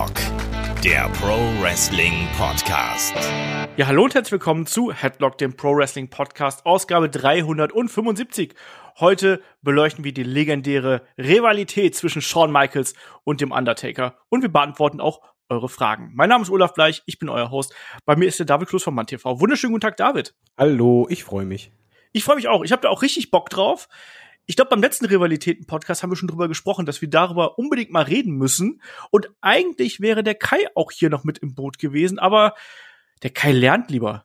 Headlock, der Pro Wrestling Podcast. Ja, hallo und herzlich willkommen zu Headlock, dem Pro Wrestling Podcast, Ausgabe 375. Heute beleuchten wir die legendäre Rivalität zwischen Shawn Michaels und dem Undertaker und wir beantworten auch eure Fragen. Mein Name ist Olaf Bleich, ich bin euer Host. Bei mir ist der David Klus von MannTV. Wunderschönen guten Tag, David. Hallo, ich freue mich. Ich freue mich auch. Ich habe da auch richtig Bock drauf. Ich glaube, beim letzten Rivalitäten-Podcast haben wir schon drüber gesprochen, dass wir darüber unbedingt mal reden müssen. Und eigentlich wäre der Kai auch hier noch mit im Boot gewesen, aber der Kai lernt lieber.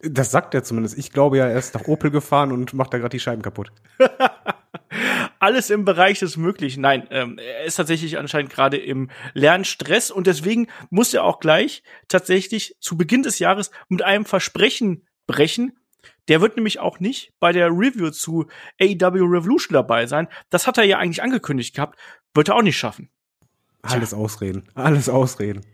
Das sagt er zumindest. Ich glaube ja, er ist nach Opel gefahren und macht da gerade die Scheiben kaputt. Alles im Bereich des Möglichen. Nein, ähm, er ist tatsächlich anscheinend gerade im Lernstress und deswegen muss er auch gleich tatsächlich zu Beginn des Jahres mit einem Versprechen brechen, der wird nämlich auch nicht bei der Review zu AEW Revolution dabei sein. Das hat er ja eigentlich angekündigt gehabt. Wird er auch nicht schaffen. Alles Tja. Ausreden. Alles Ausreden.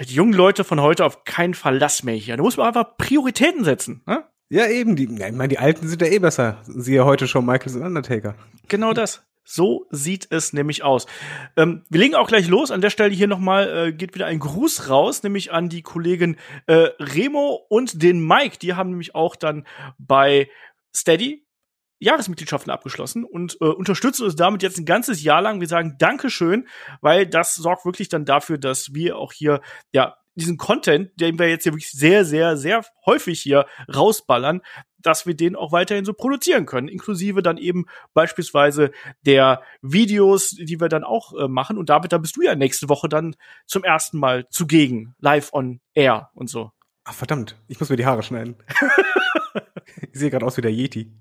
Die jungen Leute von heute auf keinen Fall lass mehr hier. Da muss man einfach Prioritäten setzen. Ne? Ja, eben. Die, ich meine, die Alten sind ja eh besser. Siehe heute schon Michaels und Undertaker. Genau das. So sieht es nämlich aus. Ähm, wir legen auch gleich los. An der Stelle hier nochmal äh, geht wieder ein Gruß raus, nämlich an die Kollegen äh, Remo und den Mike. Die haben nämlich auch dann bei Steady Jahresmitgliedschaften abgeschlossen und äh, unterstützen uns damit jetzt ein ganzes Jahr lang. Wir sagen Dankeschön, weil das sorgt wirklich dann dafür, dass wir auch hier ja diesen Content, den wir jetzt hier wirklich sehr, sehr, sehr häufig hier rausballern, dass wir den auch weiterhin so produzieren können, inklusive dann eben beispielsweise der Videos, die wir dann auch äh, machen. Und David, da bist du ja nächste Woche dann zum ersten Mal zugegen, live on air und so. Ach verdammt, ich muss mir die Haare schneiden. ich sehe gerade aus wie der Yeti.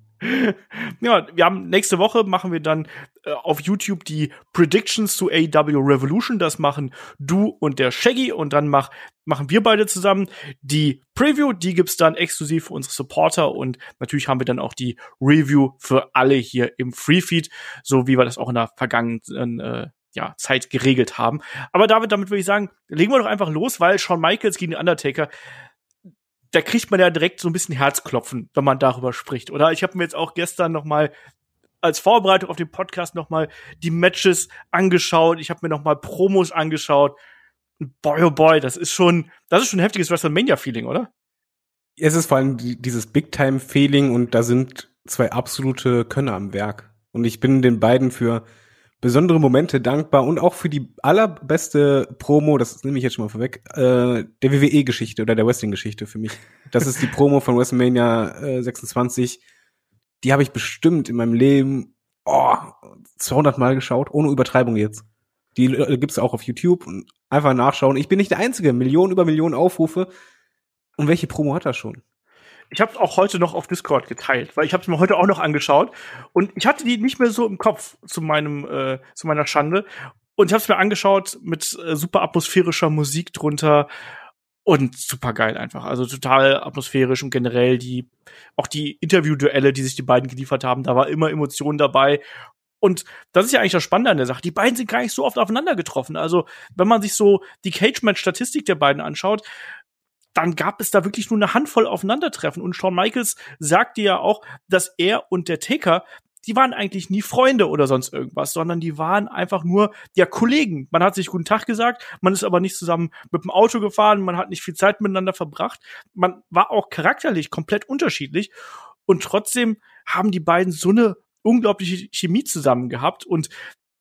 Ja, wir haben nächste Woche machen wir dann äh, auf YouTube die Predictions zu AEW Revolution. Das machen du und der Shaggy und dann mach, machen wir beide zusammen die Preview. Die gibt's dann exklusiv für unsere Supporter und natürlich haben wir dann auch die Review für alle hier im Freefeed, so wie wir das auch in der vergangenen äh, ja, Zeit geregelt haben. Aber David, damit würde ich sagen, legen wir doch einfach los, weil Shawn Michaels gegen Undertaker da kriegt man ja direkt so ein bisschen Herzklopfen, wenn man darüber spricht. Oder ich habe mir jetzt auch gestern noch mal als Vorbereitung auf den Podcast noch mal die Matches angeschaut. Ich habe mir noch mal Promos angeschaut. Boy, oh boy, das ist schon, das ist schon ein heftiges WrestleMania-Feeling, oder? Es ist vor allem dieses Big-Time-Feeling und da sind zwei absolute Könner am Werk. Und ich bin den beiden für besondere Momente dankbar und auch für die allerbeste Promo, das nehme ich jetzt schon mal vorweg, äh, der WWE-Geschichte oder der Wrestling-Geschichte für mich. Das ist die Promo von WrestleMania äh, 26. Die habe ich bestimmt in meinem Leben oh, 200 Mal geschaut, ohne Übertreibung jetzt. Die äh, gibt's auch auf YouTube und einfach nachschauen. Ich bin nicht der Einzige. Millionen über Millionen Aufrufe. Und welche Promo hat er schon? Ich habe es auch heute noch auf Discord geteilt, weil ich habe es mir heute auch noch angeschaut und ich hatte die nicht mehr so im Kopf zu meinem äh, zu meiner Schande und ich habe es mir angeschaut mit äh, super atmosphärischer Musik drunter und super geil einfach, also total atmosphärisch und generell die auch die Interviewduelle, die sich die beiden geliefert haben, da war immer Emotion dabei und das ist ja eigentlich das Spannende an der Sache. Die beiden sind gar nicht so oft aufeinander getroffen. Also, wenn man sich so die Cage-Match-Statistik der beiden anschaut, dann gab es da wirklich nur eine Handvoll Aufeinandertreffen. Und Shawn Michaels sagte ja auch, dass er und der Taker die waren eigentlich nie Freunde oder sonst irgendwas, sondern die waren einfach nur ja Kollegen. Man hat sich guten Tag gesagt, man ist aber nicht zusammen mit dem Auto gefahren, man hat nicht viel Zeit miteinander verbracht. Man war auch charakterlich komplett unterschiedlich und trotzdem haben die beiden so eine unglaubliche Chemie zusammen gehabt und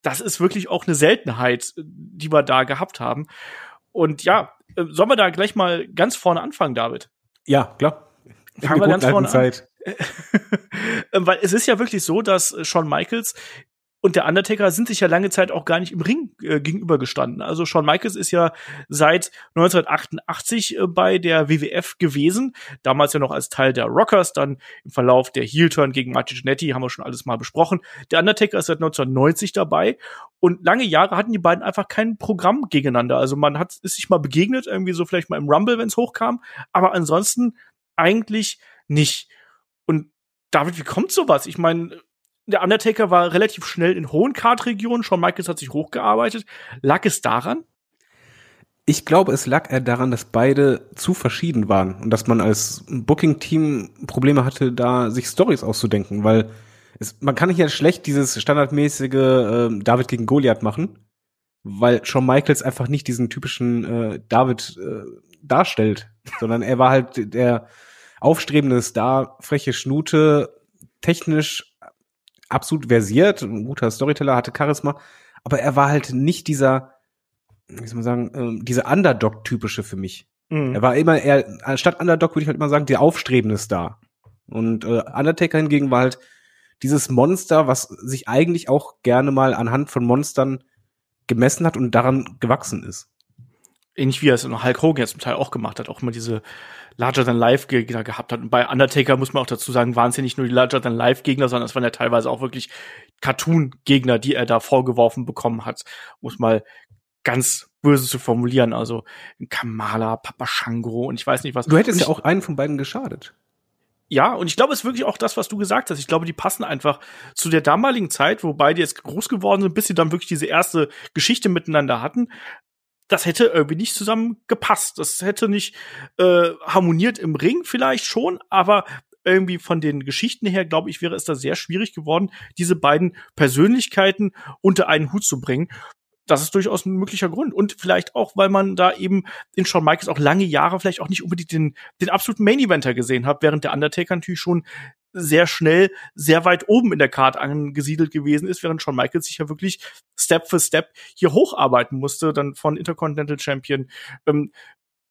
das ist wirklich auch eine Seltenheit, die wir da gehabt haben. Und ja, äh, sollen wir da gleich mal ganz vorne anfangen, David? Ja, klar. Fangen wir ganz vorne Zeit. an. Weil es ist ja wirklich so, dass Shawn Michaels und der Undertaker sind sich ja lange Zeit auch gar nicht im Ring äh, gegenübergestanden. Also Shawn Michaels ist ja seit 1988 äh, bei der WWF gewesen, damals ja noch als Teil der Rockers, dann im Verlauf der Heel-Turn gegen Martin Jannetty, haben wir schon alles mal besprochen. Der Undertaker ist seit 1990 dabei und lange Jahre hatten die beiden einfach kein Programm gegeneinander. Also man hat ist sich mal begegnet, irgendwie so vielleicht mal im Rumble, wenn es hochkam, aber ansonsten eigentlich nicht. Und David, wie kommt sowas? Ich meine, der Undertaker war relativ schnell in hohen Card-Regionen. Shawn Michaels hat sich hochgearbeitet. Lag es daran? Ich glaube, es lag eher daran, dass beide zu verschieden waren und dass man als Booking-Team Probleme hatte, da sich Stories auszudenken, weil es, man kann ja schlecht dieses standardmäßige äh, David gegen Goliath machen, weil Shawn Michaels einfach nicht diesen typischen äh, David äh, darstellt, sondern er war halt der aufstrebende Star, freche Schnute, technisch absolut versiert, ein guter Storyteller, hatte Charisma, aber er war halt nicht dieser, wie soll man sagen, ähm, diese Underdog-typische für mich. Mhm. Er war immer eher, statt Underdog würde ich halt immer sagen, der aufstrebende Star. Und äh, Undertaker hingegen war halt dieses Monster, was sich eigentlich auch gerne mal anhand von Monstern gemessen hat und daran gewachsen ist. Ähnlich wie er es in Hulk Hogan jetzt zum Teil auch gemacht hat, auch immer diese Larger-than-Life-Gegner gehabt hat. Und bei Undertaker muss man auch dazu sagen, waren es ja nicht nur die Larger-than-Life-Gegner, sondern es waren ja teilweise auch wirklich Cartoon-Gegner, die er da vorgeworfen bekommen hat. Muss mal ganz böse zu formulieren. Also Kamala, Papa Shango und ich weiß nicht was. Du hättest ja auch einen von beiden geschadet. Ja, und ich glaube, es ist wirklich auch das, was du gesagt hast. Ich glaube, die passen einfach zu der damaligen Zeit, wo beide jetzt groß geworden sind, bis sie dann wirklich diese erste Geschichte miteinander hatten. Das hätte irgendwie nicht zusammen gepasst. Das hätte nicht äh, harmoniert im Ring vielleicht schon, aber irgendwie von den Geschichten her, glaube ich, wäre es da sehr schwierig geworden, diese beiden Persönlichkeiten unter einen Hut zu bringen das ist durchaus ein möglicher Grund. Und vielleicht auch, weil man da eben in Shawn Michaels auch lange Jahre vielleicht auch nicht unbedingt den, den absoluten Main-Eventer gesehen hat, während der Undertaker natürlich schon sehr schnell sehr weit oben in der Card angesiedelt gewesen ist, während Shawn Michaels sich ja wirklich Step für Step hier hocharbeiten musste, dann von Intercontinental Champion ähm,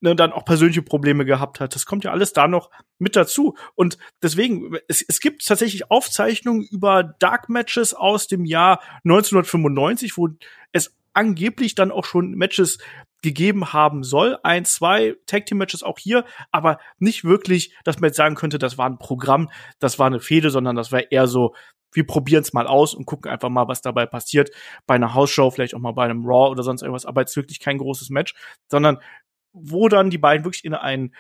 ne, dann auch persönliche Probleme gehabt hat. Das kommt ja alles da noch mit dazu. Und deswegen, es, es gibt tatsächlich Aufzeichnungen über Dark Matches aus dem Jahr 1995, wo es angeblich dann auch schon Matches gegeben haben soll. Ein, zwei Tag Team Matches auch hier, aber nicht wirklich, dass man jetzt sagen könnte, das war ein Programm, das war eine Fehde, sondern das war eher so, wir probieren es mal aus und gucken einfach mal, was dabei passiert. Bei einer Hausshow, vielleicht auch mal bei einem Raw oder sonst irgendwas, aber jetzt wirklich kein großes Match, sondern wo dann die beiden wirklich in ein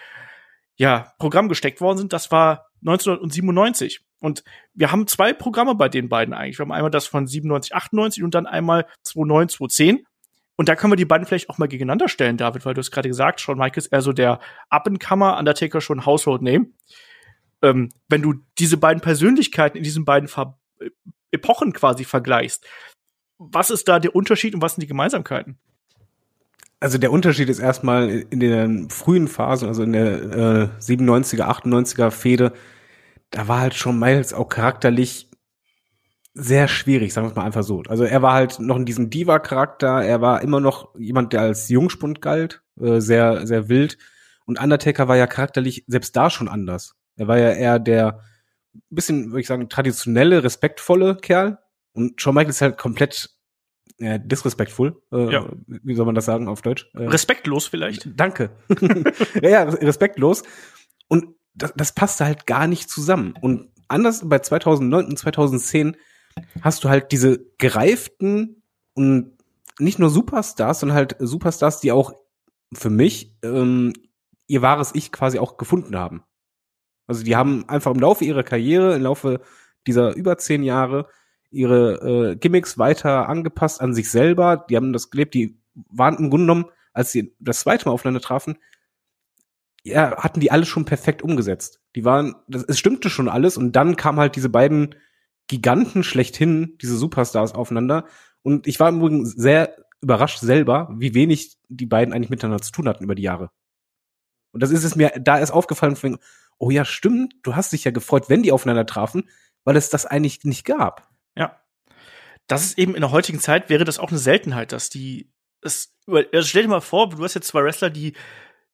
ja, Programm gesteckt worden sind, das war 1997. Und wir haben zwei Programme bei den beiden eigentlich. Wir haben einmal das von 97, 98 und dann einmal 2009, 2010. Und da können wir die beiden vielleicht auch mal gegeneinander stellen, David, weil du es gerade gesagt, Shawn Michaels eher so der Up-and-Comer, Undertaker schon Household Name. Ähm, wenn du diese beiden Persönlichkeiten in diesen beiden Ver Epochen quasi vergleichst, was ist da der Unterschied und was sind die Gemeinsamkeiten? Also der Unterschied ist erstmal in den frühen Phasen, also in der äh, 97er, 98er Fehde, da war halt schon Miles auch charakterlich sehr schwierig, sagen wir es mal einfach so. Also er war halt noch in diesem Diva-Charakter, er war immer noch jemand, der als Jungspund galt, äh, sehr, sehr wild. Und Undertaker war ja charakterlich selbst da schon anders. Er war ja eher der bisschen, würde ich sagen, traditionelle, respektvolle Kerl. Und Shawn Michaels ist halt komplett äh, disrespektvoll. Äh, ja. Wie soll man das sagen auf Deutsch? Äh, respektlos vielleicht. Danke. ja, ja, respektlos. Und das, das passte halt gar nicht zusammen. Und anders bei 2009 und 2010 hast du halt diese gereiften und nicht nur Superstars, sondern halt Superstars, die auch für mich ähm, ihr wahres Ich quasi auch gefunden haben. Also die haben einfach im Laufe ihrer Karriere, im Laufe dieser über zehn Jahre ihre äh, Gimmicks weiter angepasst an sich selber. Die haben das gelebt, die waren im Grunde genommen, als sie das zweite Mal aufeinander trafen, ja, hatten die alles schon perfekt umgesetzt. Die waren, das, es stimmte schon alles und dann kamen halt diese beiden Giganten schlechthin, diese Superstars aufeinander. Und ich war im Übrigen sehr überrascht selber, wie wenig die beiden eigentlich miteinander zu tun hatten über die Jahre. Und das ist es mir da erst aufgefallen, von, oh ja, stimmt, du hast dich ja gefreut, wenn die aufeinander trafen, weil es das eigentlich nicht gab. Ja. Das ist eben in der heutigen Zeit wäre das auch eine Seltenheit, dass die es, also stell dir mal vor, du hast jetzt zwei Wrestler, die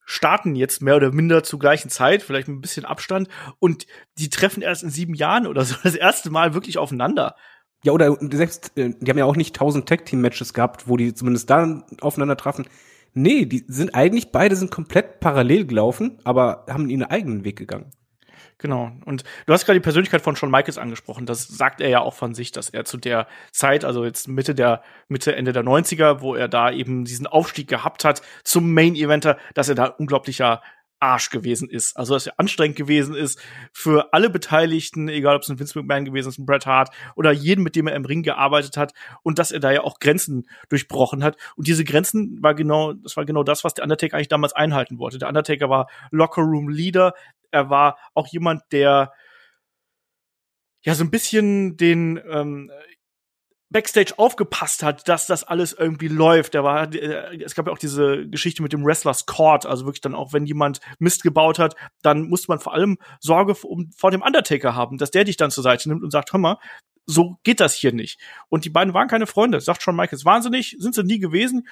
starten jetzt mehr oder minder zur gleichen Zeit, vielleicht mit ein bisschen Abstand, und die treffen erst in sieben Jahren oder so das erste Mal wirklich aufeinander. Ja, oder selbst, äh, die haben ja auch nicht tausend Tag-Team-Matches gehabt, wo die zumindest da aufeinander trafen. Nee, die sind eigentlich, beide sind komplett parallel gelaufen, aber haben ihren eigenen Weg gegangen. Genau. Und du hast gerade die Persönlichkeit von Shawn Michaels angesprochen. Das sagt er ja auch von sich, dass er zu der Zeit, also jetzt Mitte der, Mitte, Ende der 90er, wo er da eben diesen Aufstieg gehabt hat zum Main Eventer, dass er da unglaublicher Arsch gewesen ist. Also, dass er anstrengend gewesen ist für alle Beteiligten, egal ob es ein Vince McMahon gewesen ist, ein Bret Hart oder jeden, mit dem er im Ring gearbeitet hat und dass er da ja auch Grenzen durchbrochen hat. Und diese Grenzen war genau, das war genau das, was der Undertaker eigentlich damals einhalten wollte. Der Undertaker war Locker Room Leader er war auch jemand, der ja so ein bisschen den ähm, Backstage aufgepasst hat, dass das alles irgendwie läuft. Da war, äh, es gab ja auch diese Geschichte mit dem Wrestlers Court, also wirklich dann auch, wenn jemand Mist gebaut hat, dann musste man vor allem Sorge vor dem Undertaker haben, dass der dich dann zur Seite nimmt und sagt, hör mal, so geht das hier nicht. Und die beiden waren keine Freunde, sagt schon Michaels. Wahnsinnig, sind sie nie gewesen.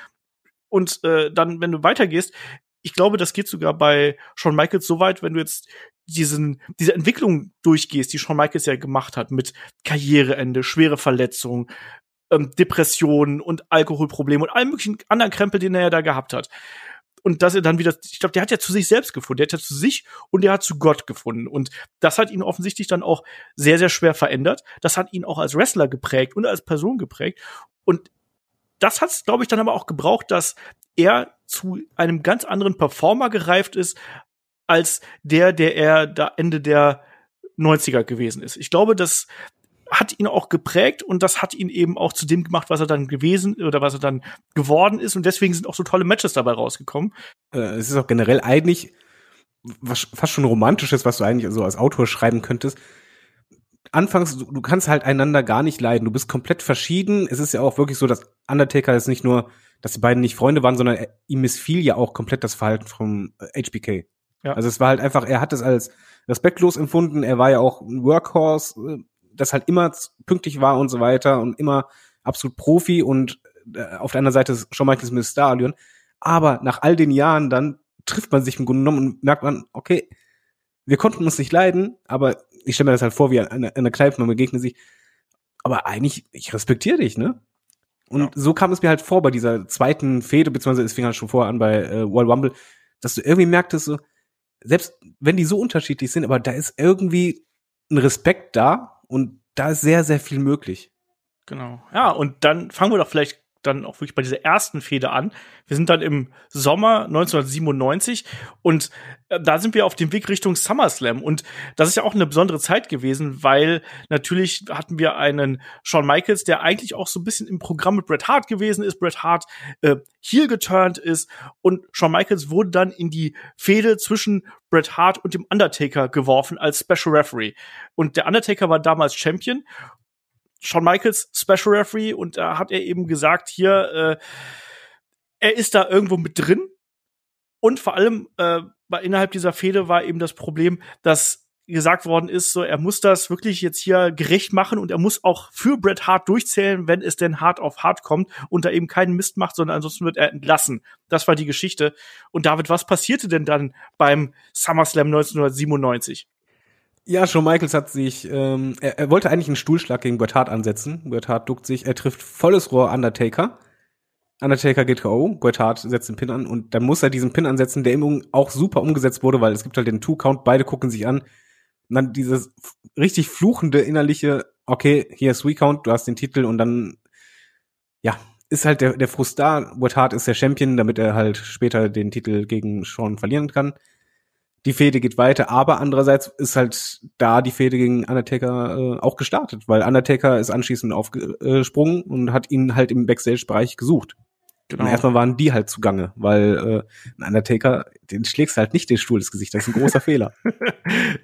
Und äh, dann, wenn du weitergehst, ich glaube, das geht sogar bei Shawn Michaels so weit, wenn du jetzt diesen, diese Entwicklung durchgehst, die Shawn Michaels ja gemacht hat, mit Karriereende, schwere Verletzungen, ähm, Depressionen und Alkoholprobleme und allen möglichen anderen Krempel, den er ja da gehabt hat. Und dass er dann wieder, ich glaube, der hat ja zu sich selbst gefunden, der hat ja zu sich und der hat zu Gott gefunden. Und das hat ihn offensichtlich dann auch sehr, sehr schwer verändert. Das hat ihn auch als Wrestler geprägt und als Person geprägt. Und das hat es, glaube ich, dann aber auch gebraucht, dass er zu einem ganz anderen Performer gereift ist, als der, der er da Ende der 90er gewesen ist. Ich glaube, das hat ihn auch geprägt und das hat ihn eben auch zu dem gemacht, was er dann gewesen oder was er dann geworden ist und deswegen sind auch so tolle Matches dabei rausgekommen. Äh, es ist auch generell eigentlich was fast schon romantisches, was du eigentlich so als Autor schreiben könntest. Anfangs, du, du kannst halt einander gar nicht leiden. Du bist komplett verschieden. Es ist ja auch wirklich so, dass Undertaker ist nicht nur, dass die beiden nicht Freunde waren, sondern er, ihm missfiel ja auch komplett das Verhalten vom HBK. Ja. Also es war halt einfach, er hat es als respektlos empfunden. Er war ja auch ein Workhorse, äh, das halt immer pünktlich war und so weiter und immer absolut Profi und äh, auf der anderen Seite ist Shawn Michaels mit Stadion. Aber nach all den Jahren dann trifft man sich im Grunde genommen und merkt man, okay, wir konnten uns nicht leiden, aber ich stelle mir das halt vor, wie an einer, einer Kneipe, man begegnet sich. Aber eigentlich, ich respektiere dich, ne? Und ja. so kam es mir halt vor bei dieser zweiten Fehde, beziehungsweise es fing halt schon vorher an bei äh, World Rumble, dass du irgendwie merktest, so, selbst wenn die so unterschiedlich sind, aber da ist irgendwie ein Respekt da und da ist sehr, sehr viel möglich. Genau. Ja, und dann fangen wir doch vielleicht dann auch wirklich bei dieser ersten Fehde an. Wir sind dann im Sommer 1997 und äh, da sind wir auf dem Weg Richtung SummerSlam. Und das ist ja auch eine besondere Zeit gewesen, weil natürlich hatten wir einen Shawn Michaels, der eigentlich auch so ein bisschen im Programm mit Bret Hart gewesen ist, Bret Hart äh, heel geturnt ist. Und Shawn Michaels wurde dann in die Fehde zwischen Bret Hart und dem Undertaker geworfen als Special Referee. Und der Undertaker war damals Champion Shawn Michaels Special Referee und da hat er eben gesagt, hier, äh, er ist da irgendwo mit drin. Und vor allem äh, innerhalb dieser Fehde war eben das Problem, dass gesagt worden ist, so er muss das wirklich jetzt hier gerecht machen und er muss auch für Bret Hart durchzählen, wenn es denn hart auf hart kommt und da eben keinen Mist macht, sondern ansonsten wird er entlassen. Das war die Geschichte. Und David, was passierte denn dann beim SummerSlam 1997? Ja, Shawn Michaels hat sich, ähm, er, er wollte eigentlich einen Stuhlschlag gegen Bret Hart ansetzen. Bret Hart duckt sich, er trifft volles Rohr Undertaker. Undertaker geht K.O., Bret Hart setzt den Pin an und dann muss er diesen Pin ansetzen, der ihm auch super umgesetzt wurde, weil es gibt halt den Two-Count, beide gucken sich an. Und dann dieses richtig fluchende innerliche, okay, hier ist Three-Count, du hast den Titel und dann, ja, ist halt der, der Frust da. Bret Hart ist der Champion, damit er halt später den Titel gegen Sean verlieren kann die Fehde geht weiter, aber andererseits ist halt da die Fehde gegen Undertaker äh, auch gestartet, weil Undertaker ist anschließend aufgesprungen und hat ihn halt im Backstage-Bereich gesucht. Genau. Und erstmal waren die halt zugange, weil äh, ein Undertaker, den schlägst halt nicht den Stuhl ins Gesicht. Das ist ein großer Fehler.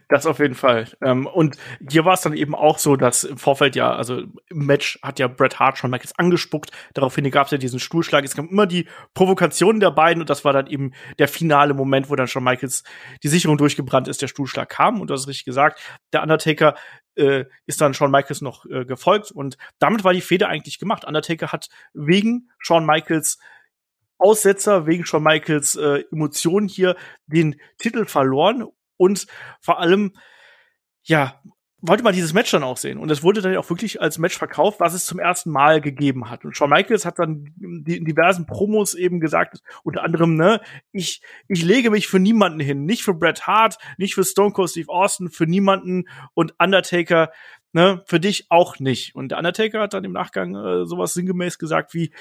Das auf jeden Fall. Ähm, und hier war es dann eben auch so, dass im Vorfeld ja, also im Match hat ja Bret Hart schon Michaels angespuckt. Daraufhin gab es ja diesen Stuhlschlag. Es gab immer die Provokationen der beiden und das war dann eben der finale Moment, wo dann schon Michaels die Sicherung durchgebrannt ist, der Stuhlschlag kam. Und du hast richtig gesagt, der Undertaker äh, ist dann Shawn Michaels noch äh, gefolgt und damit war die Fehde eigentlich gemacht. Undertaker hat wegen Shawn Michaels Aussetzer, wegen Shawn Michaels äh, Emotionen hier den Titel verloren und vor allem, ja, wollte man dieses Match dann auch sehen. Und es wurde dann auch wirklich als Match verkauft, was es zum ersten Mal gegeben hat. Und Shawn Michaels hat dann in diversen Promos eben gesagt, unter anderem, ne, ich, ich lege mich für niemanden hin. Nicht für Bret Hart, nicht für Stone Cold Steve Austin, für niemanden. Und Undertaker, ne, für dich auch nicht. Und der Undertaker hat dann im Nachgang äh, sowas sinngemäß gesagt wie,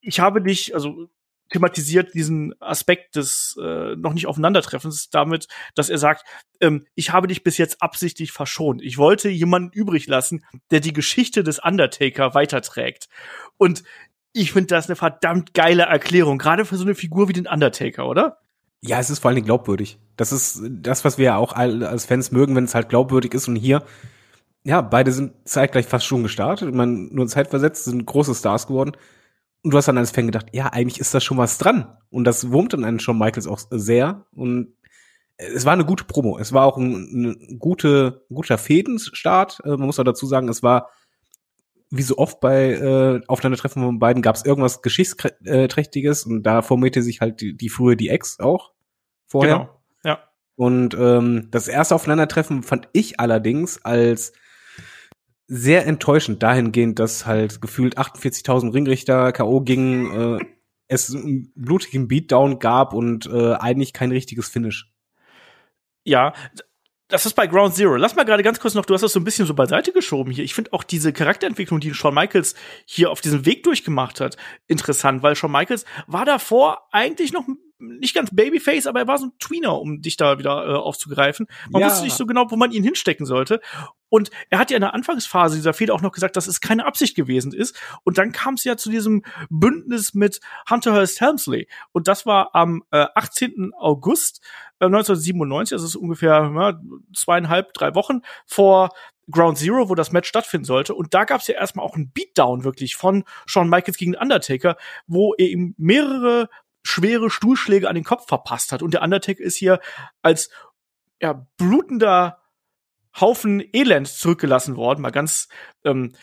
ich habe dich, also thematisiert diesen Aspekt des äh, noch nicht aufeinandertreffens damit, dass er sagt, ähm, ich habe dich bis jetzt absichtlich verschont. Ich wollte jemanden übrig lassen, der die Geschichte des Undertaker weiterträgt. Und ich finde das eine verdammt geile Erklärung, gerade für so eine Figur wie den Undertaker, oder? Ja, es ist vor allen Dingen glaubwürdig. Das ist das, was wir ja auch als Fans mögen, wenn es halt glaubwürdig ist. Und hier ja, beide sind zeitgleich fast schon gestartet. Man nur zeitversetzt sind große Stars geworden. Und du hast dann als Fan gedacht, ja, eigentlich ist da schon was dran. Und das wurmt dann einen Shawn Michaels auch sehr. Und es war eine gute Promo. Es war auch ein, ein, gute, guter Fädenstart. Äh, man muss auch dazu sagen, es war wie so oft bei äh, Aufeinandertreffen von beiden gab es irgendwas Geschichtsträchtiges und da formierte sich halt die, die frühe die Ex auch vorher. Genau. Ja. Und ähm, das erste Aufeinandertreffen fand ich allerdings als sehr enttäuschend dahingehend, dass halt gefühlt 48.000 Ringrichter K.O. gingen, äh, es einen blutigen Beatdown gab und äh, eigentlich kein richtiges Finish. Ja, das ist bei Ground Zero. Lass mal gerade ganz kurz noch, du hast das so ein bisschen so beiseite geschoben hier. Ich finde auch diese Charakterentwicklung, die Shawn Michaels hier auf diesem Weg durchgemacht hat, interessant, weil Shawn Michaels war davor eigentlich noch nicht ganz Babyface, aber er war so ein Tweener, um dich da wieder äh, aufzugreifen. Man ja. wusste nicht so genau, wo man ihn hinstecken sollte. Und er hat ja in der Anfangsphase dieser Fehler auch noch gesagt, dass es keine Absicht gewesen ist. Und dann kam es ja zu diesem Bündnis mit Hunter Hearst Helmsley. Und das war am äh, 18. August äh, 1997, das ist ungefähr ja, zweieinhalb, drei Wochen vor Ground Zero, wo das Match stattfinden sollte. Und da gab es ja erstmal auch einen Beatdown wirklich von Shawn Michaels gegen Undertaker, wo er ihm mehrere schwere Stuhlschläge an den Kopf verpasst hat. Und der Undertaker ist hier als ja, blutender Haufen Elend zurückgelassen worden, mal ganz ähm,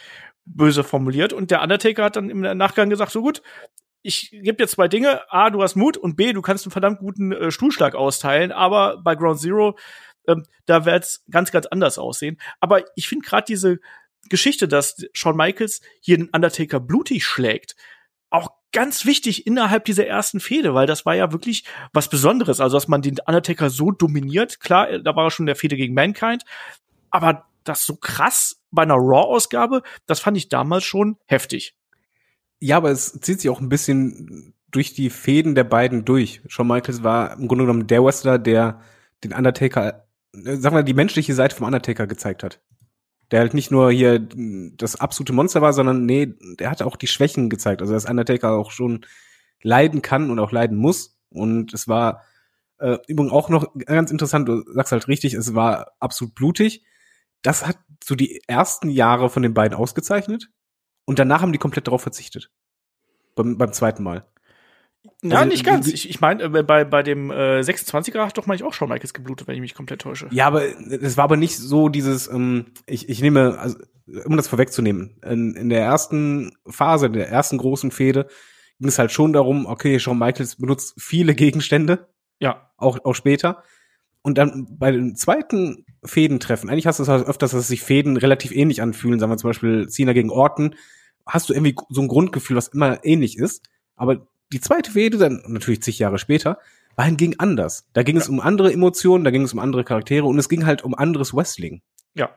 böse formuliert. Und der Undertaker hat dann im Nachgang gesagt, so gut, ich gebe dir zwei Dinge. A, du hast Mut und B, du kannst einen verdammt guten äh, Stuhlschlag austeilen. Aber bei Ground Zero, ähm, da wird's ganz, ganz anders aussehen. Aber ich finde gerade diese Geschichte, dass Shawn Michaels hier den Undertaker blutig schlägt, auch ganz wichtig innerhalb dieser ersten Fehde, weil das war ja wirklich was Besonderes. Also, dass man den Undertaker so dominiert, klar, da war schon der Fehde gegen Mankind, aber das so krass bei einer Raw-Ausgabe, das fand ich damals schon heftig. Ja, aber es zieht sich auch ein bisschen durch die Fäden der beiden durch. Shawn Michaels war im Grunde genommen der Wrestler, der den Undertaker, äh, sagen wir, die menschliche Seite vom Undertaker gezeigt hat der halt nicht nur hier das absolute Monster war, sondern nee, der hat auch die Schwächen gezeigt. Also dass Undertaker auch schon leiden kann und auch leiden muss. Und es war äh, übrigens auch noch ganz interessant, du sagst halt richtig, es war absolut blutig. Das hat so die ersten Jahre von den beiden ausgezeichnet. Und danach haben die komplett darauf verzichtet. Beim, beim zweiten Mal. Ja, also, nicht ganz. Ich, ich meine, äh, bei, bei dem äh, 26er hat doch mal ich auch schon Michaels geblutet, wenn ich mich komplett täusche. Ja, aber es war aber nicht so dieses, ähm, ich, ich nehme, also, um das vorwegzunehmen, in, in der ersten Phase, in der ersten großen Fehde, ging es halt schon darum, okay, Shawn Michaels benutzt viele Gegenstände. Ja. Auch, auch später. Und dann bei den zweiten Fädentreffen, eigentlich hast du es halt öfters, dass sich Fäden relativ ähnlich anfühlen, sagen wir zum Beispiel Cena gegen Orton, hast du irgendwie so ein Grundgefühl, was immer ähnlich ist. Aber die zweite Fehde, dann natürlich zig Jahre später, war hingegen anders. Da ging ja. es um andere Emotionen, da ging es um andere Charaktere und es ging halt um anderes Wrestling. Ja.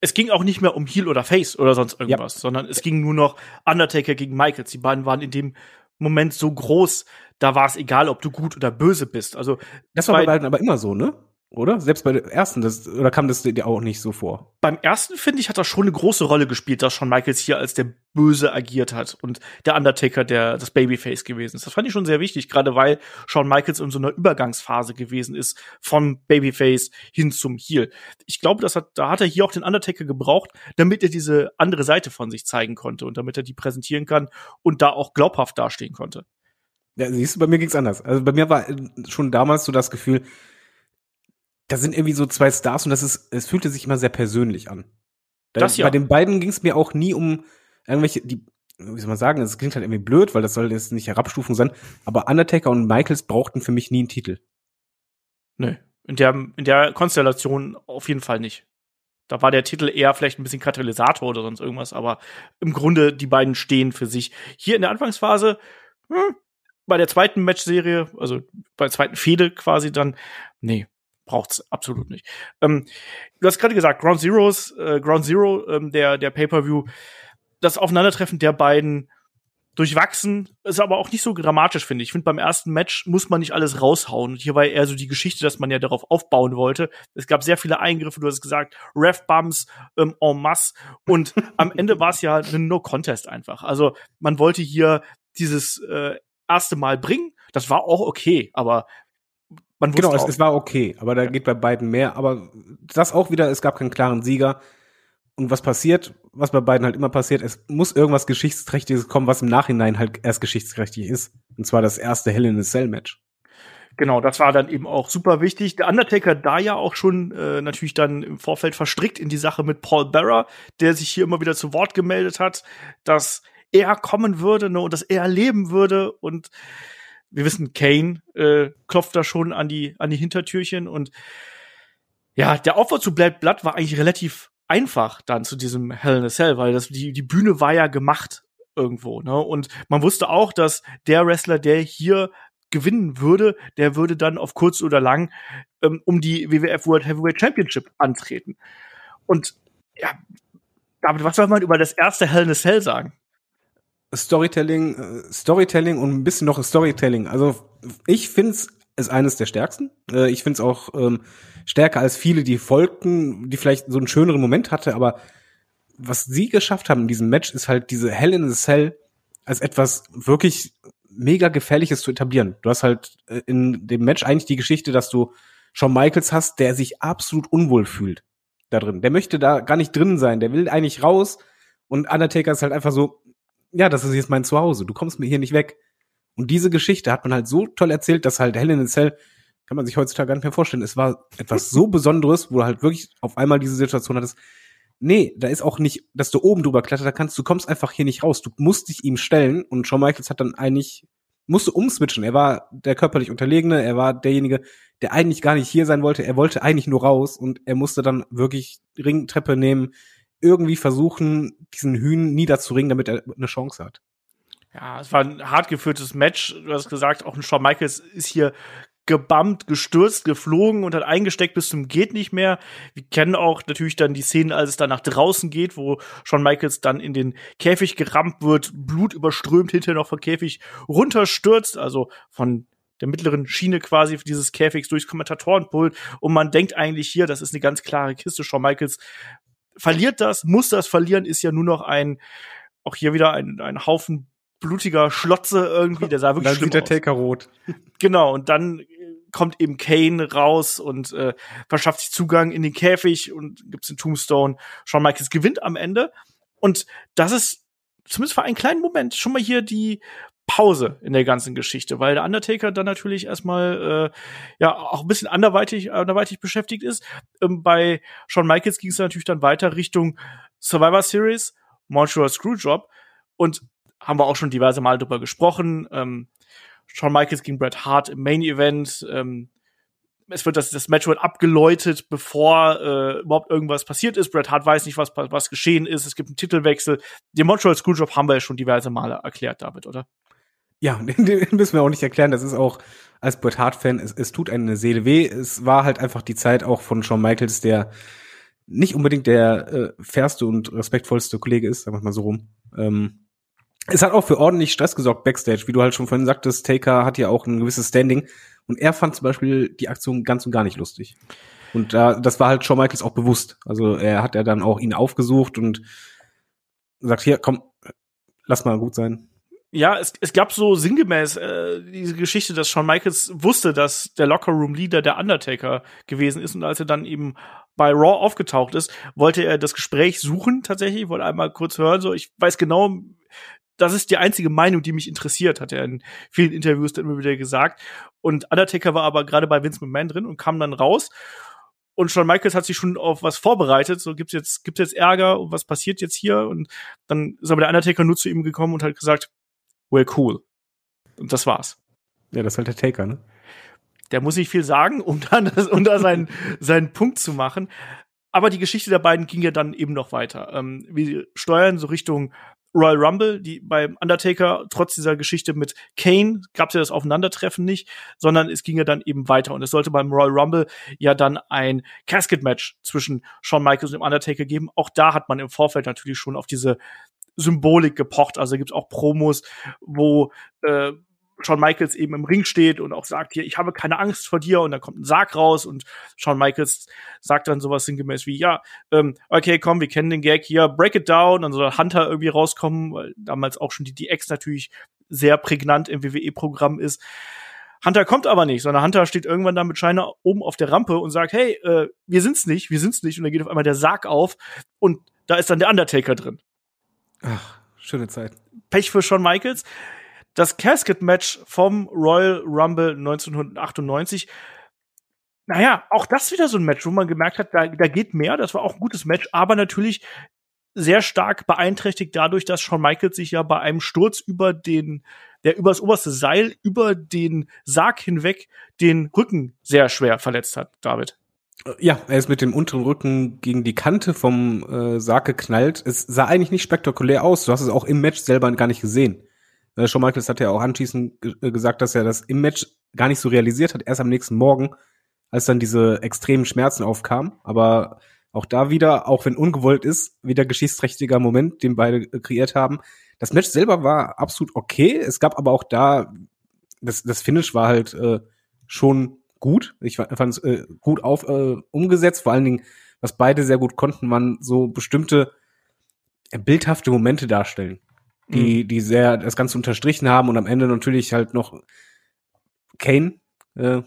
Es ging auch nicht mehr um Heel oder Face oder sonst irgendwas, ja. sondern es ging nur noch Undertaker gegen Michaels. Die beiden waren in dem Moment so groß, da war es egal, ob du gut oder böse bist. Also das war bei beiden aber immer so, ne? Oder? Selbst bei der ersten, das, oder kam das dir auch nicht so vor? Beim ersten, finde ich, hat das schon eine große Rolle gespielt, dass Shawn Michaels hier als der Böse agiert hat und der Undertaker der das Babyface gewesen ist. Das fand ich schon sehr wichtig, gerade weil Shawn Michaels in so einer Übergangsphase gewesen ist von Babyface hin zum Heel. Ich glaube, das hat, da hat er hier auch den Undertaker gebraucht, damit er diese andere Seite von sich zeigen konnte und damit er die präsentieren kann und da auch glaubhaft dastehen konnte. Ja, siehst du, bei mir ging's anders. Also bei mir war schon damals so das Gefühl, da sind irgendwie so zwei Stars und das ist, es fühlte sich immer sehr persönlich an. Da, das ja. Bei den beiden ging es mir auch nie um irgendwelche, die, wie soll man sagen, es klingt halt irgendwie blöd, weil das soll jetzt nicht Herabstufung sein, aber Undertaker und Michaels brauchten für mich nie einen Titel. Nö, in der, in der Konstellation auf jeden Fall nicht. Da war der Titel eher vielleicht ein bisschen Katalysator oder sonst irgendwas, aber im Grunde die beiden stehen für sich. Hier in der Anfangsphase, hm, bei der zweiten Matchserie, also bei der zweiten Fehde quasi dann, nee, braucht's absolut nicht. Ähm, du hast gerade gesagt, Ground Zeroes, äh, Ground Zero, ähm, der, der Pay-Per-View, das Aufeinandertreffen der beiden durchwachsen, ist aber auch nicht so dramatisch, finde ich. Ich finde, beim ersten Match muss man nicht alles raushauen. Und hier war eher so die Geschichte, dass man ja darauf aufbauen wollte. Es gab sehr viele Eingriffe, du hast gesagt, Ref-Bumps ähm, en masse. Und am Ende war es ja ein No-Contest einfach. Also man wollte hier dieses äh, erste Mal bringen. Das war auch okay, aber man genau, es, es, war okay, aber da geht bei beiden mehr. Aber das auch wieder, es gab keinen klaren Sieger. Und was passiert, was bei beiden halt immer passiert, es muss irgendwas Geschichtsträchtiges kommen, was im Nachhinein halt erst geschichtsträchtig ist. Und zwar das erste Hell in a Cell Match. Genau, das war dann eben auch super wichtig. Der Undertaker da ja auch schon äh, natürlich dann im Vorfeld verstrickt in die Sache mit Paul Bearer, der sich hier immer wieder zu Wort gemeldet hat, dass er kommen würde ne, und dass er leben würde. Und wir wissen, Kane äh, klopft da schon an die, an die Hintertürchen. Und ja, der Aufbau zu Black Blood war eigentlich relativ einfach dann zu diesem Hell in a Cell, weil das, die, die Bühne war ja gemacht irgendwo. Ne? Und man wusste auch, dass der Wrestler, der hier gewinnen würde, der würde dann auf kurz oder lang ähm, um die WWF World Heavyweight Championship antreten. Und ja, David, was soll man über das erste Hell in a Cell sagen? Storytelling, äh, Storytelling und ein bisschen noch Storytelling. Also ich finde es ist eines der stärksten. Äh, ich finde es auch ähm, stärker als viele, die folgten, die vielleicht so einen schöneren Moment hatte, aber was sie geschafft haben in diesem Match, ist halt diese Hell in a Cell als etwas wirklich mega gefährliches zu etablieren. Du hast halt äh, in dem Match eigentlich die Geschichte, dass du Shawn Michaels hast, der sich absolut unwohl fühlt da drin. Der möchte da gar nicht drin sein. Der will eigentlich raus. Und Undertaker ist halt einfach so, ja, das ist jetzt mein Zuhause. Du kommst mir hier nicht weg. Und diese Geschichte hat man halt so toll erzählt, dass halt Hell in Cell kann man sich heutzutage gar nicht mehr vorstellen. Es war etwas so Besonderes, wo du halt wirklich auf einmal diese Situation hattest. Nee, da ist auch nicht, dass du oben drüber klettert, da kannst, du kommst einfach hier nicht raus. Du musst dich ihm stellen und Shawn Michaels hat dann eigentlich, musste umswitchen. Er war der körperlich Unterlegene, er war derjenige, der eigentlich gar nicht hier sein wollte. Er wollte eigentlich nur raus und er musste dann wirklich Ringtreppe nehmen, irgendwie versuchen, diesen Hühn niederzuringen, damit er eine Chance hat. Ja, es war ein hart geführtes Match. Du hast gesagt, auch ein Shawn Michaels ist hier gebammt, gestürzt, geflogen und hat eingesteckt bis zum geht nicht mehr. Wir kennen auch natürlich dann die Szenen, als es dann nach draußen geht, wo Shawn Michaels dann in den Käfig gerammt wird, Blut überströmt, hinterher noch vom Käfig runterstürzt, also von der mittleren Schiene quasi dieses Käfigs durchs Kommentatorenpult und man denkt eigentlich hier, das ist eine ganz klare Kiste, Shawn Michaels verliert das, muss das verlieren, ist ja nur noch ein auch hier wieder ein, ein Haufen blutiger Schlotze irgendwie, der sah wirklich dann schlimm sieht der aus. Taker rot. Genau, und dann äh, kommt eben Kane raus und äh, verschafft sich Zugang in den Käfig und gibt's den Tombstone. Shawn Michaels gewinnt am Ende. Und das ist zumindest für einen kleinen Moment schon mal hier die Pause in der ganzen Geschichte, weil der Undertaker dann natürlich erstmal äh, ja auch ein bisschen anderweitig, anderweitig beschäftigt ist. Ähm, bei Shawn Michaels ging es natürlich dann weiter Richtung Survivor Series, Montreal Screwjob und haben wir auch schon diverse Mal drüber gesprochen. Ähm, Shawn Michaels gegen Bret Hart im Main Event. Ähm, es wird das, das Match wird abgeläutet, bevor äh, überhaupt irgendwas passiert ist. Bret Hart weiß nicht, was, was geschehen ist. Es gibt einen Titelwechsel. Den Montreal Screwjob haben wir ja schon diverse Male erklärt, David, oder? Ja, den, müssen wir auch nicht erklären. Das ist auch als Bret Hart-Fan, es, es tut eine Seele weh. Es war halt einfach die Zeit auch von Shawn Michaels, der nicht unbedingt der äh, fairste und respektvollste Kollege ist, sagen wir mal so rum. Ähm, es hat auch für ordentlich Stress gesorgt backstage, wie du halt schon vorhin sagtest. Taker hat ja auch ein gewisses Standing und er fand zum Beispiel die Aktion ganz und gar nicht lustig. Und da, das war halt Shawn Michaels auch bewusst. Also er hat ja dann auch ihn aufgesucht und sagt, hier, komm, lass mal gut sein. Ja, es, es gab so sinngemäß äh, diese Geschichte, dass Shawn Michaels wusste, dass der Locker-Room-Leader der Undertaker gewesen ist und als er dann eben bei Raw aufgetaucht ist, wollte er das Gespräch suchen tatsächlich, wollte einmal kurz hören, so ich weiß genau, das ist die einzige Meinung, die mich interessiert, hat er in vielen Interviews dann immer wieder gesagt. Und Undertaker war aber gerade bei Vince McMahon drin und kam dann raus. Und Shawn Michaels hat sich schon auf was vorbereitet. So gibt's jetzt, gibt's jetzt Ärger und was passiert jetzt hier? Und dann ist aber der Undertaker nur zu ihm gekommen und hat gesagt, we're cool. Und das war's. Ja, das ist halt der Taker, ne? Der muss nicht viel sagen, um dann, um da seinen, seinen Punkt zu machen. Aber die Geschichte der beiden ging ja dann eben noch weiter. Ähm, wir steuern so Richtung Royal Rumble, die beim Undertaker trotz dieser Geschichte mit Kane gab es ja das Aufeinandertreffen nicht, sondern es ging ja dann eben weiter und es sollte beim Royal Rumble ja dann ein Casket Match zwischen Shawn Michaels und dem Undertaker geben. Auch da hat man im Vorfeld natürlich schon auf diese Symbolik gepocht. Also gibt es auch Promos, wo äh, Shawn Michaels eben im Ring steht und auch sagt, hier, ich habe keine Angst vor dir und dann kommt ein Sarg raus und Shawn Michaels sagt dann sowas sinngemäß wie, ja, ähm, okay, komm, wir kennen den Gag hier, break it down, dann soll Hunter irgendwie rauskommen, weil damals auch schon die DX natürlich sehr prägnant im WWE-Programm ist. Hunter kommt aber nicht, sondern Hunter steht irgendwann da mit Scheiner oben auf der Rampe und sagt, hey, äh, wir sind's nicht, wir sind's nicht. Und dann geht auf einmal der Sarg auf und da ist dann der Undertaker drin. Ach, schöne Zeit. Pech für Shawn Michaels. Das Casket-Match vom Royal Rumble 1998 naja, auch das wieder so ein Match, wo man gemerkt hat, da, da geht mehr. Das war auch ein gutes Match, aber natürlich sehr stark beeinträchtigt dadurch, dass Shawn Michaels sich ja bei einem Sturz über den, der übers oberste Seil, über den Sarg hinweg, den Rücken sehr schwer verletzt hat, David. Ja, er ist mit dem unteren Rücken gegen die Kante vom äh, Sarg geknallt. Es sah eigentlich nicht spektakulär aus. Du hast es auch im Match selber gar nicht gesehen. Äh, Shawn Michaels hat ja auch anschließend äh, gesagt, dass er das im Match gar nicht so realisiert hat. Erst am nächsten Morgen, als dann diese extremen Schmerzen aufkamen. Aber auch da wieder, auch wenn ungewollt ist, wieder geschichtsträchtiger Moment, den beide äh, kreiert haben. Das Match selber war absolut okay. Es gab aber auch da, das, das Finish war halt äh, schon gut. Ich fand es äh, gut auf, äh, umgesetzt. Vor allen Dingen, was beide sehr gut konnten, waren so bestimmte äh, bildhafte Momente darstellen, die, mhm. die sehr das Ganze unterstrichen haben und am Ende natürlich halt noch Kane, äh,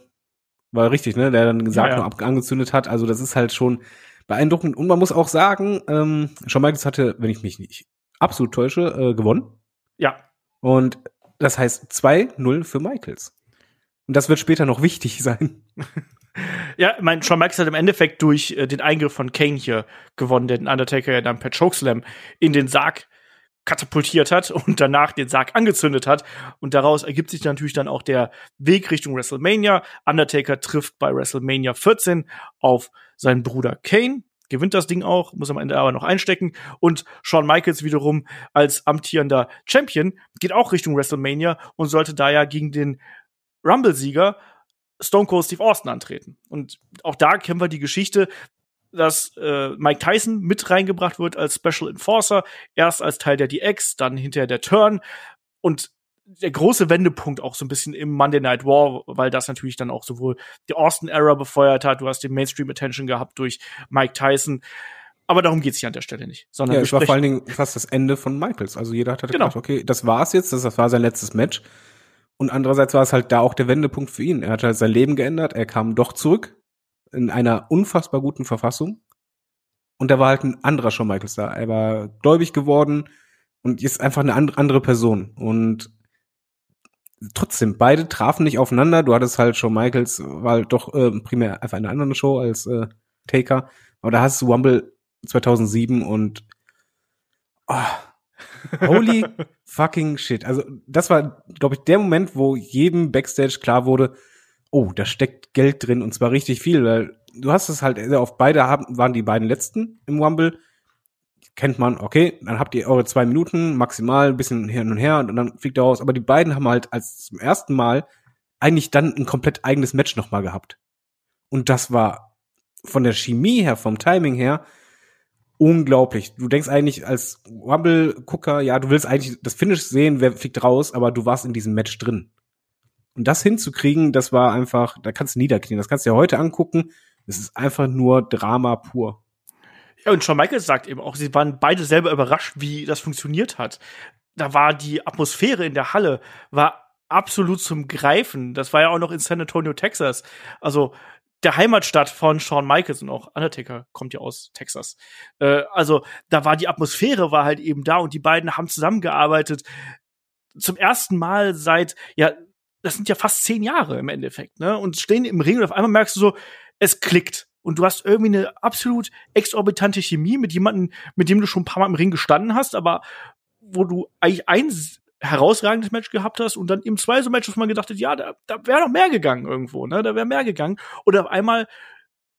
war richtig, ne, der dann gesagt ja, ja. noch angezündet hat. Also das ist halt schon beeindruckend. Und man muss auch sagen, ähm, Shawn Michaels hatte, wenn ich mich nicht absolut täusche, äh, gewonnen. Ja. Und das heißt 2-0 für Michaels. Und das wird später noch wichtig sein. Ja, mein Shawn Michaels hat im Endeffekt durch äh, den Eingriff von Kane hier gewonnen, den Undertaker ja dann per Chokeslam in den Sarg katapultiert hat und danach den Sarg angezündet hat. Und daraus ergibt sich natürlich dann auch der Weg Richtung WrestleMania. Undertaker trifft bei WrestleMania 14 auf seinen Bruder Kane, gewinnt das Ding auch, muss am Ende aber noch einstecken. Und Shawn Michaels wiederum als amtierender Champion geht auch Richtung WrestleMania und sollte da ja gegen den Rumble-Sieger Stone Cold Steve Austin antreten. Und auch da kennen wir die Geschichte, dass äh, Mike Tyson mit reingebracht wird als Special Enforcer, erst als Teil der DX, dann hinterher der Turn. Und der große Wendepunkt auch so ein bisschen im Monday Night War, weil das natürlich dann auch sowohl die Austin-Era befeuert hat, du hast den Mainstream-Attention gehabt durch Mike Tyson. Aber darum geht's hier an der Stelle nicht. Sondern ja, es war vor allen Dingen fast das Ende von Michaels. Also jeder hat halt genau. gedacht, okay, das war's jetzt, das war sein letztes Match. Und andererseits war es halt da auch der Wendepunkt für ihn. Er hat halt sein Leben geändert, er kam doch zurück in einer unfassbar guten Verfassung. Und da war halt ein anderer Shawn Michaels da. Er war gläubig geworden und ist einfach eine andere Person. Und trotzdem, beide trafen nicht aufeinander. Du hattest halt Shawn Michaels, war halt doch äh, primär einfach eine andere Show als äh, Taker. Aber da hast du Wumble 2007 und oh, holy fucking shit. Also das war, glaube ich, der Moment, wo jedem Backstage klar wurde, oh, da steckt Geld drin und zwar richtig viel, weil du hast es halt auf beide haben, waren die beiden letzten im Wumble kennt man, okay, dann habt ihr eure zwei Minuten maximal, ein bisschen hin und her und dann fliegt er raus. Aber die beiden haben halt als zum ersten Mal eigentlich dann ein komplett eigenes Match nochmal gehabt. Und das war von der Chemie her, vom Timing her, unglaublich. Du denkst eigentlich als Rumble-Gucker, ja, du willst eigentlich das Finish sehen, wer fliegt raus, aber du warst in diesem Match drin. Und das hinzukriegen, das war einfach, da kannst du niederknien. Das kannst du dir heute angucken. Es ist einfach nur Drama pur. Ja, und Shawn Michaels sagt eben auch, sie waren beide selber überrascht, wie das funktioniert hat. Da war die Atmosphäre in der Halle, war absolut zum Greifen. Das war ja auch noch in San Antonio, Texas. Also der Heimatstadt von Shawn Michaels und auch Undertaker kommt ja aus Texas. Äh, also da war die Atmosphäre war halt eben da und die beiden haben zusammengearbeitet. Zum ersten Mal seit, ja, das sind ja fast zehn Jahre im Endeffekt, ne? Und stehen im Ring und auf einmal merkst du so, es klickt und du hast irgendwie eine absolut exorbitante Chemie mit jemandem, mit dem du schon ein paar Mal im Ring gestanden hast, aber wo du eigentlich ein herausragendes Match gehabt hast und dann im zwei so Matches man gedacht hat, ja, da, da wäre noch mehr gegangen irgendwo, ne? Da wäre mehr gegangen. Oder auf einmal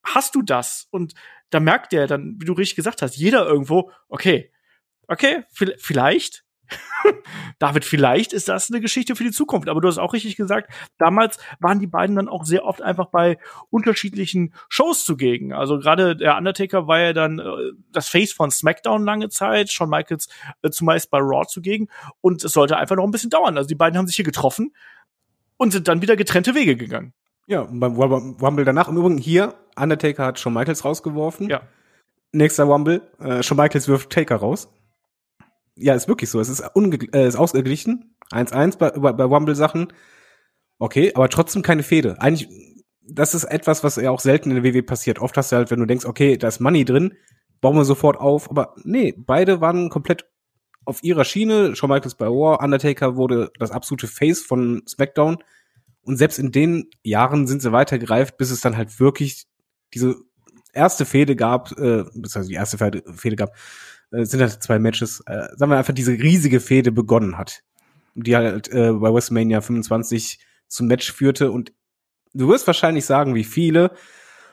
hast du das und da merkt der dann, wie du richtig gesagt hast, jeder irgendwo, okay, okay, vielleicht David, vielleicht ist das eine Geschichte für die Zukunft. Aber du hast auch richtig gesagt, damals waren die beiden dann auch sehr oft einfach bei unterschiedlichen Shows zugegen. Also gerade der Undertaker war ja dann äh, das Face von SmackDown lange Zeit, Shawn Michaels äh, zumeist bei Raw zugegen. Und es sollte einfach noch ein bisschen dauern. Also die beiden haben sich hier getroffen und sind dann wieder getrennte Wege gegangen. Ja, beim Rumble danach im Übrigen hier, Undertaker hat Shawn Michaels rausgeworfen. Ja. Nächster Rumble, äh, Shawn Michaels wirft Taker raus ja, ist wirklich so. Es ist, unge äh, ist ausgeglichen. 1-1 bei, bei, bei Wumble-Sachen. Okay, aber trotzdem keine Fehde. Eigentlich, das ist etwas, was ja auch selten in der WWE passiert. Oft hast du halt, wenn du denkst, okay, da ist Money drin, bauen wir sofort auf. Aber nee, beide waren komplett auf ihrer Schiene. Shawn Michaels bei War, Undertaker wurde das absolute Face von SmackDown. Und selbst in den Jahren sind sie weitergereift, bis es dann halt wirklich diese erste Fehde gab, äh, beziehungsweise die erste Fehde gab, äh, sind halt zwei Matches, äh, sagen wir einfach, diese riesige Fehde begonnen hat. Die halt äh, bei WrestleMania 25 zum Match führte. Und du wirst wahrscheinlich sagen, wie viele,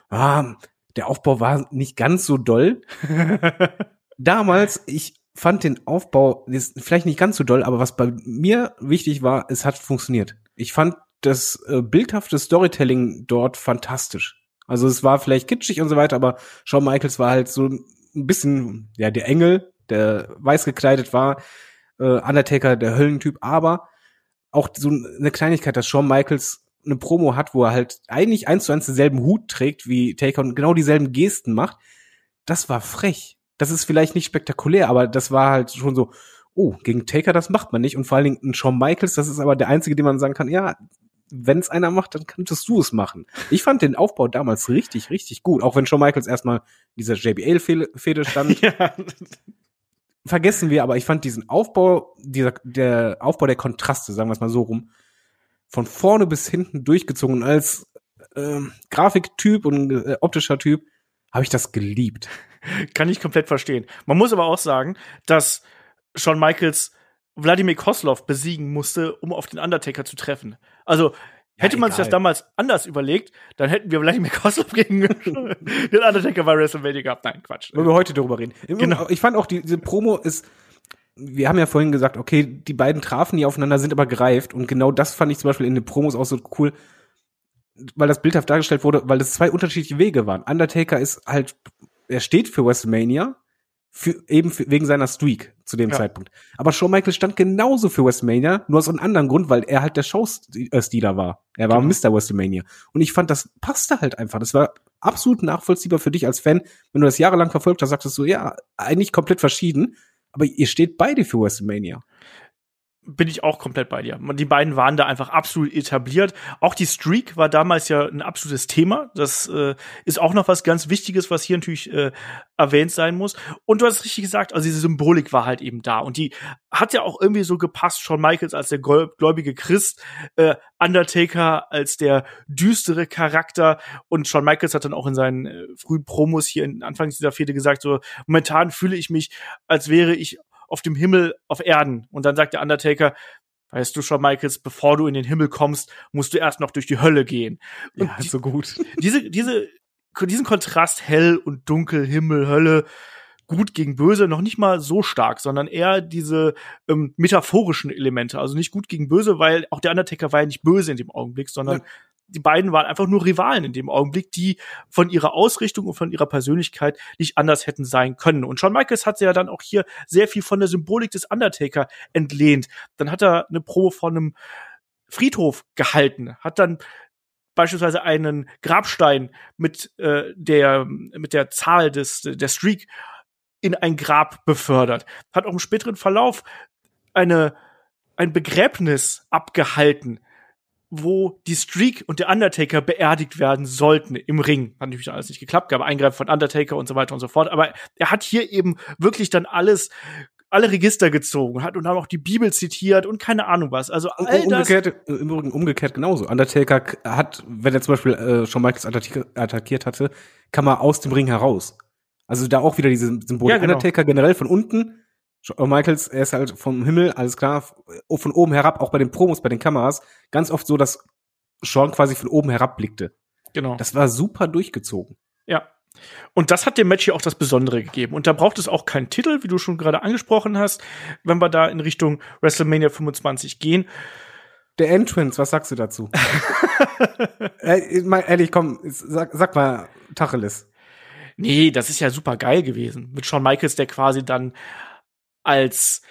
ah, der Aufbau war nicht ganz so doll. Damals, ich fand den Aufbau ist vielleicht nicht ganz so doll, aber was bei mir wichtig war, es hat funktioniert. Ich fand das äh, bildhafte Storytelling dort fantastisch. Also es war vielleicht kitschig und so weiter, aber Shawn Michaels war halt so ein bisschen, ja, der Engel, der weiß gekleidet war, äh, Undertaker, der Höllentyp, aber auch so eine Kleinigkeit, dass Shawn Michaels eine Promo hat, wo er halt eigentlich eins zu eins denselben Hut trägt wie Taker und genau dieselben Gesten macht, das war frech. Das ist vielleicht nicht spektakulär, aber das war halt schon so, oh, gegen Taker, das macht man nicht. Und vor allen Dingen ein Shawn Michaels, das ist aber der einzige, den man sagen kann, ja, wenn es einer macht, dann könntest du es machen. Ich fand den Aufbau damals richtig, richtig gut, auch wenn Shawn Michaels erstmal dieser JBL-Fehde stand. ja. Vergessen wir, aber ich fand diesen Aufbau, dieser, der Aufbau der Kontraste, sagen wir es mal so rum, von vorne bis hinten durchgezogen. als äh, Grafiktyp und äh, optischer Typ habe ich das geliebt. Kann ich komplett verstehen. Man muss aber auch sagen, dass Shawn Michaels Wladimir Koslov besiegen musste, um auf den Undertaker zu treffen. Also hätte ja, man sich das damals anders überlegt, dann hätten wir Wladimir Koslov gegen den Undertaker bei WrestleMania gehabt. Nein, Quatsch. Wollen wir heute darüber reden. Genau. Ich fand auch, die, diese Promo ist, wir haben ja vorhin gesagt, okay, die beiden trafen nie aufeinander, sind aber gereift. Und genau das fand ich zum Beispiel in den Promos auch so cool, weil das bildhaft dargestellt wurde, weil es zwei unterschiedliche Wege waren. Undertaker ist halt, er steht für WrestleMania, für, eben für, wegen seiner Streak zu dem ja. Zeitpunkt. Aber Shawn Michaels stand genauso für WrestleMania, nur aus einem anderen Grund, weil er halt der Showstealer war. Er war genau. Mr. WrestleMania. Und ich fand, das passte halt einfach. Das war absolut nachvollziehbar für dich als Fan. Wenn du das jahrelang verfolgt hast, sagtest du, ja, eigentlich komplett verschieden. Aber ihr steht beide für WrestleMania bin ich auch komplett bei dir. Die beiden waren da einfach absolut etabliert. Auch die Streak war damals ja ein absolutes Thema. Das äh, ist auch noch was ganz Wichtiges, was hier natürlich äh, erwähnt sein muss. Und du hast richtig gesagt, also diese Symbolik war halt eben da. Und die hat ja auch irgendwie so gepasst. Shawn Michaels als der gläubige Christ, äh, Undertaker als der düstere Charakter. Und Shawn Michaels hat dann auch in seinen äh, frühen Promos hier in Anfangs dieser Vierte gesagt, so momentan fühle ich mich, als wäre ich auf dem Himmel auf Erden. Und dann sagt der Undertaker, weißt du schon, Michaels, bevor du in den Himmel kommst, musst du erst noch durch die Hölle gehen. Und ja, so gut. Diese, diese, diesen Kontrast hell und dunkel, Himmel, Hölle, gut gegen böse noch nicht mal so stark, sondern eher diese ähm, metaphorischen Elemente. Also nicht gut gegen böse, weil auch der Undertaker war ja nicht böse in dem Augenblick, sondern ja die beiden waren einfach nur Rivalen in dem Augenblick, die von ihrer Ausrichtung und von ihrer Persönlichkeit nicht anders hätten sein können. Und Shawn Michaels hat ja dann auch hier sehr viel von der Symbolik des Undertaker entlehnt. Dann hat er eine Probe von einem Friedhof gehalten, hat dann beispielsweise einen Grabstein mit äh, der mit der Zahl des der Streak in ein Grab befördert, hat auch im späteren Verlauf eine ein Begräbnis abgehalten wo die Streak und der Undertaker beerdigt werden sollten im Ring. Hat natürlich alles nicht geklappt, gab Eingreifen von Undertaker und so weiter und so fort. Aber er hat hier eben wirklich dann alles alle Register gezogen hat und dann auch die Bibel zitiert und keine Ahnung was. Also all umgekehrt, das im Übrigen umgekehrt genauso. Undertaker hat, wenn er zum Beispiel äh, schon Michaels attackiert hatte, kam er aus dem Ring heraus. Also da auch wieder diese Symbole. Ja, genau. Undertaker generell von unten Shawn Michaels, er ist halt vom Himmel, alles klar, von oben herab, auch bei den Promos, bei den Kameras, ganz oft so, dass Shawn quasi von oben herab blickte. Genau. Das war super durchgezogen. Ja. Und das hat dem Match hier auch das Besondere gegeben. Und da braucht es auch keinen Titel, wie du schon gerade angesprochen hast, wenn wir da in Richtung WrestleMania 25 gehen. Der Entrance, was sagst du dazu? äh, mal ehrlich, komm, sag, sag mal Tacheles. Nee, das ist ja super geil gewesen. Mit Shawn Michaels, der quasi dann als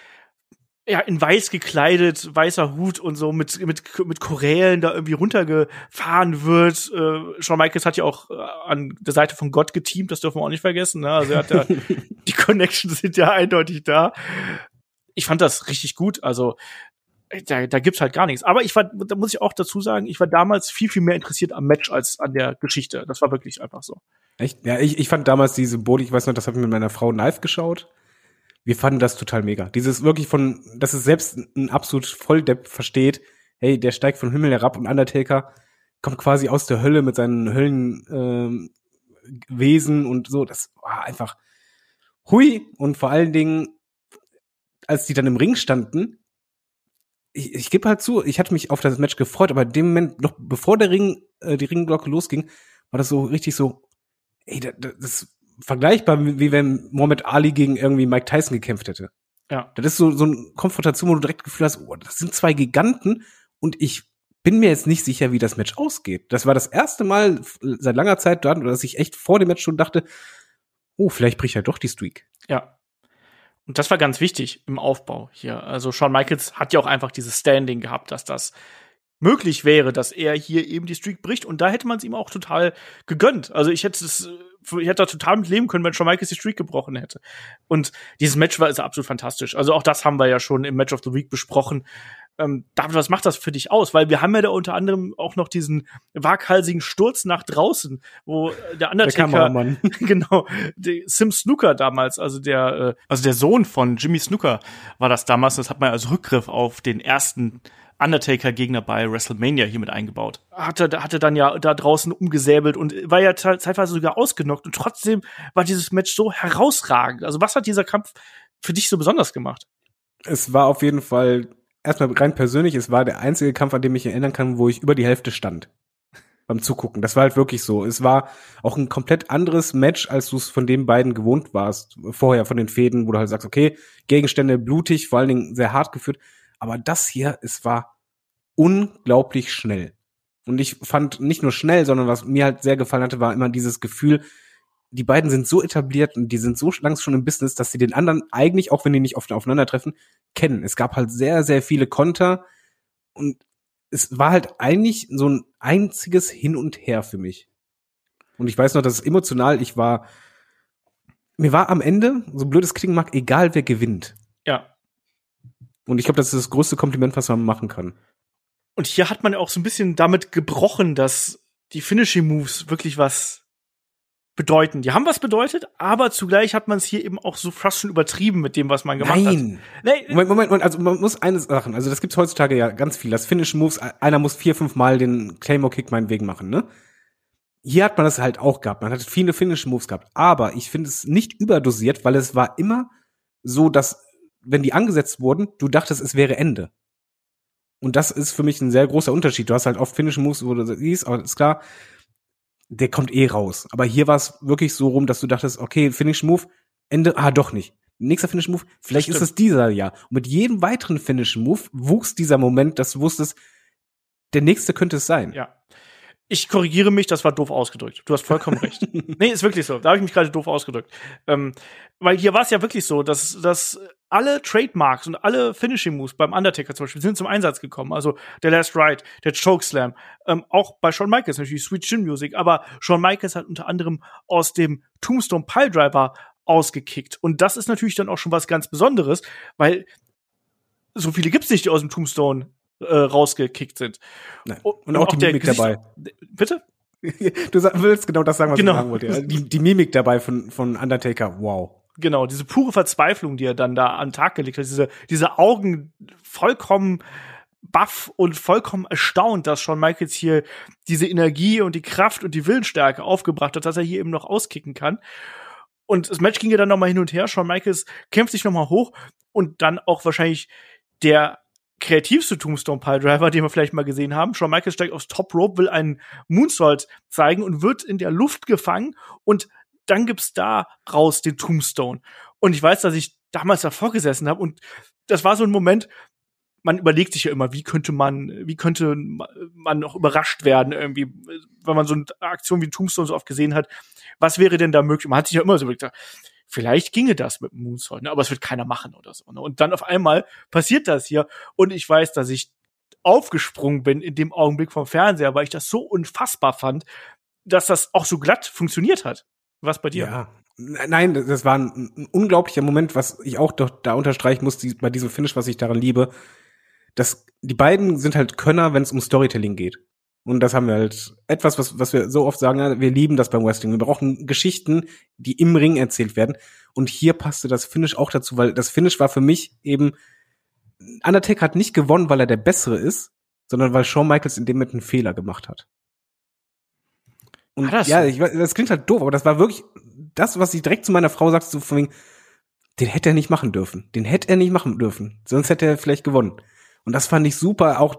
ja, in weiß gekleidet, weißer Hut und so mit, mit, mit Chorälen da irgendwie runtergefahren wird. Äh, Shawn Michaels hat ja auch äh, an der Seite von Gott geteamt, das dürfen wir auch nicht vergessen. Ne? Also er hat ja, die Connections sind ja eindeutig da. Ich fand das richtig gut. Also da, da gibt's halt gar nichts. Aber ich war, da muss ich auch dazu sagen, ich war damals viel, viel mehr interessiert am Match als an der Geschichte. Das war wirklich einfach so. Echt? Ja, ich, ich fand damals die Symbolik, ich weiß noch, das habe ich mit meiner Frau live geschaut. Wir fanden das total mega. Dieses wirklich von, dass es selbst ein absolut Volldepp versteht, hey, der steigt vom Himmel herab und Undertaker kommt quasi aus der Hölle mit seinen Höllenwesen ähm, Wesen und so. Das war einfach hui. Und vor allen Dingen, als die dann im Ring standen, ich, ich gebe halt zu, ich hatte mich auf das Match gefreut, aber in dem Moment, noch bevor der Ring, äh, die Ringglocke losging, war das so richtig so, ey, das, das vergleichbar wie wenn Mohammed Ali gegen irgendwie Mike Tyson gekämpft hätte. Ja. Das ist so, so eine Konfrontation, wo du direkt Gefühl hast, oh, das sind zwei Giganten und ich bin mir jetzt nicht sicher, wie das Match ausgeht. Das war das erste Mal seit langer Zeit dort, dass ich echt vor dem Match schon dachte, oh, vielleicht bricht ja doch die Streak. Ja. Und das war ganz wichtig im Aufbau hier. Also Shawn Michaels hat ja auch einfach dieses Standing gehabt, dass das möglich wäre, dass er hier eben die Streak bricht. Und da hätte man es ihm auch total gegönnt. Also ich hätte es, ich hätte da total mit leben können, wenn Shawn Michaels die Streak gebrochen hätte. Und dieses Match war ist absolut fantastisch. Also auch das haben wir ja schon im Match of the Week besprochen. Ähm, David, was macht das für dich aus? Weil wir haben ja da unter anderem auch noch diesen waghalsigen Sturz nach draußen, wo der Undertaker, der genau, Sim Snooker damals, also der, äh, also der Sohn von Jimmy Snooker war das damals. Das hat man als Rückgriff auf den ersten Undertaker-Gegner bei WrestleMania hier mit eingebaut. Hatte, hatte dann ja da draußen umgesäbelt und war ja zeitweise sogar ausgenockt und trotzdem war dieses Match so herausragend. Also was hat dieser Kampf für dich so besonders gemacht? Es war auf jeden Fall erstmal rein persönlich, es war der einzige Kampf, an dem ich erinnern kann, wo ich über die Hälfte stand beim Zugucken. Das war halt wirklich so. Es war auch ein komplett anderes Match, als du es von den beiden gewohnt warst. Vorher von den Fäden, wo du halt sagst, okay, Gegenstände blutig, vor allen Dingen sehr hart geführt. Aber das hier, es war unglaublich schnell. Und ich fand nicht nur schnell, sondern was mir halt sehr gefallen hatte, war immer dieses Gefühl, die beiden sind so etabliert und die sind so langsam schon im Business, dass sie den anderen eigentlich, auch wenn die nicht oft aufeinandertreffen, kennen. Es gab halt sehr, sehr viele Konter und es war halt eigentlich so ein einziges Hin und Her für mich. Und ich weiß noch, dass es emotional, ich war, mir war am Ende, so blöd es klingen mag, egal wer gewinnt. Ja. Und ich glaube, das ist das größte Kompliment, was man machen kann. Und hier hat man auch so ein bisschen damit gebrochen, dass die Finishing Moves wirklich was bedeuten. Die haben was bedeutet, aber zugleich hat man es hier eben auch so fast schon übertrieben mit dem, was man gemacht Nein. hat. Nein. Moment, Moment, Moment, also man muss eine Sache, also das gibt's heutzutage ja ganz viel. Das Finish Moves, einer muss vier, fünf Mal den Claymore Kick meinetwegen machen, ne? Hier hat man das halt auch gehabt. Man hat viele Finish Moves gehabt. Aber ich finde es nicht überdosiert, weil es war immer so, dass, wenn die angesetzt wurden, du dachtest, es wäre Ende. Und das ist für mich ein sehr großer Unterschied. Du hast halt oft Finish Moves, wo du siehst, aber ist klar, der kommt eh raus. Aber hier war es wirklich so rum, dass du dachtest, okay, Finish Move, Ende, ah, doch nicht. Nächster Finish Move, vielleicht ist es dieser ja. Und mit jedem weiteren Finish Move wuchs dieser Moment, dass du wusstest, der nächste könnte es sein. Ja. Ich korrigiere mich, das war doof ausgedrückt. Du hast vollkommen recht. nee, ist wirklich so. Da habe ich mich gerade doof ausgedrückt. Ähm, weil hier war es ja wirklich so, dass, dass alle Trademarks und alle Finishing Moves beim Undertaker zum Beispiel sind zum Einsatz gekommen. Also der Last Ride, der Chokeslam, ähm, auch bei Shawn Michaels natürlich Sweet Chin Music, aber Shawn Michaels hat unter anderem aus dem Tombstone Piledriver ausgekickt. Und das ist natürlich dann auch schon was ganz Besonderes, weil so viele gibt's nicht, die aus dem Tombstone äh, rausgekickt sind. Nein. Und, und, auch, auch die Mimik dabei. Bitte? Du willst genau das sagen, was genau. ich sagen wollte. Ja. Die, die Mimik dabei von, von Undertaker, wow. Genau, diese pure Verzweiflung, die er dann da an den Tag gelegt hat, diese, diese Augen vollkommen baff und vollkommen erstaunt, dass Shawn Michaels hier diese Energie und die Kraft und die Willensstärke aufgebracht hat, dass er hier eben noch auskicken kann. Und das Match ging ja dann noch mal hin und her. Shawn Michaels kämpft sich noch mal hoch und dann auch wahrscheinlich der kreativste Tombstone Pile Driver, den wir vielleicht mal gesehen haben. Shawn Michaels steigt aufs Top Rope, will einen Moonsault zeigen und wird in der Luft gefangen und dann gibt's da raus den Tombstone. Und ich weiß, dass ich damals davor gesessen habe und das war so ein Moment, man überlegt sich ja immer, wie könnte man, wie könnte man noch überrascht werden irgendwie, wenn man so eine Aktion wie Tombstone so oft gesehen hat. Was wäre denn da möglich? Man hat sich ja immer so überlegt, vielleicht ginge das mit Moonsault, ne? aber es wird keiner machen oder so. Ne? Und dann auf einmal passiert das hier und ich weiß, dass ich aufgesprungen bin in dem Augenblick vom Fernseher, weil ich das so unfassbar fand, dass das auch so glatt funktioniert hat. Was bei dir? Ja. Nein, das war ein, ein unglaublicher Moment, was ich auch doch da unterstreichen muss, die, bei diesem Finish, was ich daran liebe. das, die beiden sind halt Könner, wenn es um Storytelling geht. Und das haben wir halt etwas, was, was wir so oft sagen, wir lieben das beim Wrestling. Wir brauchen Geschichten, die im Ring erzählt werden. Und hier passte das Finish auch dazu, weil das Finish war für mich eben, Undertaker hat nicht gewonnen, weil er der Bessere ist, sondern weil Shawn Michaels in dem Moment einen Fehler gemacht hat. Und Ah, das ja, ich, das klingt halt doof, aber das war wirklich das, was ich direkt zu meiner Frau sagte, so von wegen, den hätte er nicht machen dürfen. Den hätte er nicht machen dürfen. Sonst hätte er vielleicht gewonnen. Und das fand ich super. Auch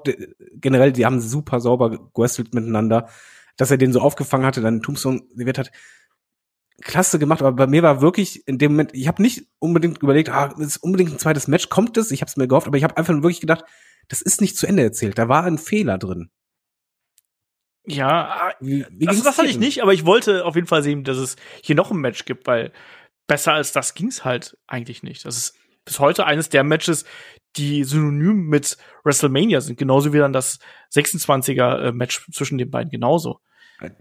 generell, die haben super sauber gewrestelt miteinander. Dass er den so aufgefangen hatte, dann Tombstone wird hat klasse gemacht. Aber bei mir war wirklich in dem Moment, ich habe nicht unbedingt überlegt, ah, ist unbedingt ein zweites Match, kommt es? Ich habe es mir gehofft, aber ich habe einfach nur wirklich gedacht, das ist nicht zu Ende erzählt. Da war ein Fehler drin. Ja, Wie, wie das, ging's das hatte ich nicht, aber ich wollte auf jeden Fall sehen, dass es hier noch ein Match gibt, weil besser als das ging's halt eigentlich nicht. Das ist bis heute eines der Matches, die synonym mit WrestleMania sind, genauso wie dann das 26er äh, Match zwischen den beiden genauso.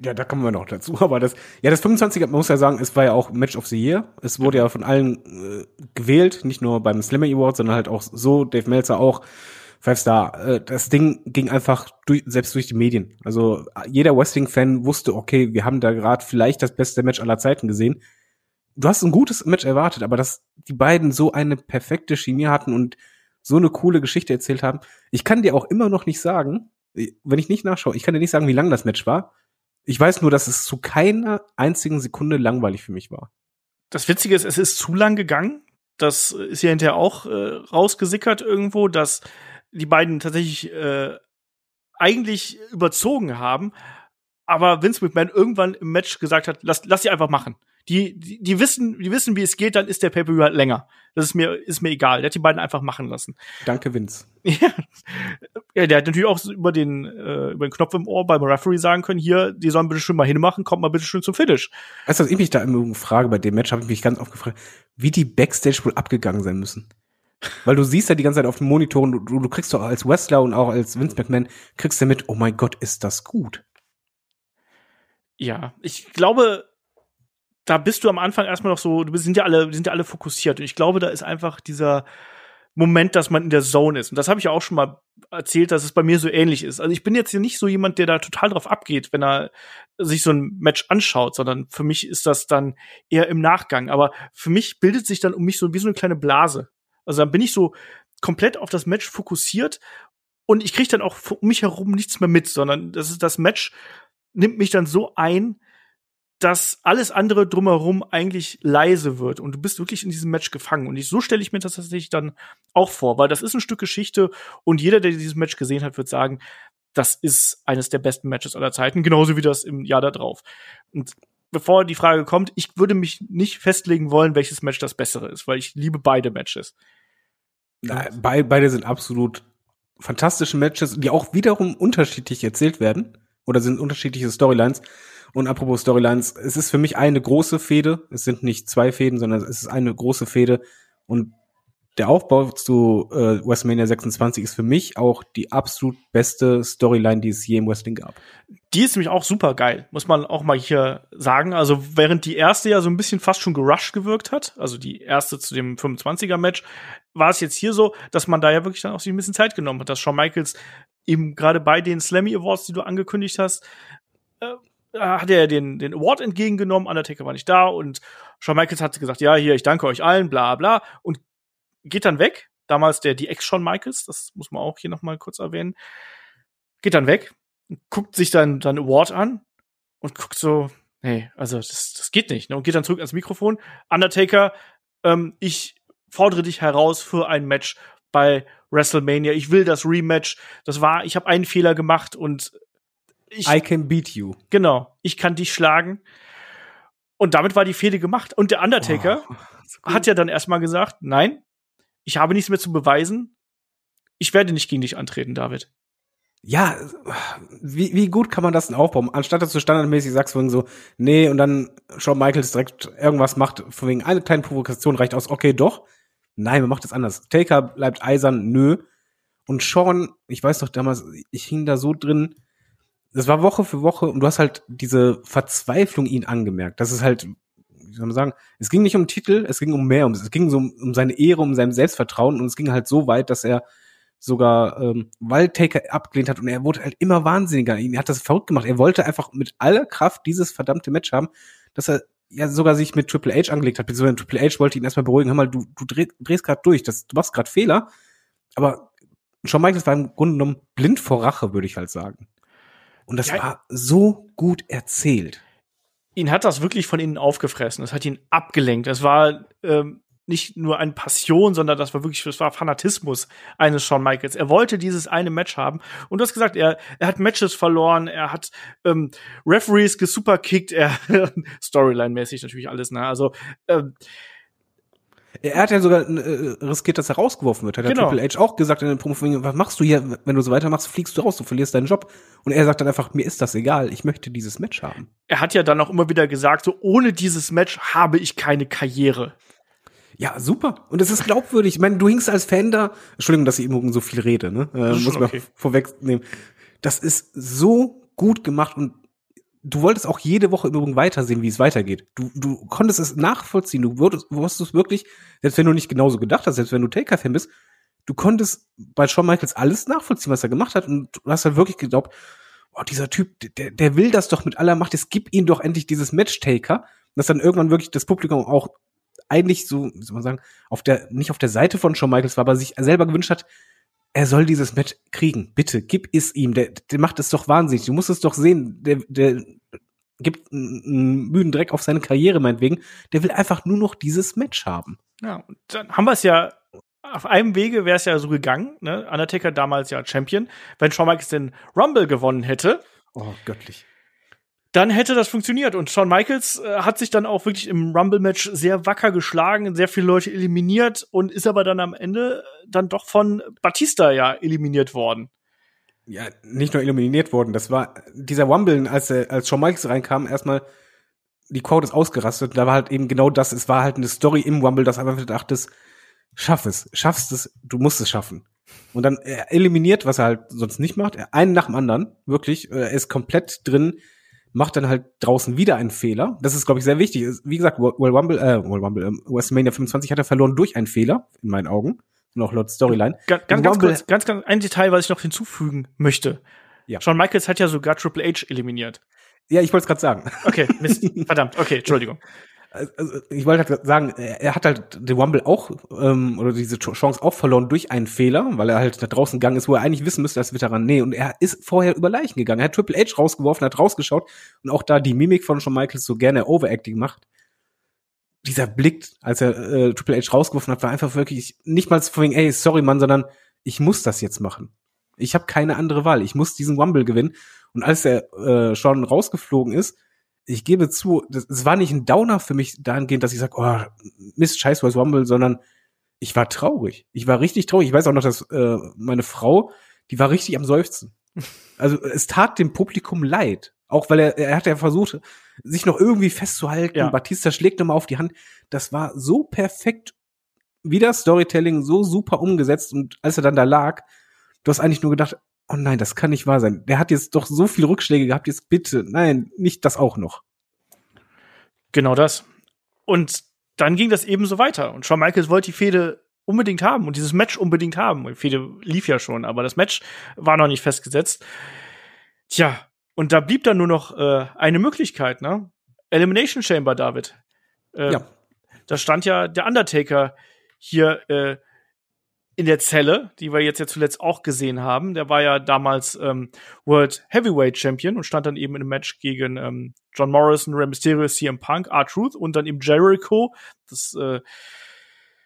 Ja, da kommen wir noch dazu. Aber das, ja, das 25er, man muss ja sagen, es war ja auch Match of the Year. Es wurde ja von allen äh, gewählt, nicht nur beim Slammer Award, sondern halt auch so, Dave Meltzer auch, Five Star. Äh, das Ding ging einfach durch, selbst durch die Medien. Also jeder Wrestling-Fan wusste, okay, wir haben da gerade vielleicht das beste Match aller Zeiten gesehen. Du hast ein gutes Match erwartet, aber dass die beiden so eine perfekte Chemie hatten und so eine coole Geschichte erzählt haben. Ich kann dir auch immer noch nicht sagen, wenn ich nicht nachschaue, ich kann dir nicht sagen, wie lang das Match war. Ich weiß nur, dass es zu keiner einzigen Sekunde langweilig für mich war. Das Witzige ist, es ist zu lang gegangen. Das ist ja hinterher auch äh, rausgesickert irgendwo, dass die beiden tatsächlich äh, eigentlich überzogen haben, aber Vince McMahon irgendwann im Match gesagt hat, lass, lass sie einfach machen. Die, die, die wissen, die wissen, wie es geht, dann ist der Pay-Per-View halt länger. Das ist mir, ist mir egal. Der hat die beiden einfach machen lassen. Danke, Vince. Ja. ja, der hat natürlich auch über den, äh, über den Knopf im Ohr beim Referee sagen können, hier, die sollen bitte schön mal hinmachen, kommt mal bitte schön zum Finish. Weißt du, was ich mich da immer frage bei dem Match, habe ich mich ganz oft gefragt, wie die Backstage wohl abgegangen sein müssen. Weil du siehst ja die ganze Zeit auf den Monitoren, du, du kriegst doch als Wrestler und auch als Vince McMahon, kriegst du mit, oh mein Gott, ist das gut. Ja, ich glaube, da bist du am Anfang erstmal noch so, du bist, sind ja alle, sind ja alle fokussiert. Und ich glaube, da ist einfach dieser Moment, dass man in der Zone ist. Und das habe ich ja auch schon mal erzählt, dass es bei mir so ähnlich ist. Also ich bin jetzt hier nicht so jemand, der da total drauf abgeht, wenn er sich so ein Match anschaut, sondern für mich ist das dann eher im Nachgang. Aber für mich bildet sich dann um mich so wie so eine kleine Blase. Also dann bin ich so komplett auf das Match fokussiert und ich kriege dann auch um mich herum nichts mehr mit, sondern das ist das Match nimmt mich dann so ein, dass alles andere drumherum eigentlich leise wird und du bist wirklich in diesem Match gefangen. Und ich, so stelle ich mir das tatsächlich dann auch vor, weil das ist ein Stück Geschichte und jeder, der dieses Match gesehen hat, wird sagen, das ist eines der besten Matches aller Zeiten, genauso wie das im Jahr da drauf. Und bevor die Frage kommt, ich würde mich nicht festlegen wollen, welches Match das bessere ist, weil ich liebe beide Matches. Na, Be beide sind absolut fantastische Matches, die auch wiederum unterschiedlich erzählt werden. Oder sind unterschiedliche Storylines. Und apropos Storylines, es ist für mich eine große Fehde. Es sind nicht zwei Fäden, sondern es ist eine große Fehde. Und der Aufbau zu äh, WrestleMania 26 ist für mich auch die absolut beste Storyline, die es je im Wrestling gab. Die ist nämlich auch super geil, muss man auch mal hier sagen. Also während die erste ja so ein bisschen fast schon gerusht gewirkt hat, also die erste zu dem 25er Match, war es jetzt hier so, dass man da ja wirklich dann auch sich ein bisschen Zeit genommen hat, dass Shawn Michaels eben gerade bei den Slammy Awards, die du angekündigt hast, äh, hat er den, den Award entgegengenommen, Undertaker war nicht da und Shawn Michaels hat gesagt, ja, hier, ich danke euch allen, bla bla, und geht dann weg. Damals der die Ex-Shawn Michaels, das muss man auch hier noch mal kurz erwähnen, geht dann weg, guckt sich dann dann Award an und guckt so, nee, also das, das geht nicht, ne? und geht dann zurück ans Mikrofon. Undertaker, ähm, ich fordere dich heraus für ein Match bei WrestleMania. Ich will das Rematch. Das war, ich habe einen Fehler gemacht und ich, I can beat you. genau, ich kann dich schlagen. Und damit war die Fehde gemacht. Und der Undertaker Oh, hat ja dann erstmal gesagt, nein, ich habe nichts mehr zu beweisen. Ich werde nicht gegen dich antreten, David. ja, wie, wie gut kann man das denn aufbauen? Anstatt dass du standardmäßig sagst, von so, nee, und dann Shawn Michaels direkt irgendwas macht, von wegen eine kleine Provokation reicht aus, okay, doch. Nein, man macht das anders. Taker bleibt eisern, nö. Und Sean, ich weiß doch damals, ich hing da so drin, das war Woche für Woche und du hast halt diese Verzweiflung ihn angemerkt. Das ist halt, wie soll man sagen, es ging nicht um Titel, es ging um mehr, um, es ging so um, um seine Ehre, um sein Selbstvertrauen und es ging halt so weit, dass er sogar, ähm, weil Taker abgelehnt hat und er wurde halt immer wahnsinniger. Ihn hat das verrückt gemacht. Er wollte einfach mit aller Kraft dieses verdammte Match haben, dass er ja sogar sich mit Triple H angelegt hat. Beziehungsweise Triple H wollte ihn erstmal beruhigen. Hör mal, du, du dreh, drehst gerade durch, das, du machst gerade Fehler. Aber Shawn Michaels war im Grunde genommen blind vor Rache, würde ich halt sagen. Und das Ja. war so gut erzählt. ihn hat das wirklich von innen aufgefressen. Das hat ihn abgelenkt. Das war ähm, nicht nur eine Passion, sondern das war wirklich, das war Fanatismus eines Shawn Michaels. Er wollte dieses eine Match haben. Und du hast gesagt, er, er hat Matches verloren, er hat ähm, Referees gesuperkickt, er Storyline-mäßig natürlich alles, ne? Also ähm, Er hat ja sogar äh, riskiert, dass er rausgeworfen wird. Hat Genau. der Triple H auch gesagt in den Promo, was machst du hier, wenn du so weitermachst, fliegst du raus, du verlierst deinen Job. Und er sagt dann einfach, mir ist das egal, ich möchte dieses Match haben. er hat ja dann auch immer wieder gesagt, so ohne dieses Match habe ich keine Karriere. Ja, super. Und es ist glaubwürdig. Ich meine, du hingst als Fan da. Entschuldigung, dass ich eben so viel rede, ne? Äh, muss man okay. vorwegnehmen. Das ist so gut gemacht und du wolltest auch jede Woche im Übrigen weitersehen, wie es weitergeht. Du, du konntest es nachvollziehen. Du würdest, wusstest wirklich, selbst wenn du nicht genauso gedacht hast, selbst wenn du Taker-Fan bist, du konntest bei Shawn Michaels alles nachvollziehen, was er gemacht hat. Und du hast halt wirklich geglaubt, oh, dieser Typ, der, der will das doch mit aller Macht. Es gibt ihm doch endlich dieses Match-Taker. Dass dann irgendwann wirklich das Publikum auch eigentlich so, wie soll man sagen, auf der, nicht auf der Seite von Shawn Michaels war, aber sich selber gewünscht hat, er soll dieses Match kriegen. Bitte, gib es ihm. Der, der macht es doch wahnsinnig. Du musst es doch sehen. Der, der gibt einen, müden Dreck auf seine Karriere, meinetwegen. Der will einfach nur noch dieses Match haben. Ja, und dann haben wir es ja auf einem Wege wäre es ja so gegangen, ne? Undertaker damals ja Champion. Wenn Shawn Michaels den Rumble gewonnen hätte, Oh, göttlich. Dann hätte das funktioniert. Und Shawn Michaels äh, hat sich dann auch wirklich im Rumble-Match sehr wacker geschlagen, sehr viele Leute eliminiert und ist aber dann am Ende äh, dann doch von Batista ja eliminiert worden. Ja, nicht nur eliminiert worden. Das war dieser Wumble, als, er, als Shawn Michaels reinkam, erstmal die Crowd ist ausgerastet. Da war halt eben genau das. Es war halt eine Story im Wumble, dass einfach dachtest, schaff es, schaffst es, du musst es schaffen. Und dann er eliminiert, was er halt sonst nicht macht, einen nach dem anderen, wirklich, er ist komplett drin, macht dann halt draußen wieder einen Fehler. Das ist, glaube ich, sehr wichtig. Wie gesagt, Well Wumble, äh, Well Wumble, ähm, WrestleMania 25 hat er verloren durch einen Fehler, in meinen Augen. Auch laut Storyline. Ganz, ganz, ganz Rumble- kurz, ganz, ganz ein Detail, was ich noch hinzufügen möchte. Ja. Shawn Michaels hat ja sogar Triple H eliminiert. Ja, ich wollte es gerade sagen. Okay, Mist. Verdammt. Okay, Entschuldigung. Also ich wollte halt sagen, er hat halt den Wumble auch ähm, oder diese Ch- Chance auch verloren durch einen Fehler, weil er halt nach draußen gegangen ist, wo er eigentlich wissen müsste als Veteran. Nee, und er ist vorher über Leichen gegangen. Er hat Triple H rausgeworfen, hat rausgeschaut und auch da die Mimik von Shawn Michaels so gerne Overacting macht. Dieser Blick, als er äh, Triple H rausgeworfen hat, war einfach wirklich nicht mal von wegen, ey, sorry Mann, sondern ich muss das jetzt machen. Ich habe keine andere Wahl. Ich muss diesen Wumble gewinnen. Und als er äh, schon rausgeflogen ist, ich gebe zu, das, es war nicht ein Downer für mich dahingehend, dass ich sage, oh, Mist, scheiß was Wumble, sondern ich war traurig. Ich war richtig traurig. Ich weiß auch noch, dass äh, meine Frau, die war richtig am Seufzen. Also es tat dem Publikum leid. Auch weil er, er hat ja versucht, sich noch irgendwie festzuhalten. Ja. Batista schlägt nochmal auf die Hand. Das war so perfekt wieder Storytelling, so super umgesetzt. Und als er dann da lag, du hast eigentlich nur gedacht, oh nein, das kann nicht wahr sein. Der hat jetzt doch so viele Rückschläge gehabt, jetzt bitte, nein, nicht das auch noch. Genau das. Und dann ging das ebenso weiter. Und Shawn Michaels wollte die Fehde unbedingt haben und dieses Match unbedingt haben. Die Fehde lief ja schon, aber das Match war noch nicht festgesetzt. Tja, und da blieb dann nur noch äh, eine Möglichkeit, ne? Elimination Chamber, David. Äh, Ja. Da stand ja der Undertaker hier äh, in der Zelle, die wir jetzt ja zuletzt auch gesehen haben. Der war ja damals ähm, World Heavyweight Champion und stand dann eben in einem Match gegen ähm, John Morrison, Rey Mysterio, CM Punk, R-Truth und dann eben Jericho. Das, äh,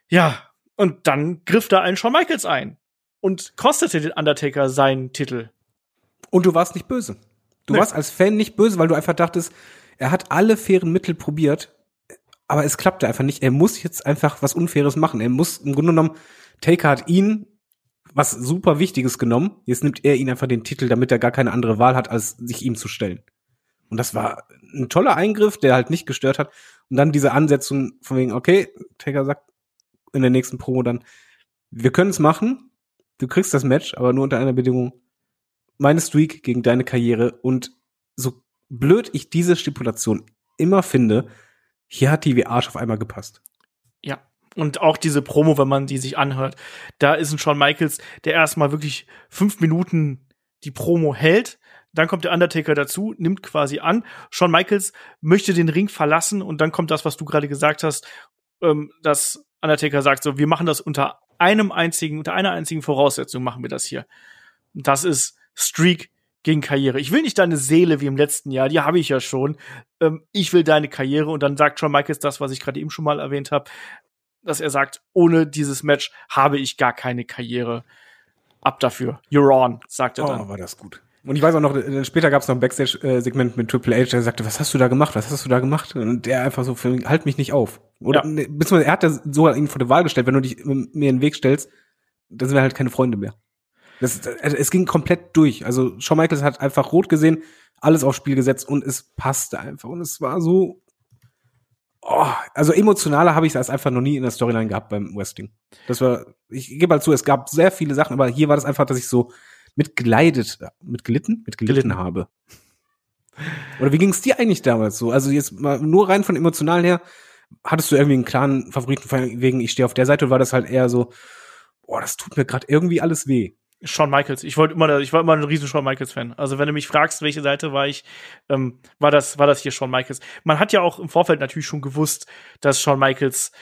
ja, und dann griff da ein Shawn Michaels ein und kostete den Undertaker seinen Titel. Und du warst nicht böse. Du Nee. warst als Fan nicht böse, weil du einfach dachtest, er hat alle fairen Mittel probiert, aber es klappte einfach nicht. Er muss jetzt einfach was Unfaires machen. Er muss im Grunde genommen, Taker hat ihn was super Wichtiges genommen. Jetzt nimmt er ihn einfach den Titel, damit er gar keine andere Wahl hat, als sich ihm zu stellen. Und das war ein toller Eingriff, der halt nicht gestört hat. Und dann diese Ansetzung von wegen, okay, Taker sagt in der nächsten Promo dann, wir können es machen, du kriegst das Match, aber nur unter einer Bedingung, meine Streak gegen deine Karriere und so blöd ich diese Stipulation immer finde, hier hat die wie Arsch auf einmal gepasst. Ja. Und auch diese Promo, wenn man die sich anhört, da ist ein Shawn Michaels, der erstmal wirklich fünf Minuten die Promo hält. Dann kommt der Undertaker dazu, nimmt quasi an. Shawn Michaels möchte den Ring verlassen und dann kommt das, was du gerade gesagt hast, ähm, dass Undertaker sagt so, wir machen das unter einem einzigen, unter einer einzigen Voraussetzung machen wir das hier. Das ist Streak gegen Karriere. Ich will nicht deine Seele wie im letzten Jahr, die habe ich ja schon. Ähm, ich will deine Karriere und dann sagt Shawn Michaels das, was ich gerade eben schon mal erwähnt habe, dass er sagt, ohne dieses Match habe ich gar keine Karriere. Ab dafür. You're on, sagt er dann. Oh, war das gut. Und ich weiß auch noch, äh, später gab es noch ein Backstage-Segment mit Triple H, der sagte, was hast du da gemacht? Was hast du da gemacht? Und der einfach so, halt mich nicht auf. Oder, Ja. ne, beziehungsweise er hat da sogar ihn vor der Wahl gestellt, wenn du dich mir in den Weg stellst, dann sind wir halt keine Freunde mehr. Das, also es ging komplett durch. Also Shawn Michaels hat einfach rot gesehen, alles aufs Spiel gesetzt und es passte einfach. Und es war so, oh, also emotionaler habe ich es als einfach noch nie in der Storyline gehabt beim Wrestling. Das war, ich gebe halt zu, es gab sehr viele Sachen, aber hier war das einfach, dass ich so mitgeleidet, mitgelitten, mitgelitten habe. Oder wie ging es dir eigentlich damals so? Also jetzt mal nur rein von emotional her, hattest du irgendwie einen klaren Favoriten wegen, ich stehe auf der Seite oder war das halt eher so, boah, das tut mir gerade irgendwie alles weh. Shawn Michaels. Ich wollte immer, ich war immer ein riesen Shawn Michaels Fan. Also wenn du mich fragst, welche Seite war ich, ähm, war das, war das hier Shawn Michaels. Man hat ja auch im Vorfeld natürlich schon gewusst, dass Shawn Michaels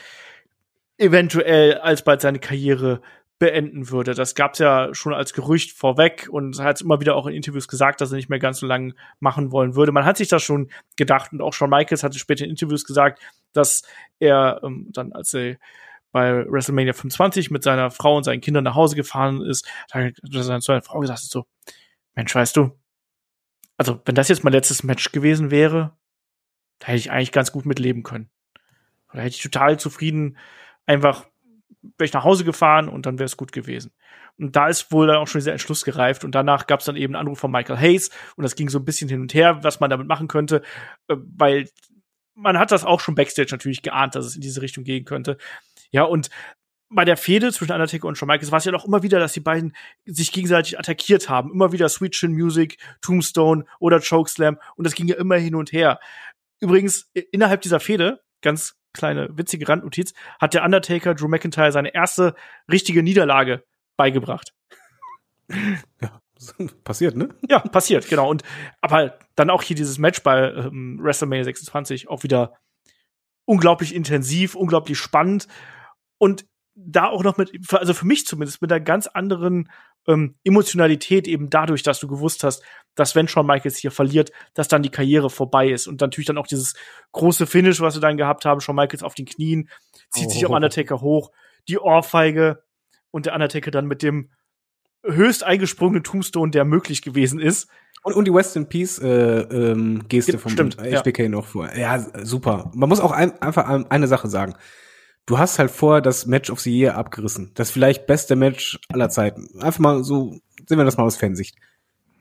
eventuell alsbald seine Karriere beenden würde. Das gab's ja schon als Gerücht vorweg und hat immer wieder auch in Interviews gesagt, dass er nicht mehr ganz so lange machen wollen würde. Man hat sich das schon gedacht und auch Shawn Michaels hatte später in Interviews gesagt, dass er ähm, dann, als er bei WrestleMania 25 mit seiner Frau und seinen Kindern nach Hause gefahren ist, hat er zu seiner Frau gesagt so, Mensch, weißt du, also wenn das jetzt mein letztes Match gewesen wäre, da hätte ich eigentlich ganz gut mitleben können. Da hätte ich total zufrieden einfach wäre ich nach Hause gefahren und dann wäre es gut gewesen. Und da ist wohl dann auch schon dieser Entschluss gereift und danach gab es dann eben einen Anruf von Michael Hayes und das ging so ein bisschen hin und her, was man damit machen könnte, äh, weil man hat das auch schon backstage natürlich geahnt, dass es in diese Richtung gehen könnte. Ja, und bei der Fehde zwischen Undertaker und Shawn Michaels war es ja doch immer wieder, dass die beiden sich gegenseitig attackiert haben. Immer wieder Sweet Chin Music, Tombstone oder Chokeslam und das ging ja immer hin und her. Übrigens, innerhalb dieser Fehde, ganz kleine witzige Randnotiz, hat der Undertaker Drew McIntyre seine erste richtige Niederlage beigebracht. Passiert, ne? Ja, passiert, genau. Und aber dann auch hier dieses Match bei ähm, WrestleMania 26 auch wieder unglaublich intensiv, unglaublich spannend und da auch noch mit, also für mich zumindest, mit einer ganz anderen ähm, Emotionalität eben dadurch, dass du gewusst hast, dass wenn Shawn Michaels hier verliert, dass dann die Karriere vorbei ist und natürlich dann auch dieses große Finish, was wir dann gehabt haben, Shawn Michaels auf den Knien, zieht sich Oh. am Undertaker hoch, die Ohrfeige und der Undertaker dann mit dem höchst eingesprungenen Tombstone, der möglich gewesen ist. Und, und die West in Peace äh, ähm, Geste Ge- vom stimmt, ja. HBK noch vor. Ja, super. Man muss auch ein, einfach eine Sache sagen. Du hast halt vorher das Match of the Year abgerissen. Das vielleicht beste Match aller Zeiten. Einfach mal so, sehen wir das mal aus Fansicht.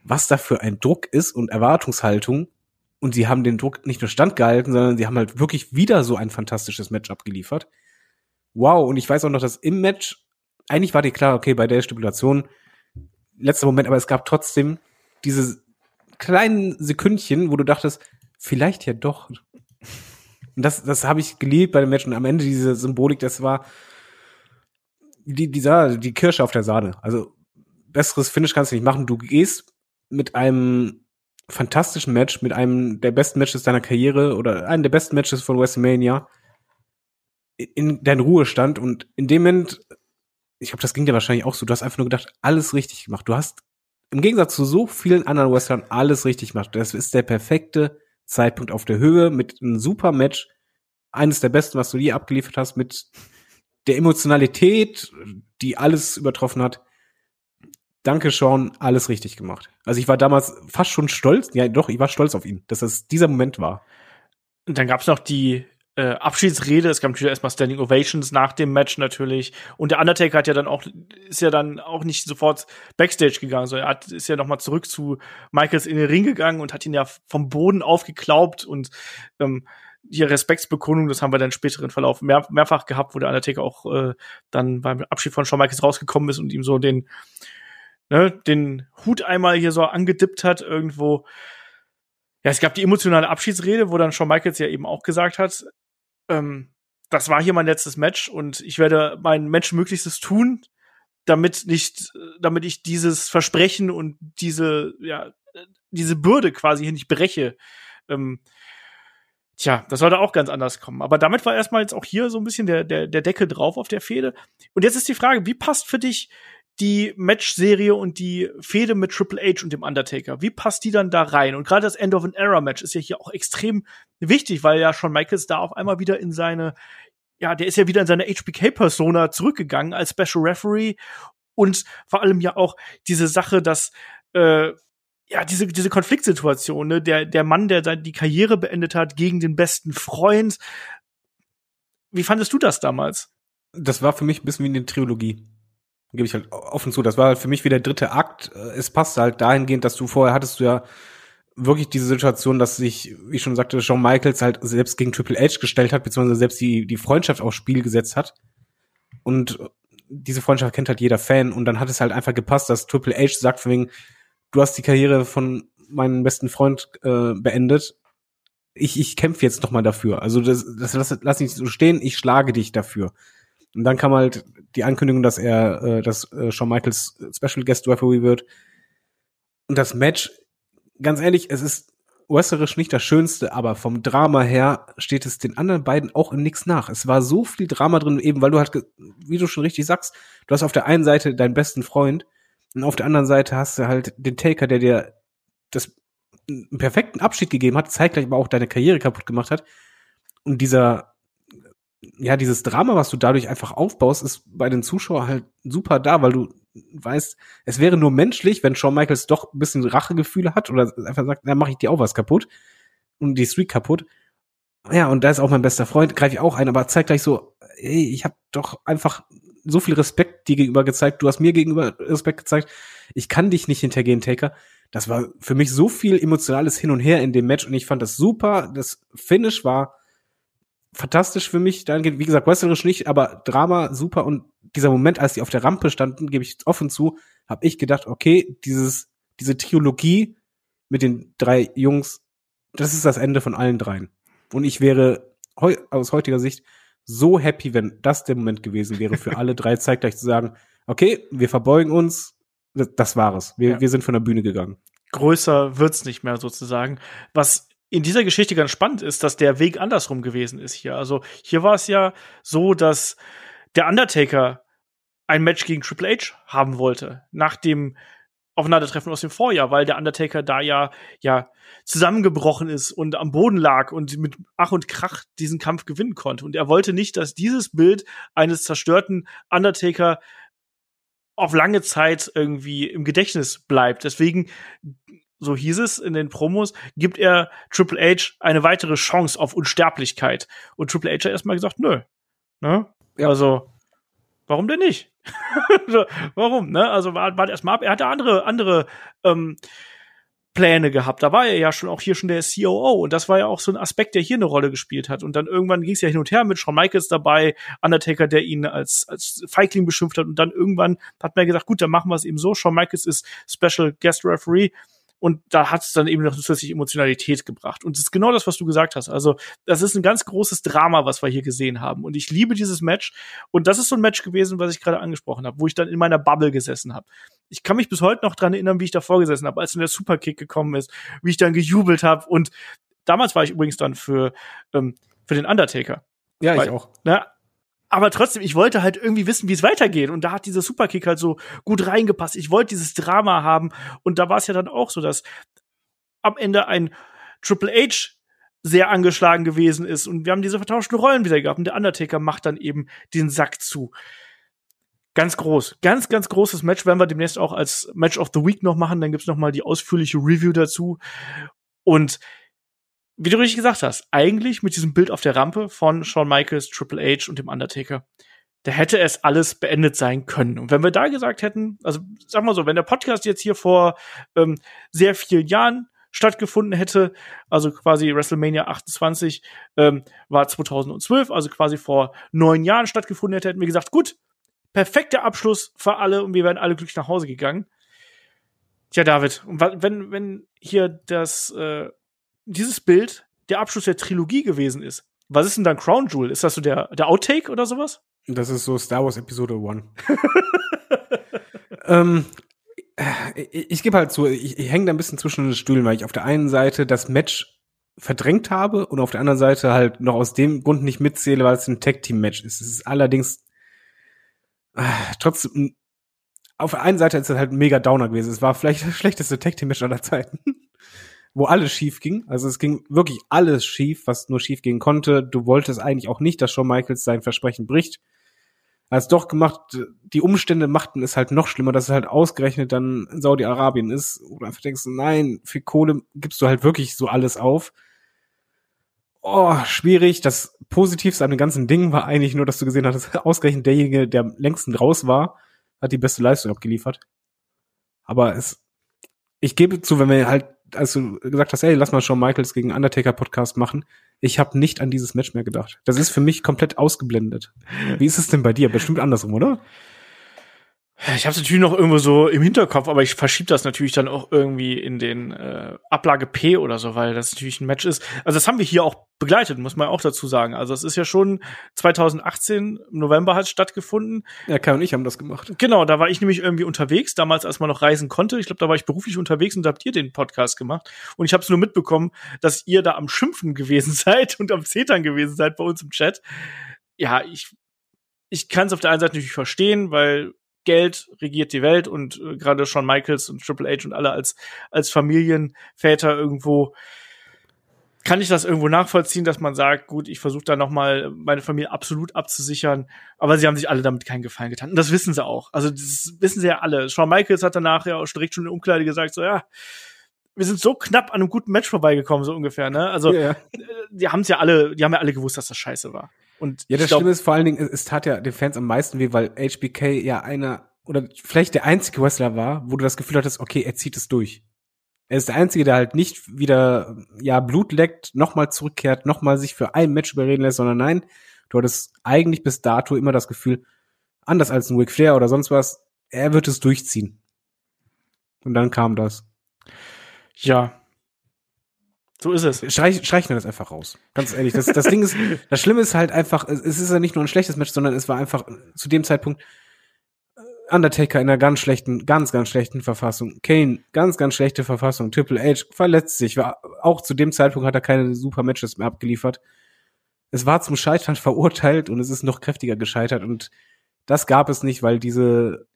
Was da für ein Druck ist und Erwartungshaltung. Und sie haben den Druck nicht nur standgehalten, sondern sie haben halt wirklich wieder so ein fantastisches Match abgeliefert. Wow. Und ich weiß auch noch, dass im Match, eigentlich war dir klar, okay, bei der Stipulation, letzter Moment, aber es gab trotzdem diese kleinen Sekündchen, wo du dachtest, vielleicht ja doch. Und das, das habe ich geliebt bei dem Match und am Ende diese Symbolik, das war die, dieser, die Kirsche auf der Sahne. Also besseres Finish kannst du nicht machen. Du gehst mit einem fantastischen Match, mit einem der besten Matches deiner Karriere oder einem der besten Matches von WrestleMania in deinen Ruhestand und in dem Moment, ich glaube, das ging dir wahrscheinlich auch so, du hast einfach nur gedacht, alles richtig gemacht. Du hast im Gegensatz zu so vielen anderen Wrestlern alles richtig gemacht. Das ist der perfekte Zeitpunkt auf der Höhe mit einem super Match. Eines der besten, was du je abgeliefert hast, mit der Emotionalität, die alles übertroffen hat. Danke, Sean, alles richtig gemacht. Also ich war damals fast schon stolz, ja doch, ich war stolz auf ihn, dass das dieser Moment war. Und dann gab's noch die äh, Abschiedsrede. Es gab natürlich erstmal Standing Ovations nach dem Match natürlich. Und der Undertaker hat ja dann auch, ist ja dann auch nicht sofort Backstage gegangen, sondern er hat, ist ja noch mal zurück zu Michaels in den Ring gegangen und hat ihn ja vom Boden aufgeklaubt und ähm, hier Respektsbekundung, das haben wir dann im späteren Verlauf mehr, mehrfach gehabt, wo der Undertaker auch äh, dann beim Abschied von Shawn Michaels rausgekommen ist und ihm so den, ne, den Hut einmal hier so angedippt hat irgendwo. Ja, es gab die emotionale Abschiedsrede, wo dann Shawn Michaels ja eben auch gesagt hat, ähm, das war hier mein letztes Match und ich werde mein Menschenmöglichstes tun, damit nicht, damit ich dieses Versprechen und diese, ja, diese Bürde quasi hier nicht breche. Ähm, tja, das sollte auch ganz anders kommen. Aber damit war erstmal jetzt auch hier so ein bisschen der, der, der Deckel drauf auf der Fehde. Und jetzt ist die Frage, wie passt für dich die Match-Serie und die Fehde mit Triple H und dem Undertaker, wie passt die dann da rein? Und gerade das End of an Era Match ist ja hier auch extrem wichtig, weil ja schon Michaels da auf einmal wieder in seine, ja, der ist ja wieder in seine HBK-Persona zurückgegangen als Special Referee und vor allem ja auch diese Sache, dass äh, ja, diese, diese Konfliktsituation, ne? der, der Mann, der die Karriere beendet hat, gegen den besten Freund. Wie fandest du das damals? Das war für mich ein bisschen wie eine Trilogie gebe ich halt offen zu. Das war halt für mich wie der dritte Akt. Es passte halt dahingehend, dass du vorher hattest du ja wirklich diese Situation, dass sich, wie ich schon sagte, Shawn Michaels halt selbst gegen Triple H gestellt hat, beziehungsweise selbst die, die Freundschaft aufs Spiel gesetzt hat. Und diese Freundschaft kennt halt jeder Fan. Und dann hat es halt einfach gepasst, dass Triple H sagt von wegen, du hast die Karriere von meinem besten Freund äh, beendet. Ich, ich kämpfe jetzt noch mal dafür. Also das, das lass, lass nicht so stehen, ich schlage dich dafür. Und dann kam halt die Ankündigung, dass er, äh, dass äh, Shawn Michaels Special Guest Referee wird. Und das Match, ganz ehrlich, es ist wrestlerisch nicht das Schönste, aber vom Drama her steht es den anderen beiden auch in nichts nach. Es war so viel Drama drin, eben weil du halt, wie du schon richtig sagst, du hast auf der einen Seite deinen besten Freund und auf der anderen Seite hast du halt den Taker, der dir das einen perfekten Abschied gegeben hat, zeitgleich aber auch deine Karriere kaputt gemacht hat. Und dieser ja, dieses Drama, was du dadurch einfach aufbaust, ist bei den Zuschauern halt super da, weil du weißt, es wäre nur menschlich, wenn Shawn Michaels doch ein bisschen Rachegefühle hat oder einfach sagt, na, mach ich dir auch was kaputt und die Streak kaputt. Ja, und da ist auch mein bester Freund, greife ich auch ein, aber zeigt gleich so, ey, ich habe doch einfach so viel Respekt dir gegenüber gezeigt, du hast mir gegenüber Respekt gezeigt, ich kann dich nicht hintergehen, Taker. Das war für mich so viel emotionales Hin und Her in dem Match und ich fand das super. Das Finish war fantastisch für mich. Dann, wie gesagt, wrestlerisch nicht, aber Drama super. Und dieser Moment, als die auf der Rampe standen, gebe ich offen zu, habe ich gedacht, okay, dieses, diese Trilogie mit den drei Jungs, das ist das Ende von allen dreien. Und ich wäre heu aus heutiger Sicht so happy, wenn das der Moment gewesen wäre, für alle drei zeitgleich zu sagen, okay, wir verbeugen uns, das, das war es. Wir, ja. wir sind von der Bühne gegangen. Größer wird's nicht mehr sozusagen. Was in dieser Geschichte ganz spannend ist, dass der Weg andersrum gewesen ist hier. Also hier war es ja so, dass der Undertaker ein Match gegen Triple H haben wollte, nach dem Aufeinandertreffen aus dem Vorjahr, weil der Undertaker da ja, ja zusammengebrochen ist und am Boden lag und mit Ach und Krach diesen Kampf gewinnen konnte. Und er wollte nicht, dass dieses Bild eines zerstörten Undertaker auf lange Zeit irgendwie im Gedächtnis bleibt. Deswegen so hieß es in den Promos, gibt er Triple H eine weitere Chance auf Unsterblichkeit. Und Triple H hat erstmal gesagt, nö. Ne? Ja. Also, warum denn nicht? warum? Ne? Also war, war erstmal ab. Er hatte andere, andere ähm, Pläne gehabt. Da war er ja schon auch hier schon der COO und das war ja auch so ein Aspekt, der hier eine Rolle gespielt hat. Und dann irgendwann ging es ja hin und her mit Shawn Michaels dabei, Undertaker, der ihn als, als Feigling beschimpft hat. Und dann irgendwann hat man gesagt, gut, dann machen wir es eben so. Shawn Michaels ist Special Guest Referee und da hat es dann eben noch zusätzlich Emotionalität gebracht. Und das ist genau das, was du gesagt hast. Also, das ist ein ganz großes Drama, was wir hier gesehen haben. Und ich liebe dieses Match. Und das ist so ein Match gewesen, was ich gerade angesprochen habe, wo ich dann in meiner Bubble gesessen habe. Ich kann mich bis heute noch dran erinnern, wie ich davor gesessen habe, als dann der Superkick gekommen ist, wie ich dann gejubelt habe. Und damals war ich übrigens dann für, ähm, für den Undertaker. Ja, ich Weil, auch. Ne, aber trotzdem, ich wollte halt irgendwie wissen, wie es weitergeht. Und da hat dieser Superkick halt so gut reingepasst. Ich wollte dieses Drama haben. Und da war es ja dann auch so, dass am Ende ein Triple H sehr angeschlagen gewesen ist. Und wir haben diese vertauschten Rollen wieder gehabt. Und der Undertaker macht dann eben den Sack zu. Ganz groß. Ganz, ganz großes Match werden wir demnächst auch als Match of the Week noch machen. Dann gibt's noch mal die ausführliche Review dazu. Und wie du richtig gesagt hast, eigentlich mit diesem Bild auf der Rampe von Shawn Michaels, Triple H und dem Undertaker, da hätte es alles beendet sein können. Und wenn wir da gesagt hätten, also sag mal so, wenn der Podcast jetzt hier vor ähm, sehr vielen Jahren stattgefunden hätte, also quasi WrestleMania 28 ähm, war 2012, also quasi vor neun Jahren stattgefunden hätte, hätten wir gesagt, gut, perfekter Abschluss für alle und wir wären alle glücklich nach Hause gegangen. Tja, David, wenn, wenn hier das äh, dieses Bild der Abschluss der Trilogie gewesen ist, Was ist denn dann Crown Jewel? Ist das so der, der Outtake oder sowas? Das ist so Star Wars Episode 1. ähm, ich, ich gebe halt zu, ich, ich hänge da ein bisschen zwischen den Stühlen, weil ich auf der einen Seite das Match verdrängt habe und auf der anderen Seite halt noch aus dem Grund nicht mitzähle, weil es ein Tag-Team-Match ist. Es ist allerdings äh, trotzdem, auf der einen Seite ist es halt mega Downer gewesen. Es war vielleicht das schlechteste Tag-Team-Match aller Zeiten, wo alles schief ging. Also es ging wirklich alles schief, was nur schief gehen konnte. Du wolltest eigentlich auch nicht, dass Shawn Michaels sein Versprechen bricht. Als doch gemacht, die Umstände machten es halt noch schlimmer, dass es halt ausgerechnet dann in Saudi-Arabien ist. Oder einfach denkst, nein, für Kohle gibst du halt wirklich so alles auf oh, schwierig. Das Positivste an dem ganzen Ding war eigentlich nur, dass du gesehen hast, ausgerechnet derjenige, der am längsten raus war, hat die beste Leistung abgeliefert. Aber es, ich gebe zu, wenn wir halt, als du gesagt hast, ey, lass mal schon Michaels gegen Undertaker Podcast machen, ich habe nicht an dieses Match mehr gedacht. Das ist für mich komplett ausgeblendet. Wie ist es denn bei dir? Bestimmt andersrum, oder? Ich habe es natürlich noch irgendwo so im Hinterkopf, aber ich verschiebe das natürlich dann auch irgendwie in den äh, Ablage P oder so, weil das natürlich ein Match ist. Also das haben wir hier auch begleitet, muss man auch dazu sagen. Also es ist ja schon 2018 im November hat stattgefunden. Ja, Kai und ich haben das gemacht. Genau, da war ich nämlich irgendwie unterwegs, damals als man noch reisen konnte. Ich glaube, da war ich beruflich unterwegs und da habt ihr den Podcast gemacht. Und ich habe es nur mitbekommen, dass ihr da am Schimpfen gewesen seid und am Zetern gewesen seid bei uns im Chat. Ja, ich ich kann es auf der einen Seite natürlich verstehen, weil Geld regiert die Welt und äh, gerade Shawn Michaels und Triple H und alle als, als Familienväter irgendwo kann ich das irgendwo nachvollziehen, dass man sagt, gut, ich versuche da noch mal meine Familie absolut abzusichern, aber sie haben sich alle damit keinen Gefallen getan. Und das wissen sie auch. Also das wissen sie ja alle. Shawn Michaels hat danach ja auch direkt schon in der Umkleide gesagt, so ja, wir sind so knapp an einem guten Match vorbeigekommen, so ungefähr, ne? Also ja, ja. Äh, die haben es ja alle, die haben ja alle gewusst, dass das scheiße war. Und ja, das glaub, Schlimme ist vor allen Dingen, es, es tat ja den Fans am meisten weh, weil HBK ja einer oder vielleicht der einzige Wrestler war, wo du das Gefühl hattest, okay, er zieht es durch. Er ist der einzige, der halt nicht wieder ja Blut leckt, nochmal zurückkehrt, nochmal sich für ein Match überreden lässt, sondern nein, du hattest eigentlich bis dato immer das Gefühl, anders als ein Ric Flair oder sonst was, er wird es durchziehen. Und dann kam das. Ja, so ist es. Streich, streichen wir das einfach raus. Ganz ehrlich. Das, das Ding ist, das Schlimme ist halt einfach, es ist ja nicht nur ein schlechtes Match, sondern es war einfach zu dem Zeitpunkt äh, Undertaker in einer ganz schlechten, ganz, ganz schlechten Verfassung. Kane, ganz, ganz schlechte Verfassung. Triple H verletzt sich. War, auch zu dem Zeitpunkt hat er keine super Matches mehr abgeliefert. Es war zum Scheitern verurteilt und es ist noch kräftiger gescheitert und das gab es nicht, weil diese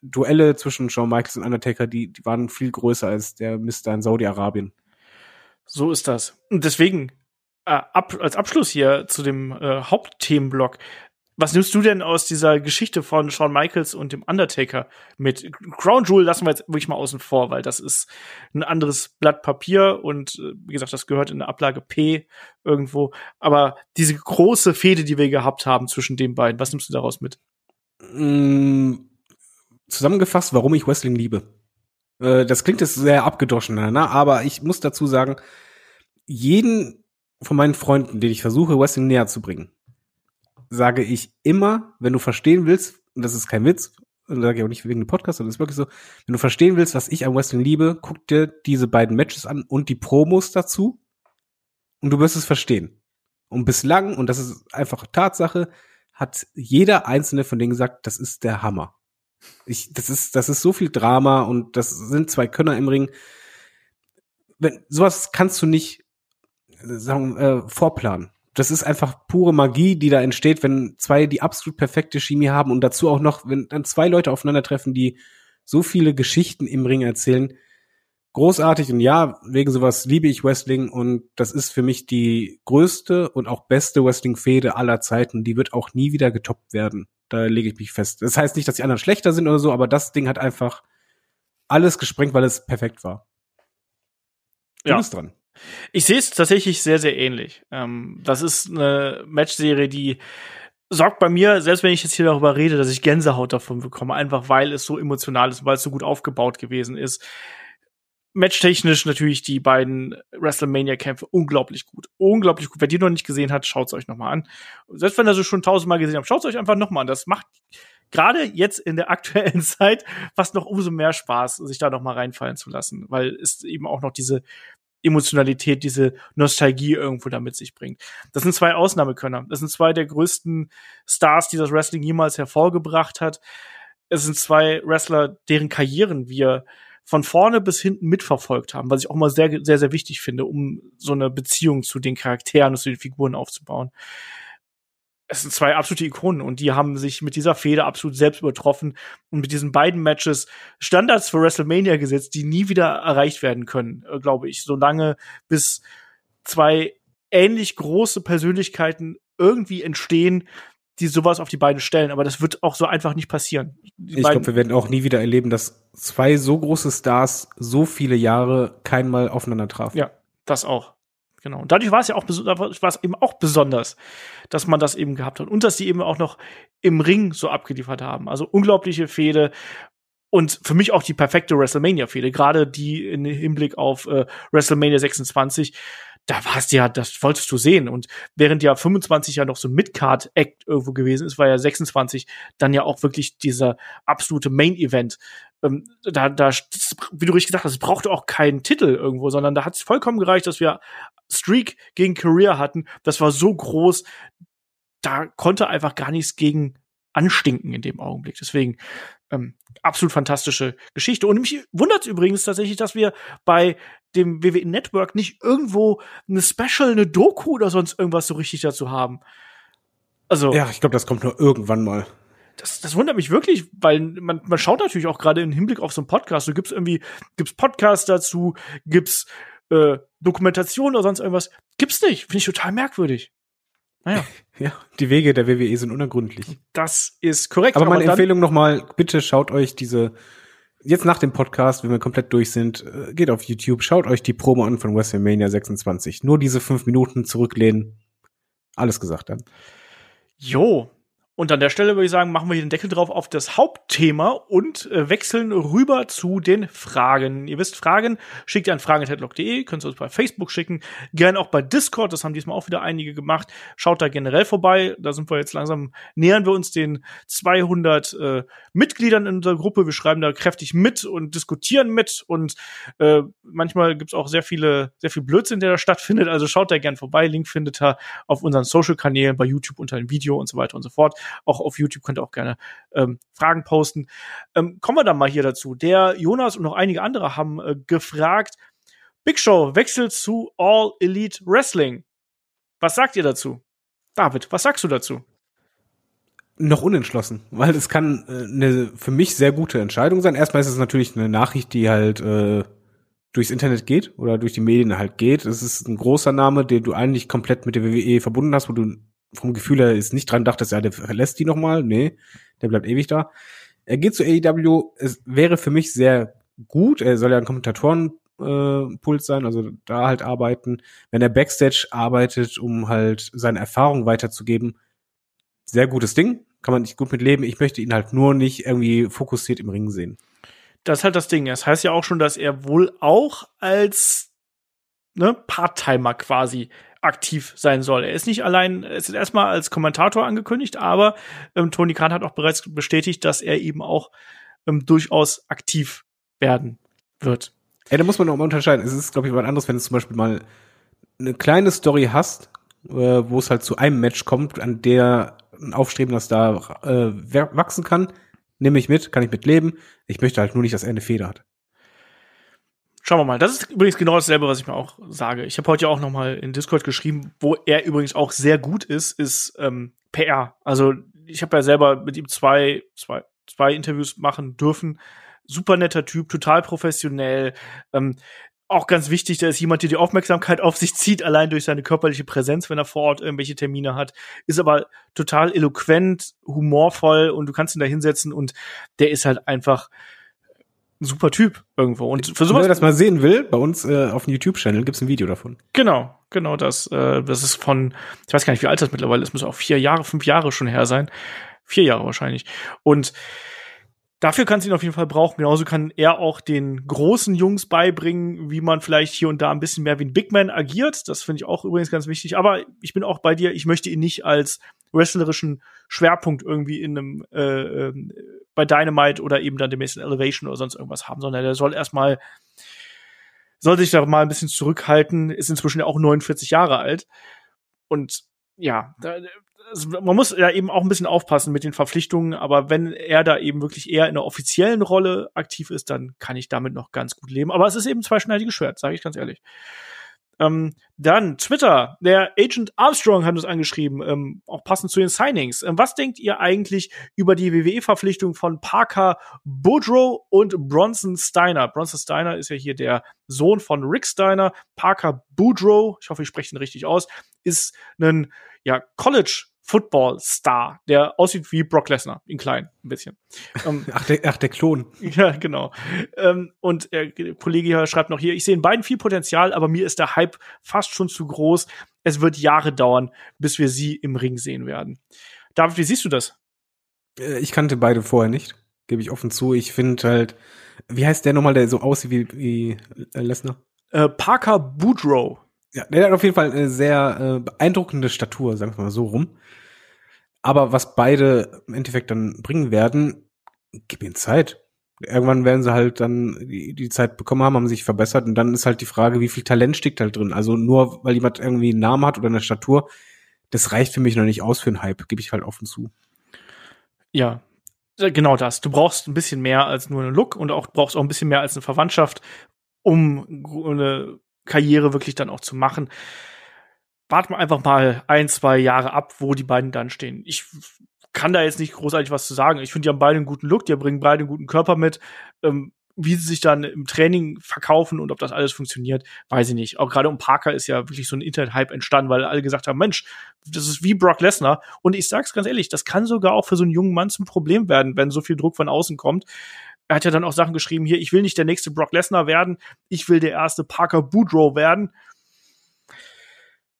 Duelle zwischen Shawn Michaels und Undertaker, die, die waren viel größer als der Mister in Saudi-Arabien. So ist das. Und deswegen, äh, ab, als Abschluss hier zu dem äh, Hauptthemenblock, was nimmst du denn aus dieser Geschichte von Shawn Michaels und dem Undertaker mit? Crown Jewel lassen wir jetzt wirklich mal außen vor, weil das ist ein anderes Blatt Papier und äh, wie gesagt, das gehört in der Ablage P irgendwo. Aber diese große Fehde, die wir gehabt haben zwischen den beiden, was nimmst du daraus mit? Mm, zusammengefasst, warum ich Wrestling liebe. Äh, das klingt jetzt sehr abgedroschen, ne? aber ich muss dazu sagen, jeden von meinen Freunden, den ich versuche, Wrestling näher zu bringen, sage ich immer, wenn du verstehen willst, und das ist kein Witz, und sage ich auch nicht wegen dem Podcast, sondern das ist wirklich so, wenn du verstehen willst, was ich am Wrestling liebe, guck dir diese beiden Matches an und die Promos dazu und du wirst es verstehen. Und bislang, und das ist einfach Tatsache, hat jeder einzelne von denen gesagt, das ist der Hammer. Ich, das ist, das ist so viel Drama und das sind zwei Könner im Ring. Wenn, sowas kannst du nicht sagen, äh, vorplanen. Das ist einfach pure Magie, die da entsteht, wenn zwei die absolut perfekte Chemie haben und dazu auch noch, wenn dann zwei Leute aufeinandertreffen, die so viele Geschichten im Ring erzählen. Großartig und ja, wegen sowas liebe ich Wrestling und das ist für mich die größte und auch beste Wrestling-Fehde aller Zeiten. Die wird auch nie wieder getoppt werden. Da lege ich mich fest. Das heißt nicht, dass die anderen schlechter sind oder so, aber das Ding hat einfach alles gesprengt, weil es perfekt war. Du ja. bist dran. Ich sehe es tatsächlich sehr, sehr ähnlich. Ähm, das ist eine Matchserie, die sorgt bei mir, selbst wenn ich jetzt hier darüber rede, dass ich Gänsehaut davon bekomme, einfach weil es so emotional ist, weil es so gut aufgebaut gewesen ist. Matchtechnisch natürlich die beiden WrestleMania-Kämpfe unglaublich gut. Unglaublich gut. Wer die noch nicht gesehen hat, schaut's euch nochmal an. Selbst wenn ihr so schon tausendmal gesehen habt, schaut's euch einfach nochmal an. Das macht gerade jetzt in der aktuellen Zeit fast noch umso mehr Spaß, sich da nochmal reinfallen zu lassen, weil es eben auch noch diese Emotionalität, diese Nostalgie irgendwo damit sich bringt. Das sind zwei Ausnahmekönner. Das sind zwei der größten Stars, die das Wrestling jemals hervorgebracht hat. Es sind zwei Wrestler, deren Karrieren wir von vorne bis hinten mitverfolgt haben, was ich auch mal sehr, sehr, sehr wichtig finde, um so eine Beziehung zu den Charakteren und zu den Figuren aufzubauen. Es sind zwei absolute Ikonen und die haben sich mit dieser Fehde absolut selbst übertroffen und mit diesen beiden Matches Standards für WrestleMania gesetzt, die nie wieder erreicht werden können, äh, glaube ich, solange bis zwei ähnlich große Persönlichkeiten irgendwie entstehen, die sowas auf die Beine stellen. Aber das wird auch so einfach nicht passieren. Die ich glaube, wir werden auch nie wieder erleben, dass zwei so große Stars so viele Jahre keinmal aufeinander trafen. Ja, das auch. Genau. Und dadurch war es ja auch, war es eben auch besonders, dass man das eben gehabt hat. Und dass die eben auch noch im Ring so abgeliefert haben. Also unglaubliche Fehde. Und für mich auch die perfekte WrestleMania-Fehde. Gerade die in Hinblick auf äh, WrestleMania 26 da warst du ja, das wolltest du sehen. Und während ja 25 ja noch so ein Midcard-Act irgendwo gewesen ist, war ja 26 dann ja auch wirklich dieser absolute Main-Event. Ähm, da, da, wie du richtig gesagt hast, es brauchte auch keinen Titel irgendwo, sondern da hat es vollkommen gereicht, dass wir Streak gegen Career hatten. Das war so groß, da konnte einfach gar nichts gegen anstinken in dem Augenblick. Deswegen ähm, absolut fantastische Geschichte. Und mich wundert übrigens tatsächlich, dass wir bei dem WWE Network nicht irgendwo eine Special, eine Doku oder sonst irgendwas so richtig dazu haben. Also. Ja, ich glaube, das kommt nur irgendwann mal. Das, das wundert mich wirklich, weil man, man schaut natürlich auch gerade im Hinblick auf so einen Podcast. Du gibt's irgendwie, gibt's Podcasts dazu, gibt's äh, Dokumentation oder sonst irgendwas. Gibt's nicht. Finde ich total merkwürdig. Naja. Ja, die Wege der WWE sind unergründlich. Das ist korrekt. Aber meine aber Empfehlung nochmal, bitte schaut euch diese, jetzt nach dem Podcast, wenn wir komplett durch sind, äh, geht auf YouTube, schaut euch die Promo an von WrestleMania 26. Nur diese fünf Minuten zurücklehnen. Alles gesagt dann. Jo, und an der Stelle würde ich sagen, machen wir hier den Deckel drauf auf das Hauptthema und äh, wechseln rüber zu den Fragen. Ihr wisst, Fragen schickt ihr an fragen.headlock.de, könnt ihr uns bei Facebook schicken, gerne auch bei Discord, das haben diesmal auch wieder einige gemacht. Schaut da generell vorbei, da sind wir jetzt langsam, nähern wir uns den 200 äh, Mitgliedern in unserer Gruppe. Wir schreiben da kräftig mit und diskutieren mit und äh, manchmal gibt's auch sehr viele, sehr viel Blödsinn, der da stattfindet. Also schaut da gerne vorbei. Link findet ihr auf unseren Social-Kanälen, bei YouTube unter dem Video und so weiter und so fort. Auch auf YouTube könnt ihr auch gerne ähm, Fragen posten. Ähm, kommen wir dann mal hier dazu. Der Jonas und noch einige andere haben äh, gefragt, Big Show wechselt zu All Elite Wrestling. Was sagt ihr dazu? David, was sagst du dazu? Noch unentschlossen, weil es kann äh, eine für mich sehr gute Entscheidung sein. Erstmal ist es natürlich eine Nachricht, die halt äh, durchs Internet geht oder durch die Medien halt geht. Es ist ein großer Name, den du eigentlich komplett mit der WWE verbunden hast, wo du vom Gefühl her ist nicht dran dachtest, ja, der verlässt die nochmal. Nee, der bleibt ewig da. Er geht zu AEW. Es wäre für mich sehr gut. Er soll ja ein Kommentatorenpult äh, sein, also da halt arbeiten. Wenn er Backstage arbeitet, um halt seine Erfahrung weiterzugeben, sehr gutes Ding. Kann man nicht gut mit leben. Ich möchte ihn halt nur nicht irgendwie fokussiert im Ring sehen. Das ist halt das Ding. Das heißt ja auch schon, dass er wohl auch als ne, Part-Timer quasi aktiv sein soll. Er ist nicht allein, es ist erstmal als Kommentator angekündigt, aber ähm, Tony Khan hat auch bereits bestätigt, dass er eben auch ähm, durchaus aktiv werden wird. Ja, da muss man auch mal unterscheiden. Es ist, glaube ich, was anderes, wenn du zum Beispiel mal eine kleine Story hast, äh, wo es halt zu einem Match kommt, an der ein aufstrebender Star äh, wachsen kann. Nehme ich mit, kann ich mit leben. Ich möchte halt nur nicht, dass er eine Feder hat. Schauen wir mal. Das ist übrigens genau dasselbe, was ich mir auch sage. Ich habe heute ja auch noch mal in Discord geschrieben, wo er übrigens auch sehr gut ist, ist ähm, PR. Also ich habe ja selber mit ihm zwei, zwei, zwei Interviews machen dürfen. Super netter Typ, total professionell. Ähm, auch ganz wichtig, da ist jemand, der die Aufmerksamkeit auf sich zieht, allein durch seine körperliche Präsenz, wenn er vor Ort irgendwelche Termine hat. Ist aber total eloquent, humorvoll und du kannst ihn da hinsetzen und der ist halt einfach super Typ irgendwo. Und für sowas. Wer das mal sehen will, bei uns äh, auf dem YouTube-Channel gibt's ein Video davon. Genau, genau das. Äh, das ist von, ich weiß gar nicht, wie alt das mittlerweile ist, muss auch vier Jahre, fünf Jahre schon her sein. Vier Jahre wahrscheinlich. Und Dafür kannst du ihn auf jeden Fall brauchen. Genauso kann er auch den großen Jungs beibringen, wie man vielleicht hier und da ein bisschen mehr wie ein Big Man agiert. Das finde ich auch übrigens ganz wichtig. Aber ich bin auch bei dir. Ich möchte ihn nicht als wrestlerischen Schwerpunkt irgendwie in einem äh, äh, bei Dynamite oder eben dann demnächst in Elevation oder sonst irgendwas haben, sondern der soll erstmal soll sich da mal ein bisschen zurückhalten, ist inzwischen ja auch 49 Jahre alt. Und ja, da, man muss ja eben auch ein bisschen aufpassen mit den Verpflichtungen, aber wenn er da eben wirklich eher in einer offiziellen Rolle aktiv ist, dann kann ich damit noch ganz gut leben. Aber es ist eben zweischneidiges Schwert, sage ich ganz ehrlich. Ähm, dann Twitter, der Agent Armstrong hat uns angeschrieben, ähm, auch passend zu den Signings. Ähm, was denkt ihr eigentlich über die WWE-Verpflichtung von Parker Boudreau und Bronson Steiner? Bronson Steiner ist ja hier der Sohn von Rick Steiner. Parker Boudreau, ich hoffe, ich spreche ihn richtig aus, ist ein ja, College Football-Star, der aussieht wie Brock Lesnar, in klein, ein bisschen. Ähm, ach, der, ach, der Klon. Ja, genau. Ähm, und der Kollege hier schreibt noch hier, ich sehe in beiden viel Potenzial, aber mir ist der Hype fast schon zu groß. Es wird Jahre dauern, bis wir sie im Ring sehen werden. David, wie siehst du das? Äh, ich kannte beide vorher nicht, gebe ich offen zu. Ich finde halt, wie heißt der nochmal, der so aussieht wie, wie Lesnar? Äh, Parker Boudreau. Ja, der hat auf jeden Fall eine sehr äh, beeindruckende Statur, sagen wir mal so rum. Aber was beide im Endeffekt dann bringen werden, gib ihnen Zeit. Irgendwann werden sie halt dann die, die Zeit bekommen haben, haben sich verbessert und dann ist halt die Frage, wie viel Talent steckt halt drin. Also nur weil jemand irgendwie einen Namen hat oder eine Statur, das reicht für mich noch nicht aus für einen Hype, gebe ich halt offen zu. Ja, genau das. Du brauchst ein bisschen mehr als nur einen Look und auch brauchst auch ein bisschen mehr als eine Verwandtschaft, um eine Karriere wirklich dann auch zu machen. Warten wir einfach mal ein, zwei Jahre ab, wo die beiden dann stehen. Ich kann da jetzt nicht großartig was zu sagen. Ich finde, die haben beide einen guten Look, die bringen beide einen guten Körper mit. Ähm, wie sie sich dann im Training verkaufen und ob das alles funktioniert, weiß ich nicht. Auch gerade um Parker ist ja wirklich so ein Internet-Hype entstanden, weil alle gesagt haben, Mensch, das ist wie Brock Lesnar. Und ich sag's ganz ehrlich, das kann sogar auch für so einen jungen Mann zum Problem werden, wenn so viel Druck von außen kommt er hat ja dann auch Sachen geschrieben, hier, ich will nicht der nächste Brock Lesnar werden, ich will der erste Parker Boudreau werden.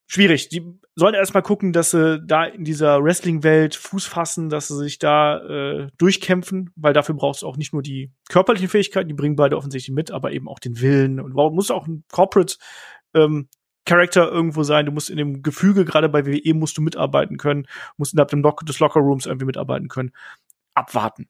Schwierig. Die sollen erstmal gucken, dass sie da in dieser Wrestling-Welt Fuß fassen, dass sie sich da äh, durchkämpfen, weil dafür brauchst du auch nicht nur die körperlichen Fähigkeiten, die bringen beide offensichtlich mit, aber eben auch den Willen und muss auch ein Corporate ähm, Character irgendwo sein. Du musst in dem Gefüge, gerade bei WWE, musst du mitarbeiten können, musst innerhalb des Locker Rooms irgendwie mitarbeiten können. Abwarten.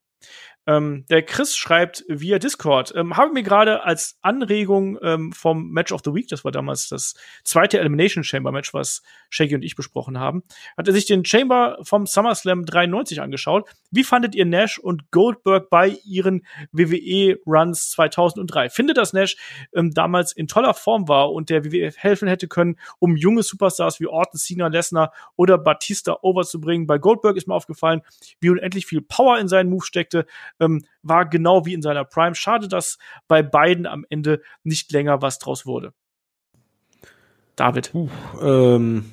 Ähm, der Chris schreibt via Discord, ähm, habe mir gerade als Anregung ähm, vom Match of the Week, das war damals das zweite Elimination Chamber Match, was Shaggy und ich besprochen haben, hat er sich den Chamber vom SummerSlam 93 angeschaut. Wie fandet ihr Nash und Goldberg bei ihren WWE Runs 2003? Findet, dass Nash ähm, damals in toller Form war und der WWE helfen hätte können, um junge Superstars wie Orton, Cena, Lesnar oder Batista overzubringen? Bei Goldberg ist mir aufgefallen, wie unendlich viel Power in seinen Move steckte ähm, war genau wie in seiner Prime. Schade, dass bei beiden am Ende nicht länger was draus wurde. David. Uh, ähm,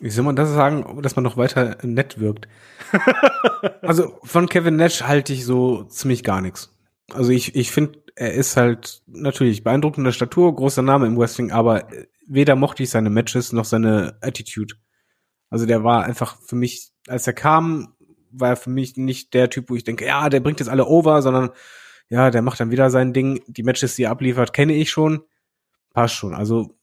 wie soll man das sagen, dass man noch weiter nett wirkt? also von Kevin Nash halte ich so ziemlich gar nichts. Also ich, ich finde, er ist halt natürlich beeindruckender Statur, großer Name im Wrestling, aber weder mochte ich seine Matches noch seine Attitude. Also der war einfach für mich, als er kam, war für mich nicht der Typ, wo ich denke, ja, der bringt jetzt alle over, sondern ja, der macht dann wieder sein Ding. Die Matches, die er abliefert, kenne ich schon. Passt schon. Also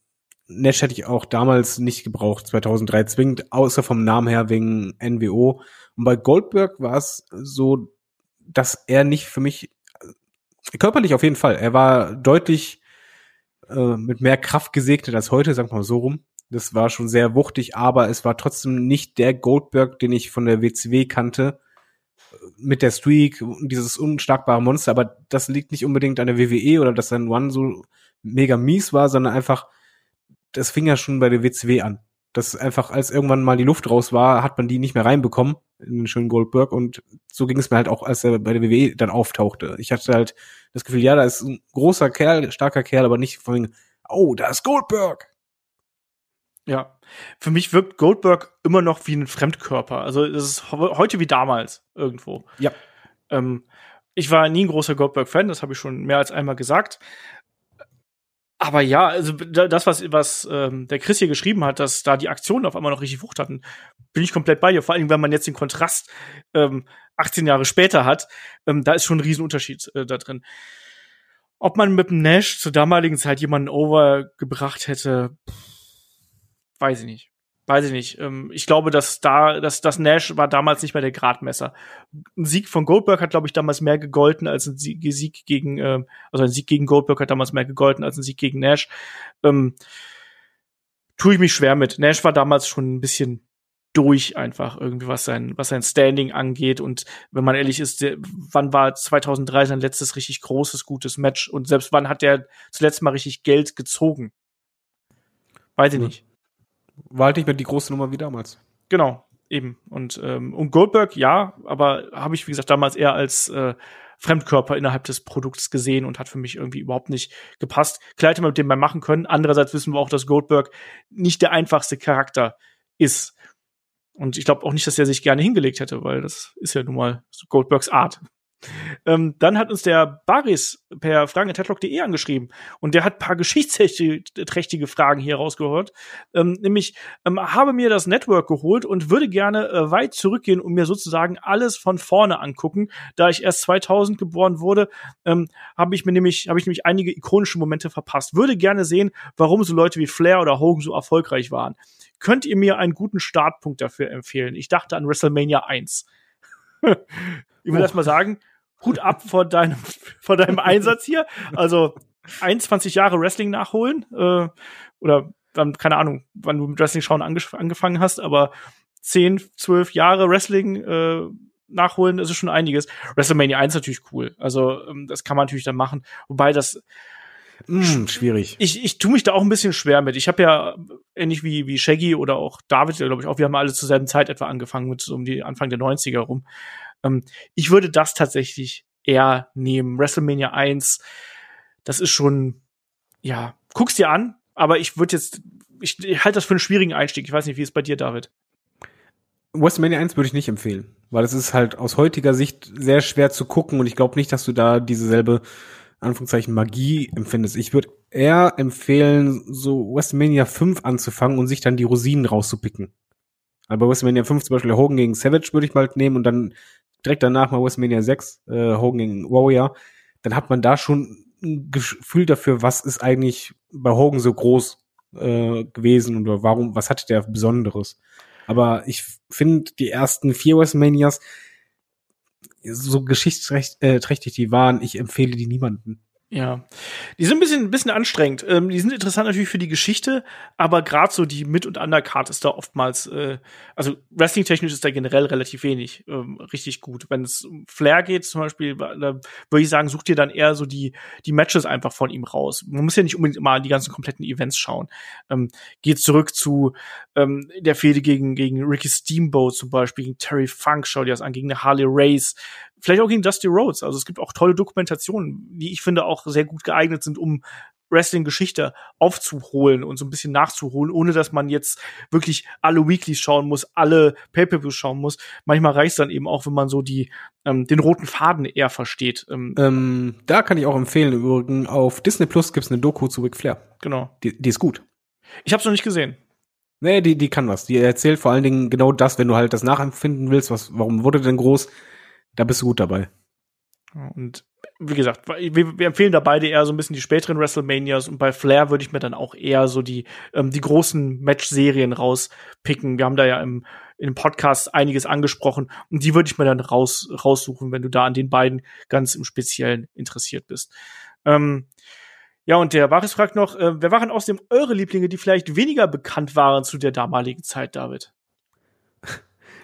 Nash hätte ich auch damals nicht gebraucht, 2003 zwingend, außer vom Namen her wegen NWO. Und bei Goldberg war es so, dass er nicht für mich, körperlich auf jeden Fall, er war deutlich äh, mit mehr Kraft gesegnet als heute, sagen wir mal so rum. Das war schon sehr wuchtig, aber es war trotzdem nicht der Goldberg, den ich von der WCW kannte. Mit der Streak dieses unschlagbare Monster, aber das liegt nicht unbedingt an der WWE oder dass sein One so mega mies war, sondern einfach, das fing ja schon bei der WCW an. Das einfach, als irgendwann mal die Luft raus war, hat man die nicht mehr reinbekommen in den schönen Goldberg und so ging es mir halt auch, als er bei der WWE dann auftauchte. Ich hatte halt das Gefühl, ja, da ist ein großer Kerl, starker Kerl, aber nicht von, oh, da ist Goldberg. Ja. Für mich wirkt Goldberg immer noch wie ein Fremdkörper. Also es ist heute wie damals irgendwo. Ja. Ähm, ich war nie ein großer Goldberg-Fan, das habe ich schon mehr als einmal gesagt. Aber ja, also das, was, was ähm, der Chris hier geschrieben hat, dass da die Aktionen auf einmal noch richtig Wucht hatten, bin ich komplett bei dir. Vor allem, wenn man jetzt den Kontrast ähm, 18 Jahre später hat, ähm, da ist schon ein Riesenunterschied äh, da drin. Ob man mit dem Nash zur damaligen Zeit jemanden overgebracht hätte, pff, weiß ich nicht. weiß ich nicht. Ähm, ich glaube, dass da, dass das Nash war damals nicht mehr der Gradmesser. Ein Sieg von Goldberg hat, glaube ich, damals mehr gegolten als ein Sieg, gegen, äh, also ein Sieg gegen Goldberg hat damals mehr gegolten als ein Sieg gegen Nash. Ähm, tue ich mich schwer mit. Nash war damals schon ein bisschen durch einfach irgendwie was sein was sein Standing angeht und wenn man ehrlich ist der, wann war 2003 sein letztes richtig großes gutes Match und selbst wann hat der zuletzt mal richtig Geld gezogen weiß ich hm. nicht war halt nicht mehr die große Nummer wie damals. Genau, eben. Und, ähm, und Goldberg, ja, aber habe ich, wie gesagt, damals eher als äh, Fremdkörper innerhalb des Produkts gesehen und hat für mich irgendwie überhaupt nicht gepasst. Klar hätte man mit dem mal machen können. Andererseits wissen wir auch, dass Goldberg nicht der einfachste Charakter ist. Und ich glaube auch nicht, dass er sich gerne hingelegt hätte, weil das ist ja nun mal Goldbergs Art. Ähm, dann hat uns der Baris per fragen.headlock.de angeschrieben und der hat paar geschichtsträchtige Fragen hier rausgehört. Ähm, nämlich, ähm, habe mir das Network geholt und würde gerne äh, weit zurückgehen und mir sozusagen alles von vorne angucken. Da ich erst 2000 geboren wurde, ähm, habe ich mir nämlich, habe ich nämlich einige ikonische Momente verpasst. Würde gerne sehen, warum so Leute wie Flair oder Hogan so erfolgreich waren. Könnt ihr mir einen guten Startpunkt dafür empfehlen? Ich dachte an WrestleMania 1. ich will oh. erst mal sagen, Hut ab vor deinem, vor deinem Einsatz hier. Also 21 Jahre Wrestling nachholen äh, oder dann, keine Ahnung, wann du mit Wrestling schauen angefangen hast, aber 10, 12 Jahre Wrestling äh, nachholen, das ist schon einiges. WrestleMania 1 ist natürlich cool. Also ähm, das kann man natürlich dann machen. Wobei das Mm, schwierig. Ich, ich tue mich da auch ein bisschen schwer mit. Ich habe ja ähnlich wie, wie Shaggy oder auch David, glaube ich, auch, wir haben alle zur selben Zeit etwa angefangen mit so um die Anfang der 90er rum. Ähm, ich würde das tatsächlich eher nehmen. WrestleMania 1, das ist schon, ja, guck's dir an, aber ich würde jetzt, ich, ich halte das für einen schwierigen Einstieg. Ich weiß nicht, wie es bei dir, David? WrestleMania 1 würde ich nicht empfehlen, weil es ist halt aus heutiger Sicht sehr schwer zu gucken und ich glaube nicht, dass du da dieselbe Anführungszeichen Magie empfindest. Ich würde eher empfehlen, so WrestleMania 5 anzufangen und sich dann die Rosinen rauszupicken. Aber WrestleMania 5 zum Beispiel Hogan gegen Savage würde ich mal nehmen und dann direkt danach mal WrestleMania 6, äh, Hogan gegen Warrior, dann hat man da schon ein Gefühl dafür, was ist eigentlich bei Hogan so groß äh, gewesen oder warum, was hatte der Besonderes. Aber ich finde, die ersten vier WrestleManias, so geschichtsträchtig die waren, ich empfehle die niemanden. Ja, die sind ein bisschen, ein bisschen anstrengend. Ähm, die sind interessant natürlich für die Geschichte, aber gerade so die Mit- und Undercard ist da oftmals, äh, also Wrestling-technisch ist da generell relativ wenig ähm, richtig gut. Wenn es um Flair geht zum Beispiel, da würde ich sagen, such dir dann eher so die, die Matches einfach von ihm raus. Man muss ja nicht unbedingt immer die ganzen kompletten Events schauen. Ähm, geht zurück zu ähm, der Fehde gegen, gegen Ricky Steamboat zum Beispiel, gegen Terry Funk, schau dir das an, gegen eine Harley Race, vielleicht auch gegen Dusty Rhodes. Also es gibt auch tolle Dokumentationen, die ich finde auch sehr gut geeignet sind, um Wrestling-Geschichte aufzuholen und so ein bisschen nachzuholen, ohne dass man jetzt wirklich alle Weeklies schauen muss, alle Pay-Per-Views schauen muss. Manchmal reicht es dann eben auch, wenn man so die ähm, den roten Faden eher versteht. Ähm, ähm, da kann ich auch empfehlen, übrigens auf Disney Plus gibt's eine Doku zu Ric Flair. Genau. Die, die ist gut. Ich habe noch nicht gesehen. Nee, die, die kann was. Die erzählt vor allen Dingen genau das, wenn du halt das nachempfinden willst, was, warum wurde denn groß, da bist du gut dabei. Und wie gesagt, wir, wir, empfehlen da beide eher so ein bisschen die späteren WrestleManias und bei Flair würde ich mir dann auch eher so die, ähm, die großen Match-Serien rauspicken. Wir haben da ja im, im Podcast einiges angesprochen und die würde ich mir dann raus, raussuchen, wenn du da an den beiden ganz im Speziellen interessiert bist. Ähm, ja, und der Baris fragt noch, äh, wer waren außerdem eure Lieblinge, die vielleicht weniger bekannt waren zu der damaligen Zeit, David?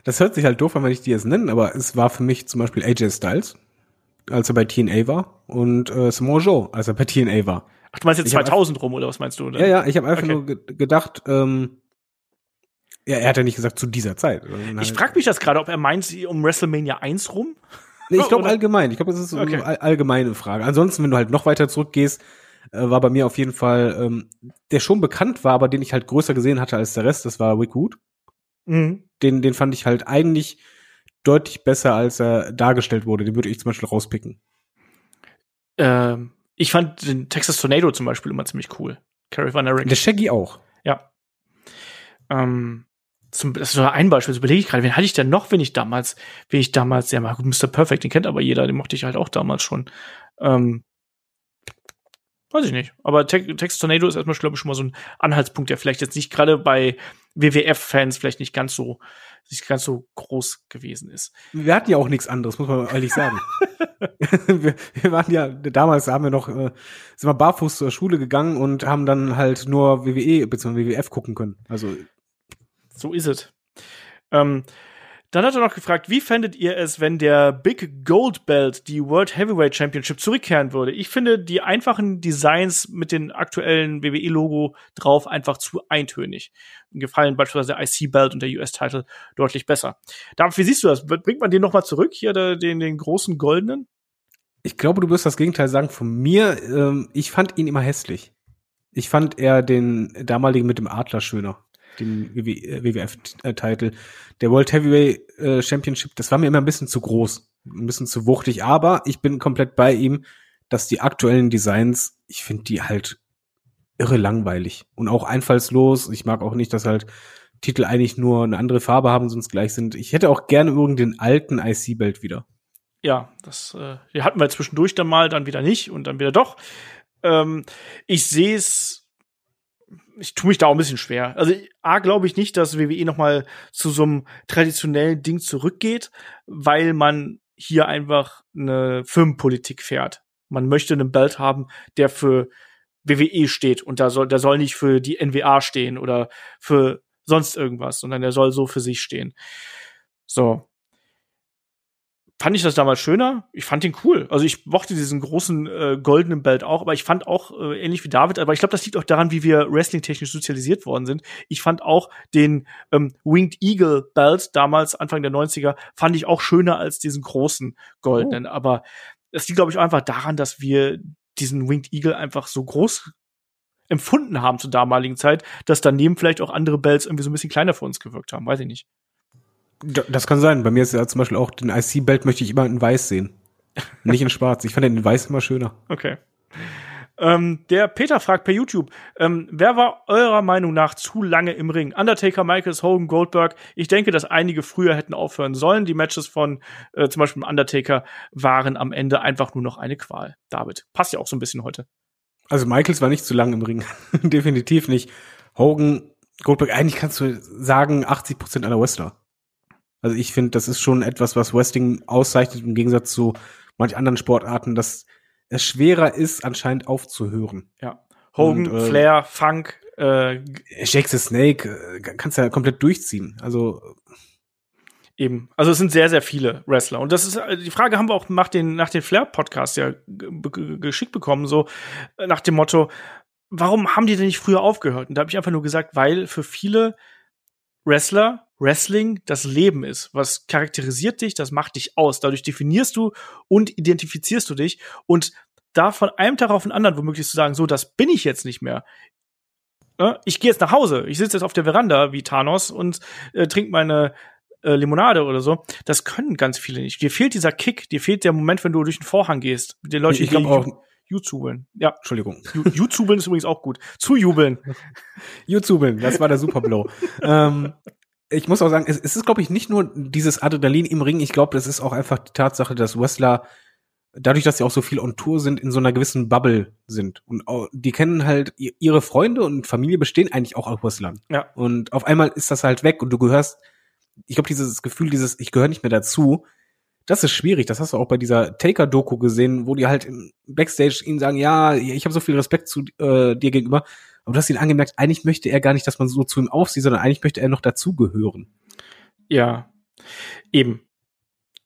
Das hört sich halt doof an, wenn ich die jetzt nenne, aber es war für mich zum Beispiel AJ Styles, als er bei TNA war, und äh, Samoa Joe, als er bei TNA war. Ach, du meinst jetzt ich 2000 rum, oder was meinst du? Oder? Ja, ja, ich habe einfach okay. nur ge gedacht, ähm, ja, er hat ja nicht gesagt zu dieser Zeit. Ich frage mich das gerade, ob er meint um WrestleMania 1 rum? Nee, ich glaube allgemein. Ich glaube, das ist okay. eine allgemeine Frage. Ansonsten, wenn du halt noch weiter zurückgehst, äh, war bei mir auf jeden Fall, ähm, der schon bekannt war, aber den ich halt größer gesehen hatte als der Rest, das war Rick Wood. Mhm. Den, den fand ich halt eigentlich deutlich besser, als er dargestellt wurde. Den würde ich zum Beispiel rauspicken. Ähm, ich fand den Texas Tornado zum Beispiel immer ziemlich cool. Carrie Van Eric. Der Shaggy auch. Ja. Ähm, zum, das ist nur ein Beispiel. Das überlege ich gerade, wen hatte ich denn noch, wenn ich damals, wenn ich damals, ja, mal gut, Mr. Perfect, den kennt aber jeder, den mochte ich halt auch damals schon. Ähm, Weiß ich nicht. Aber Te Text Tornado ist erstmal, glaube ich, schon mal so ein Anhaltspunkt, der vielleicht jetzt nicht gerade bei WWF-Fans vielleicht nicht ganz so nicht ganz so groß gewesen ist. Wir hatten ja auch nichts anderes, muss man ehrlich sagen. wir, wir, waren ja, damals haben wir noch, äh, sind wir barfuß zur Schule gegangen und haben dann halt nur WWE bzw. WWF gucken können. Also. So ist es. Ähm, dann hat er noch gefragt, wie fändet ihr es, wenn der Big Gold Belt, die World Heavyweight Championship, zurückkehren würde? Ich finde die einfachen Designs mit dem aktuellen WWE-Logo drauf einfach zu eintönig. Gefallen beispielsweise der IC Belt und der US-Title deutlich besser. David, wie siehst du das? Bringt man den noch mal zurück, hier den, den großen goldenen? Ich glaube, du wirst das Gegenteil sagen von mir. Ähm, ich fand ihn immer hässlich. Ich fand eher den damaligen mit dem Adler schöner den WWF-Titel. Der World Heavyweight äh, Championship, das war mir immer ein bisschen zu groß, ein bisschen zu wuchtig, aber ich bin komplett bei ihm, dass die aktuellen Designs, ich finde die halt irre langweilig und auch einfallslos. Ich mag auch nicht, dass halt Titel eigentlich nur eine andere Farbe haben, sonst gleich sind. Ich hätte auch gerne den alten IC-Belt wieder. Ja, das äh, hatten wir zwischendurch dann mal, dann wieder nicht und dann wieder doch. Ähm, ich sehe es ich tue mich da auch ein bisschen schwer. Also A glaube ich nicht, dass WWE noch mal zu so einem traditionellen Ding zurückgeht, weil man hier einfach eine Firmenpolitik fährt. Man möchte einen Belt haben, der für WWE steht und da soll, der soll nicht für die NWA stehen oder für sonst irgendwas, sondern der soll so für sich stehen. So fand ich das damals schöner. Ich fand den cool. Also ich mochte diesen großen äh, goldenen Belt auch, aber ich fand auch äh, ähnlich wie David, aber ich glaube, das liegt auch daran, wie wir wrestling-technisch sozialisiert worden sind. Ich fand auch den ähm, Winged Eagle Belt damals Anfang der 90er fand ich auch schöner als diesen großen goldenen, oh. aber es liegt glaube ich einfach daran, dass wir diesen Winged Eagle einfach so groß empfunden haben zur damaligen Zeit, dass daneben vielleicht auch andere Belts irgendwie so ein bisschen kleiner für uns gewirkt haben, weiß ich nicht. Das kann sein. Bei mir ist ja zum Beispiel auch den IC-Belt möchte ich immer in weiß sehen. Nicht in schwarz. Ich fand den in weiß immer schöner. Okay. Ähm, der Peter fragt per YouTube, ähm, wer war eurer Meinung nach zu lange im Ring? Undertaker, Michaels, Hogan, Goldberg. Ich denke, dass einige früher hätten aufhören sollen. Die Matches von äh, zum Beispiel Undertaker waren am Ende einfach nur noch eine Qual. David, passt ja auch so ein bisschen heute. Also Michaels war nicht zu lang im Ring. Definitiv nicht. Hogan, Goldberg, eigentlich kannst du sagen 80 Prozent aller Wrestler. Also ich finde, das ist schon etwas, was Wrestling auszeichnet im Gegensatz zu manch anderen Sportarten, dass es schwerer ist, anscheinend aufzuhören. Ja. Hogan, Und, äh, Flair, Funk, äh, Jake the Snake, äh, kannst ja komplett durchziehen. Also Eben. Also es sind sehr, sehr viele Wrestler. Und das ist, äh, die Frage haben wir auch nach den, nach den Flair-Podcasts ja geschickt bekommen, so äh, nach dem Motto, warum haben die denn nicht früher aufgehört? Und da habe ich einfach nur gesagt, weil für viele Wrestler Wrestling das Leben ist. Was charakterisiert dich, das macht dich aus. Dadurch definierst du und identifizierst du dich. Und da von einem Tag auf den anderen womöglich zu sagen, so, das bin ich jetzt nicht mehr. Ne? Ich gehe jetzt nach Hause. Ich sitze jetzt auf der Veranda wie Thanos und äh, trinke meine äh, Limonade oder so. Das können ganz viele nicht. Dir fehlt dieser Kick, dir fehlt der Moment, wenn du durch den Vorhang gehst. Die Leute, ich glaube auch. YouTubeln. Ja. Entschuldigung. YouTubeln ist übrigens auch gut. Zujubeln. YouTubeln, das war der Superblow. ähm, ich muss auch sagen, es, es ist, glaube ich, nicht nur dieses Adrenalin im Ring. Ich glaube, das ist auch einfach die Tatsache, dass Wrestler, dadurch, dass sie auch so viel on Tour sind, in so einer gewissen Bubble sind. Und die kennen halt, ihre Freunde und Familie bestehen eigentlich auch aus Wrestlern. Ja. Und auf einmal ist das halt weg und du gehörst, ich glaube, dieses Gefühl, dieses, ich gehöre nicht mehr dazu, das ist schwierig. Das hast du auch bei dieser Taker-Doku gesehen, wo die halt im Backstage ihnen sagen, ja, ich habe so viel Respekt zu äh, dir gegenüber. Aber du hast ihn angemerkt, eigentlich möchte er gar nicht, dass man so zu ihm aufsieht, sondern eigentlich möchte er noch dazugehören. Ja, eben.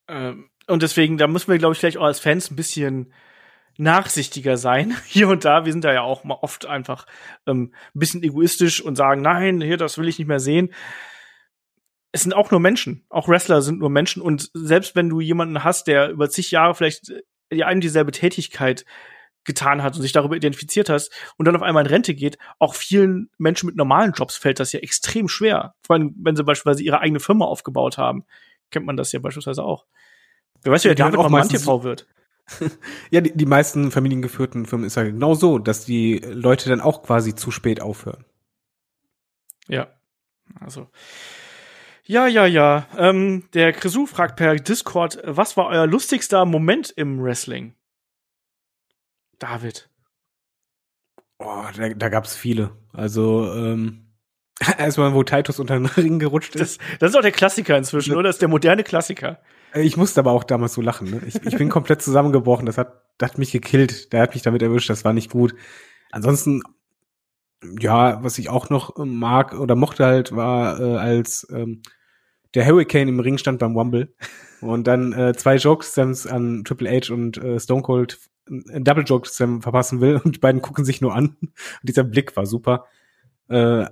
Ähm, und deswegen, da müssen wir, glaube ich, vielleicht auch als Fans ein bisschen nachsichtiger sein, hier und da. Wir sind da ja auch mal oft einfach ähm, ein bisschen egoistisch und sagen, nein, hier, das will ich nicht mehr sehen es sind auch nur Menschen. Auch Wrestler sind nur Menschen. Und selbst wenn du jemanden hast, der über zig Jahre vielleicht äh, die eine dieselbe Tätigkeit getan hat und sich darüber identifiziert hast und dann auf einmal in Rente geht, auch vielen Menschen mit normalen Jobs fällt das ja extrem schwer. Vor allem, wenn sie beispielsweise ihre eigene Firma aufgebaut haben, kennt man das ja beispielsweise auch. Wer weiß, wie der David auch Mann TV wird. ja, die, die meisten familiengeführten Firmen ist ja genau so, dass die Leute dann auch quasi zu spät aufhören. Ja, also ja, ja, ja. Ähm, der Kresu fragt per Discord, was war euer lustigster Moment im Wrestling? David. Oh, da, da gab's viele. Also, ähm, Erstmal, wo Titus unter den Ring gerutscht ist. Das, das ist auch der Klassiker inzwischen, oder? Das ist der moderne Klassiker. Ich musste aber auch damals so lachen. Ne? Ich, ich bin komplett zusammengebrochen. Das hat, das hat mich gekillt. Der hat mich damit erwischt. Das war nicht gut. Ansonsten, ja, was ich auch noch mag oder mochte halt, war äh, als ähm, der Hurricane im Ring stand beim Wumble und dann äh, zwei Jokes an Triple H und äh, Stone Cold ein Double Joke verpassen will und die beiden gucken sich nur an. Und dieser Blick war super. Äh,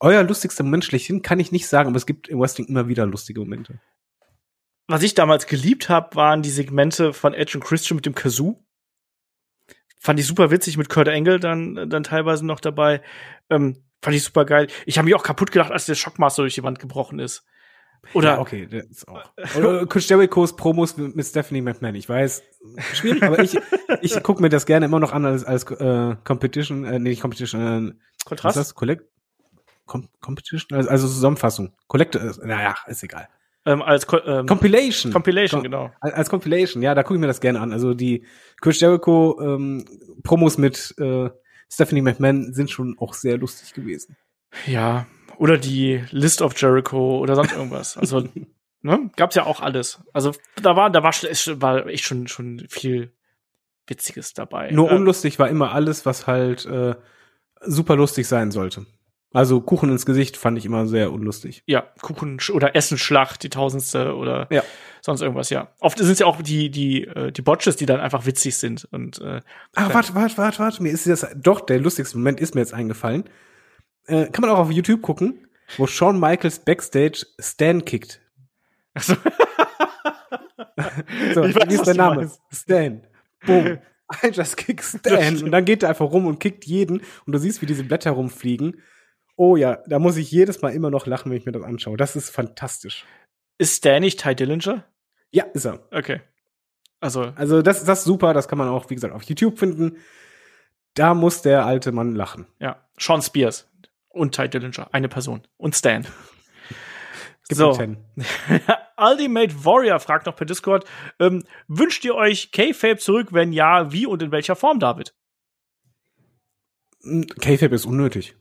euer lustigster Moment schlechthin kann ich nicht sagen, aber es gibt im Wrestling immer wieder lustige Momente. Was ich damals geliebt habe, waren die Segmente von Edge und Christian mit dem Kazoo. Fand ich super witzig mit Kurt Angle dann, dann teilweise noch dabei. Ähm, fand ich super geil. Ich habe mich auch kaputt gedacht, als der Shockmaster durch die Wand gebrochen ist. Oder ja, okay, das ist auch. Oder Chris Jerichos Promos mit Stephanie McMahon. Ich weiß, schwierig, aber ich ich gucke mir das gerne immer noch an als als äh, Competition, äh, nee, nicht Competition, äh, Kontrast. Was ist das? Collect Com Competition, also, also Zusammenfassung. Collect, äh, naja, ist egal. Ähm, als Co ähm, Compilation. Compilation, genau. Als, als Compilation, ja, da gucke ich mir das gerne an. Also die Chris Jericho ähm, Promos mit äh, Stephanie McMahon sind schon auch sehr lustig gewesen. Ja, oder die List of Jericho oder sonst irgendwas. Also, ne, gab's ja auch alles. Also, da war, da war, war echt schon, schon viel Witziges dabei. Nur unlustig war immer alles, was halt äh, super lustig sein sollte. Also Kuchen ins Gesicht fand ich immer sehr unlustig. Ja, Kuchen oder Essenschlacht, die tausendste oder ja. sonst irgendwas, ja. Oft sind es ja auch die, die, äh, die Botches, die dann einfach witzig sind. Und, äh, ah, warte, warte, warte, warte. Mir ist das, doch, der lustigste Moment ist mir jetzt eingefallen. Äh, kann man auch auf YouTube gucken, wo Shawn Michaels Backstage Stan kickt. Ach so, ich weiß, wie ist der Name? Stan. Boom. I just kick Stan. Und dann geht er einfach rum und kickt jeden. Und du siehst, wie diese Blätter rumfliegen. Oh ja, da muss ich jedes Mal immer noch lachen, wenn ich mir das anschaue. Das ist fantastisch. Ist Stan nicht Ty Dillinger? Ja, ist er. Okay. Also, also das, das ist super. Das kann man auch, wie gesagt, auf YouTube finden. Da muss der alte Mann lachen. Ja. Sean Spears und Ty Dillinger, eine Person. Und Stan. Gibt so. Ultimate Warrior fragt noch per Discord, ähm, wünscht ihr euch K-Fape zurück? Wenn ja, wie und in welcher Form, David? K-Fape ist unnötig.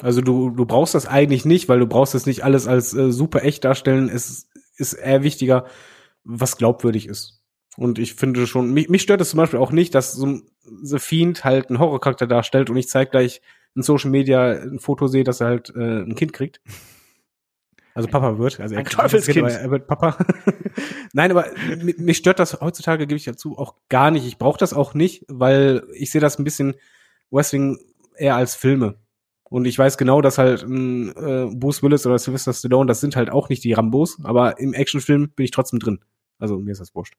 Also du, du brauchst das eigentlich nicht, weil du brauchst das nicht alles als äh, super echt darstellen. Es ist eher wichtiger, was glaubwürdig ist. Und ich finde schon, mich, mich stört es zum Beispiel auch nicht, dass so ein The Fiend halt einen Horrorcharakter darstellt und ich zeig gleich in Social Media ein Foto sehe, dass er halt äh, ein Kind kriegt. Also Papa wird, also er ein Teufelskind. er wird Papa. Nein, aber mich stört das heutzutage, gebe ich dazu, auch gar nicht. Ich brauche das auch nicht, weil ich sehe das ein bisschen Wrestling eher als Filme. Und ich weiß genau, dass halt ein äh, Bruce Willis oder Sylvester Stallone, das sind halt auch nicht die Rambos, aber im Actionfilm bin ich trotzdem drin. Also mir ist das wurscht.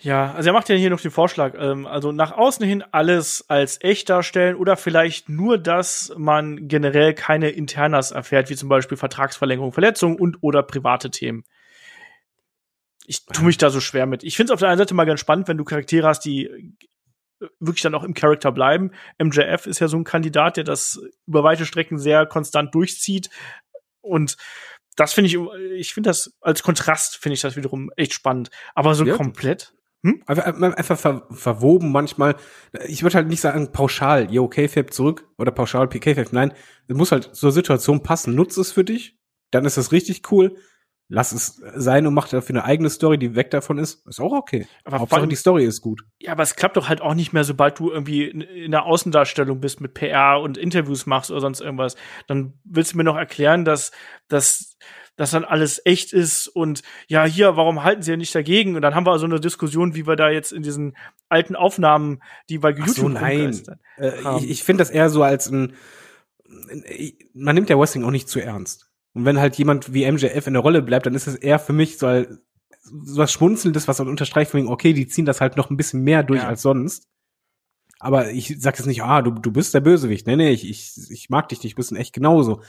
Ja, also er macht ja hier noch den Vorschlag, ähm, also nach außen hin alles als echt darstellen oder vielleicht nur, dass man generell keine Internas erfährt, wie zum Beispiel Vertragsverlängerung, Verletzungen und oder private Themen. Ich tue mich da so schwer mit. Ich finde es auf der einen Seite mal ganz spannend, wenn du Charaktere hast, die äh, wirklich dann auch im Charakter bleiben. MJF ist ja so ein Kandidat, der das über weite Strecken sehr konstant durchzieht und das finde ich, ich finde das als Kontrast finde ich das wiederum echt spannend. Aber so ja. komplett hm? Einfach, einfach ver, verwoben manchmal. Ich würde halt nicht sagen pauschal, yo, K-Fab zurück oder pauschal K-Fab. Nein, es muss halt zur Situation passen. Nutze es für dich, dann ist das richtig cool. Lass es sein und mach dafür eine eigene Story, die weg davon ist. Ist auch okay. Aber Hauptsache allem, die Story ist gut. Ja, aber es klappt doch halt auch nicht mehr, sobald du irgendwie in der Außendarstellung bist mit PR und Interviews machst oder sonst irgendwas. Dann willst du mir noch erklären, dass, dass dass dann alles echt ist und ja, hier, warum halten sie ja nicht dagegen? Und dann haben wir so eine Diskussion, wie wir da jetzt in diesen alten Aufnahmen, die bei YouTube so, nein. Äh, ich ich finde das eher so als ein, man nimmt ja Wrestling auch nicht zu ernst. Und wenn halt jemand wie MJF in der Rolle bleibt, dann ist es eher für mich so, so was Schmunzelndes, was halt unterstreicht, von okay, die ziehen das halt noch ein bisschen mehr durch ja. als sonst. Aber ich sag jetzt nicht, ah, du, du bist der Bösewicht. Nee, nee, ich, ich, ich mag dich nicht, du bist echt genauso.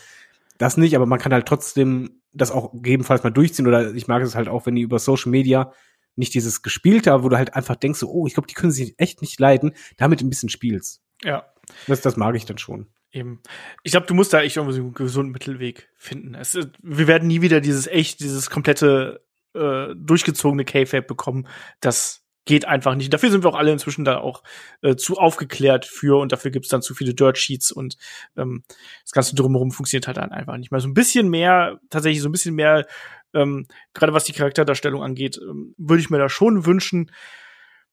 Das nicht, aber man kann halt trotzdem das auch gegebenenfalls mal durchziehen oder ich mag es halt auch, wenn die über Social Media nicht dieses Gespielte, wo du halt einfach denkst, so, oh, ich glaube, die können sich echt nicht leiden, damit ein bisschen spielst. Ja. Das, das mag ich dann schon. Eben. Ich glaube, du musst da echt irgendwie so einen gesunden Mittelweg finden. Es, wir werden nie wieder dieses echt, dieses komplette äh, durchgezogene K-Fape bekommen. Das geht einfach nicht. Dafür sind wir auch alle inzwischen da auch äh, zu aufgeklärt für und dafür gibt's dann zu viele Dirt Sheets und ähm, das Ganze drumherum funktioniert halt dann einfach nicht mehr. So ein bisschen mehr, tatsächlich so ein bisschen mehr, ähm, gerade was die Charakterdarstellung angeht, ähm, würde ich mir da schon wünschen,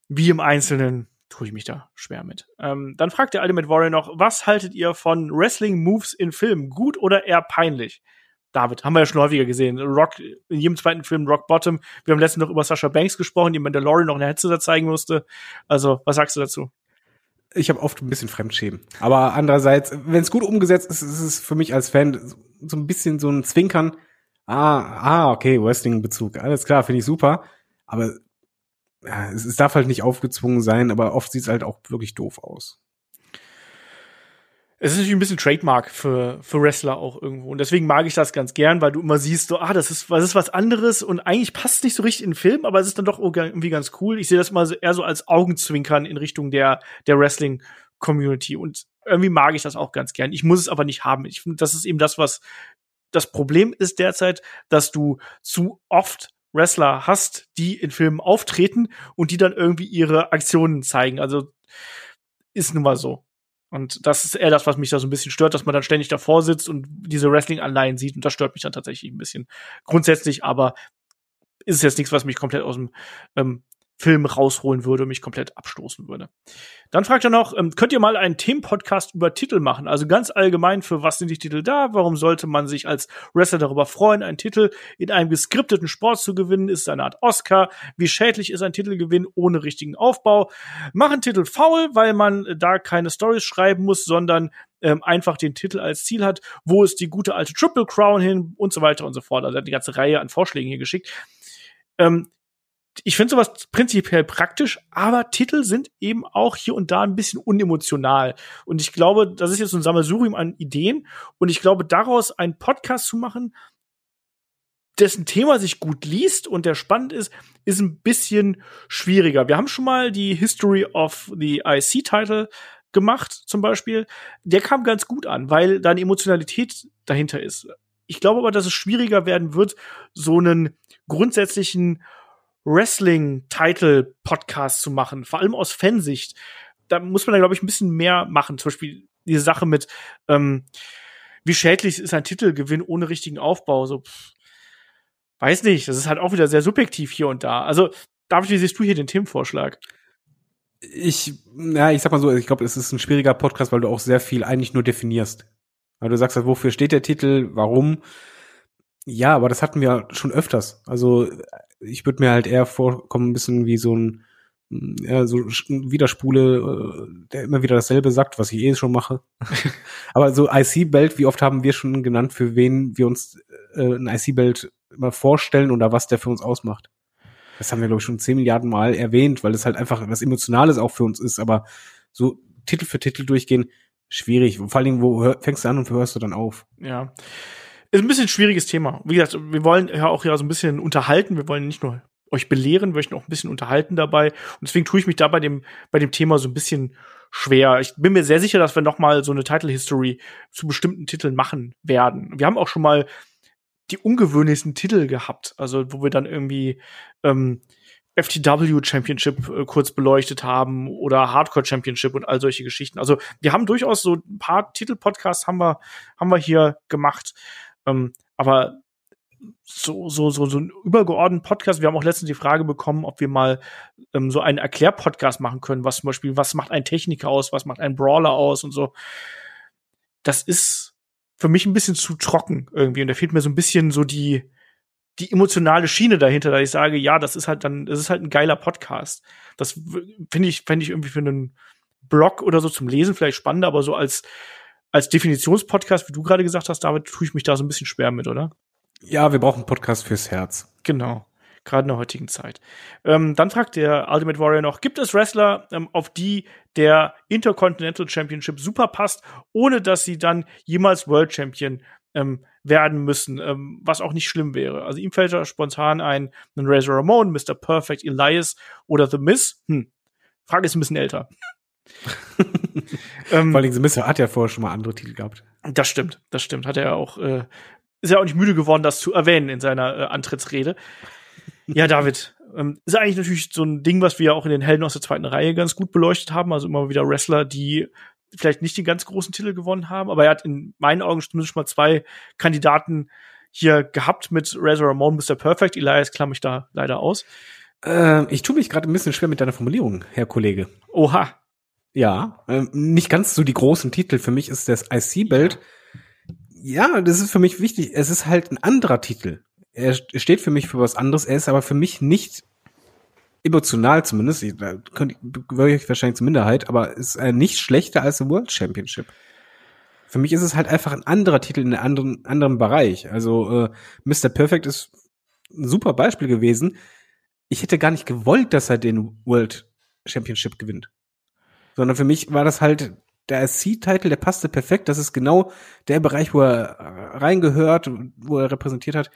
wie im Einzelnen tue ich mich da schwer mit. Ähm, dann fragt der Ultimate Warrior noch, was haltet ihr von Wrestling-Moves in Filmen? Gut oder eher peinlich? David, haben wir ja schon häufiger gesehen. Rock, in jedem zweiten Film Rock Bottom. Wir haben letztens noch über Sasha Banks gesprochen, die Mandalorian noch eine Hetze da zeigen musste. Also, was sagst du dazu? Ich habe oft ein bisschen Fremdschämen. Aber andererseits, wenn es gut umgesetzt ist, ist es für mich als Fan so ein bisschen so ein Zwinkern. Ah, ah, okay, Wrestling-Bezug. Alles klar, finde ich super. Aber ja, es, es darf halt nicht aufgezwungen sein, aber oft sieht es halt auch wirklich doof aus. Es ist natürlich ein bisschen Trademark für, für Wrestler auch irgendwo. Und deswegen mag ich das ganz gern, weil du immer siehst, so, ah, das ist, das ist was anderes und eigentlich passt es nicht so richtig in den Film, aber es ist dann doch irgendwie ganz cool. Ich sehe das mal eher so als Augenzwinkern in Richtung der, der Wrestling-Community. Und irgendwie mag ich das auch ganz gern. Ich muss es aber nicht haben. Ich finde, das ist eben das, was das Problem ist derzeit, dass du zu oft Wrestler hast, die in Filmen auftreten und die dann irgendwie ihre Aktionen zeigen. Also ist nun mal so. Und das ist eher das, was mich da so ein bisschen stört, dass man dann ständig davor sitzt und diese Wrestling-Anleihen sieht. Und das stört mich dann tatsächlich ein bisschen. Grundsätzlich aber ist jetzt nichts, was mich komplett aus dem ähm, Film rausholen würde und mich komplett abstoßen würde. Dann fragt er noch, ähm, könnt ihr mal einen Themenpodcast über Titel machen? Also ganz allgemein, für was sind die Titel da? Warum sollte man sich als Wrestler darüber freuen, einen Titel in einem geskripteten Sport zu gewinnen? Ist eine Art Oscar? Wie schädlich ist ein Titelgewinn ohne richtigen Aufbau? Machen Titel faul, weil man da keine Stories schreiben muss, sondern ähm, einfach den Titel als Ziel hat. Wo ist die gute alte Triple Crown hin? Und so weiter und so fort. Also er hat eine ganze Reihe an Vorschlägen hier geschickt. Ähm, ich finde sowas prinzipiell praktisch, aber Titel sind eben auch hier und da ein bisschen unemotional. Und ich glaube, das ist jetzt so ein Sammelsurium an Ideen. Und ich glaube, daraus einen Podcast zu machen, dessen Thema sich gut liest und der spannend ist, ist ein bisschen schwieriger. Wir haben schon mal die History of the IC-Title gemacht, zum Beispiel. Der kam ganz gut an, weil da eine Emotionalität dahinter ist. Ich glaube aber, dass es schwieriger werden wird, so einen grundsätzlichen Wrestling-Title-Podcast zu machen, vor allem aus Fansicht. Da muss man da, glaube ich, ein bisschen mehr machen. Zum Beispiel diese Sache mit, ähm, wie schädlich ist ein Titelgewinn ohne richtigen Aufbau? So, pff, weiß nicht. Das ist halt auch wieder sehr subjektiv hier und da. Also, David, wie siehst du hier den Themenvorschlag? Ich, ja, ich sag mal so, ich glaube, es ist ein schwieriger Podcast, weil du auch sehr viel eigentlich nur definierst. Weil du sagst halt, wofür steht der Titel, warum? Ja, aber das hatten wir schon öfters. Also ich würde mir halt eher vorkommen, ein bisschen wie so ein ja, so Widerspule, äh, der immer wieder dasselbe sagt, was ich eh schon mache. Aber so IC-Belt, wie oft haben wir schon genannt, für wen wir uns äh, ein IC-Belt immer vorstellen oder was der für uns ausmacht? Das haben wir, glaube ich, schon zehn Milliarden Mal erwähnt, weil es halt einfach was Emotionales auch für uns ist. Aber so Titel für Titel durchgehen, schwierig. Vor allen Dingen, wo fängst du an und wo hörst du dann auf? Ja. Ist ein bisschen ein schwieriges Thema. Wie gesagt, wir wollen ja auch ja so ein bisschen unterhalten. Wir wollen nicht nur euch belehren, wir möchten auch ein bisschen unterhalten dabei. Und deswegen tue ich mich da bei dem, bei dem Thema so ein bisschen schwer. Ich bin mir sehr sicher, dass wir noch mal so eine Title History zu bestimmten Titeln machen werden. Wir haben auch schon mal die ungewöhnlichsten Titel gehabt, also wo wir dann irgendwie ähm, FTW Championship äh, kurz beleuchtet haben oder Hardcore Championship und all solche Geschichten. Also wir haben durchaus so ein paar Titelpodcasts haben wir haben wir hier gemacht. Ähm, aber so, so, so, so ein übergeordneten Podcast. Wir haben auch letztens die Frage bekommen, ob wir mal ähm, so einen Erklärpodcast machen können, was zum Beispiel, was macht ein Techniker aus, was macht ein Brawler aus und so. Das ist für mich ein bisschen zu trocken irgendwie. Und da fehlt mir so ein bisschen so die, die emotionale Schiene dahinter, da ich sage, ja, das ist halt dann, das ist halt ein geiler Podcast. Das finde ich, fände ich irgendwie für einen Blog oder so zum Lesen vielleicht spannend, aber so als, als Definitionspodcast, wie du gerade gesagt hast, David, tue ich mich da so ein bisschen schwer mit, oder? Ja, wir brauchen einen Podcast fürs Herz. Genau. Gerade in der heutigen Zeit. Ähm, dann fragt der Ultimate Warrior noch, gibt es Wrestler, ähm, auf die der Intercontinental Championship super passt, ohne dass sie dann jemals World Champion ähm, werden müssen, ähm, was auch nicht schlimm wäre. Also ihm fällt da spontan ein, ein Razor Ramon, Mr. Perfect, Elias oder The Miz. Hm. Frage ist ein bisschen älter. ähm, Vor allem The Miz hat ja vorher schon mal andere Titel gehabt. Das stimmt, das stimmt. Hat er auch, äh, ist ja auch nicht müde geworden, das zu erwähnen in seiner äh, Antrittsrede. Ja, David, ähm, ist eigentlich natürlich so ein Ding, was wir auch in den Helden aus der zweiten Reihe ganz gut beleuchtet haben. Also immer wieder Wrestler, die vielleicht nicht den ganz großen Titel gewonnen haben, aber er hat in meinen Augen zumindest schon mal zwei Kandidaten hier gehabt mit Razor Ramon, Mr. Perfect. Elias klamme ich da leider aus. Äh, ich tue mich gerade ein bisschen schwer mit deiner Formulierung, Herr Kollege. Oha. Ja, ähm, nicht ganz so die großen Titel. Für mich ist das IC-Belt. Ja, das ist für mich wichtig. Es ist halt ein anderer Titel. Er steht für mich für was anderes. Er ist aber für mich nicht emotional zumindest, da gehöre ich wahrscheinlich zur Minderheit, aber ist äh, nicht schlechter als der World Championship. Für mich ist es halt einfach ein anderer Titel in einem anderen, anderen Bereich. Also äh, Mr. Perfect ist ein super Beispiel gewesen. Ich hätte gar nicht gewollt, dass er den World Championship gewinnt. Sondern für mich war das halt der SC-Titel, der passte perfekt. Das ist genau der Bereich, wo er äh, reingehört, wo er repräsentiert hat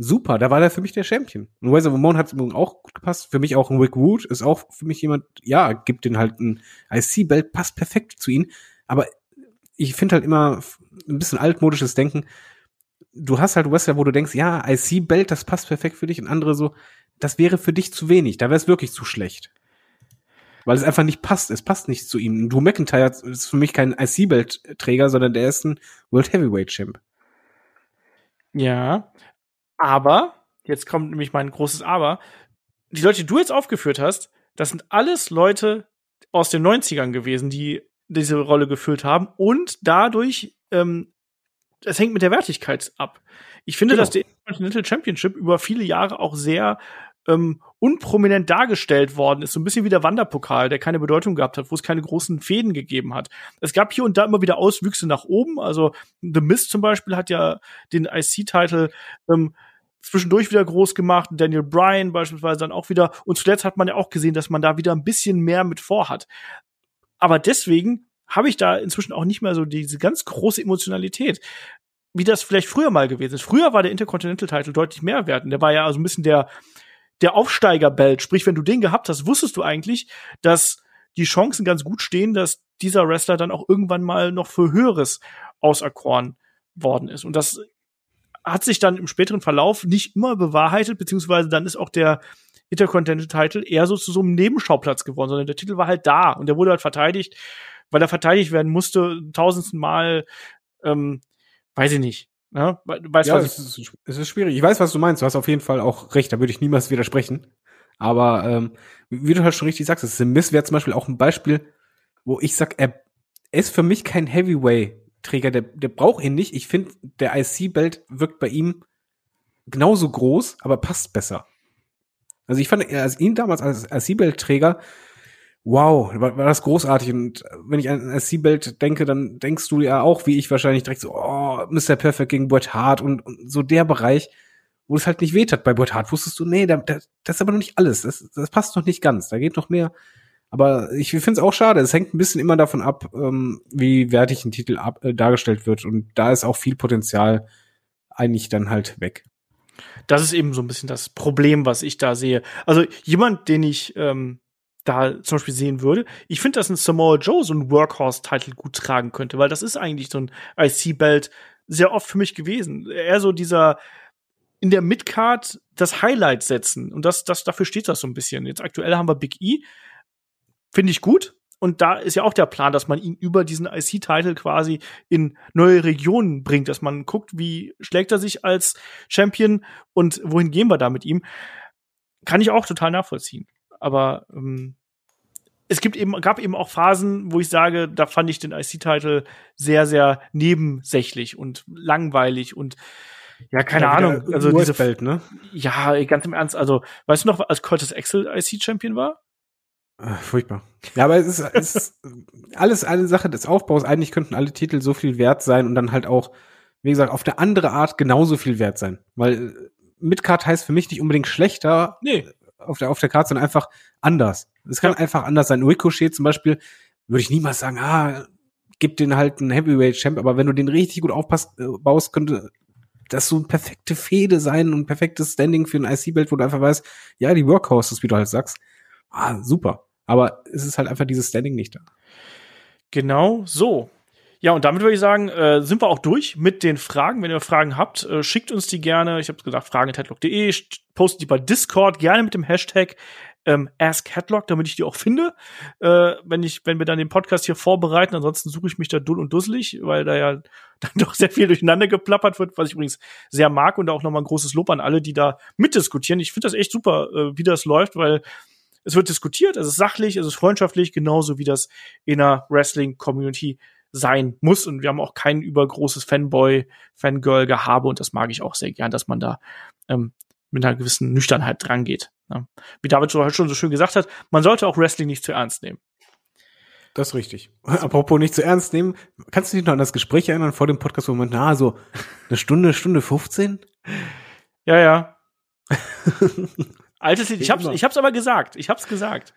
super. Da war der für mich der Champion. Und Razor Ramon hat auch gut gepasst. Für mich auch ein Rick Wood ist auch für mich jemand, ja, gibt den halt ein IC-Belt, passt perfekt zu ihm. Aber ich finde halt immer ein bisschen altmodisches Denken. Du hast halt Wrestler, wo du denkst, ja, IC-Belt, das passt perfekt für dich. Und andere so, das wäre für dich zu wenig. Da wäre es wirklich zu schlecht. Weil es einfach nicht passt. Es passt nicht zu ihm. Drew McIntyre ist für mich kein IC-Belt-Träger, sondern der ist ein World Heavyweight Champ. Ja, aber, jetzt kommt nämlich mein großes Aber, die Leute, die du jetzt aufgeführt hast, das sind alles Leute aus den 90ern gewesen, die diese Rolle gefüllt haben und dadurch, ähm, es hängt mit der Wertigkeit ab. Ich finde, genau. dass die Intercontinental Championship über viele Jahre auch sehr ähm, unprominent dargestellt worden ist. So ein bisschen wie der Wanderpokal, der keine Bedeutung gehabt hat, wo es keine großen Fäden gegeben hat. Es gab hier und da immer wieder Auswüchse nach oben. Also The Mist zum Beispiel hat ja den IC-Titel ähm, zwischendurch wieder groß gemacht. Daniel Bryan beispielsweise dann auch wieder. Und zuletzt hat man ja auch gesehen, dass man da wieder ein bisschen mehr mit vorhat. Aber deswegen habe ich da inzwischen auch nicht mehr so diese ganz große Emotionalität, wie das vielleicht früher mal gewesen ist. Früher war der Intercontinental Title deutlich mehr wert. Und der war ja also ein bisschen der, der Aufsteigerbelt. Sprich, wenn du den gehabt hast, wusstest du eigentlich, dass die Chancen ganz gut stehen, dass dieser Wrestler dann auch irgendwann mal noch für Höheres auserkoren worden ist. Und das hat sich dann im späteren Verlauf nicht immer bewahrheitet, beziehungsweise dann ist auch der Intercontinental-Title eher so zu so einem Nebenschauplatz geworden, sondern der Titel war halt da und der wurde halt verteidigt, weil er verteidigt werden musste, tausendsten Mal, ähm, weiß ich nicht. Ne? Weißt, ja, es ist, es ist schwierig. Ich weiß, was du meinst. Du hast auf jeden Fall auch recht. Da würde ich niemals widersprechen. Aber ähm, wie du halt schon richtig sagst, das Miss wäre zum Beispiel auch ein Beispiel, wo ich sag, er ist für mich kein Heavyweight Träger, der, der braucht ihn nicht. Ich finde, der IC-Belt wirkt bei ihm genauso groß, aber passt besser. Also ich fand also ihn damals als IC-Belt-Träger, wow, war, war das großartig. Und wenn ich an IC-Belt denke, dann denkst du ja auch, wie ich wahrscheinlich direkt so, oh, Mr. Perfect gegen Bret Hart und, und so der Bereich, wo es halt nicht weht hat. Bei Bret Hart wusstest du, nee, da, da, das ist aber noch nicht alles. Das, das passt noch nicht ganz. Da geht noch mehr. Aber ich finde es auch schade. Es hängt ein bisschen immer davon ab, ähm, wie wertig ein Titel ab, äh, dargestellt wird. Und da ist auch viel Potenzial eigentlich dann halt weg. Das ist eben so ein bisschen das Problem, was ich da sehe. Also jemand, den ich ähm, da zum Beispiel sehen würde, ich finde, dass ein Samoa Joe so ein Workhorse-Titel gut tragen könnte, weil das ist eigentlich so ein IC-Belt sehr oft für mich gewesen. Eher so dieser in der Midcard das Highlight setzen. Und das, das, dafür steht das so ein bisschen. Jetzt aktuell haben wir Big E, Finde ich gut. Und da ist ja auch der Plan, dass man ihn über diesen IC-Titel quasi in neue Regionen bringt, dass man guckt, wie schlägt er sich als Champion und wohin gehen wir da mit ihm. Kann ich auch total nachvollziehen. Aber ähm, es gibt eben, gab eben auch Phasen, wo ich sage, da fand ich den IC-Titel sehr, sehr nebensächlich und langweilig und ja, keine ja, Ahnung. Also diese Welt, ne? Ja, ganz im Ernst. Also, weißt du noch, als Curtis Axel IC-Champion war? Äh, furchtbar. Ja, aber es ist, es ist alles eine Sache des Aufbaus. Eigentlich könnten alle Titel so viel wert sein und dann halt auch, wie gesagt, auf eine andere Art genauso viel wert sein. Weil äh, Midcard heißt für mich nicht unbedingt schlechter nee. Auf der, auf der Karte, sondern einfach anders. Es kann ja. einfach anders sein. Ricochet zum Beispiel würde ich niemals sagen, ah, gib den halt einen Heavyweight Champ, aber wenn du den richtig gut aufpasst, äh, baust, könnte das so eine perfekte Fehde sein und ein perfektes Standing für ein IC-Belt, wo du einfach weißt, ja, die Workhorses, wie du halt sagst, ah, super. Aber es ist halt einfach dieses Standing nicht da. Genau so. Ja, und damit würde ich sagen, äh, sind wir auch durch mit den Fragen. Wenn ihr Fragen habt, äh, schickt uns die gerne. Ich habe gesagt, fragen.headlock.de, postet die bei Discord, gerne mit dem Hashtag ähm, AskHeadlock, damit ich die auch finde, äh, wenn ich, wenn wir dann den Podcast hier vorbereiten. Ansonsten suche ich mich da dull und dusselig, weil da ja dann doch sehr viel durcheinander geplappert wird, was ich übrigens sehr mag und auch nochmal ein großes Lob an alle, die da mitdiskutieren. Ich finde das echt super, äh, wie das läuft, weil es wird diskutiert, es ist sachlich, es ist freundschaftlich, genauso wie das in einer Wrestling-Community sein muss. Und wir haben auch kein übergroßes Fanboy, Fangirl-Gehabe und das mag ich auch sehr gern, dass man da ähm, mit einer gewissen Nüchternheit drangeht. Ja. Wie David schon so schön gesagt hat, man sollte auch Wrestling nicht zu ernst nehmen. Das ist richtig. Apropos nicht zu ernst nehmen, kannst du dich noch an das Gespräch erinnern vor dem Podcast, wo man, na, so eine Stunde, Stunde 15? Ja, ja. Altes Lied. Ich hab's, ich hab's aber gesagt. Ich hab's gesagt.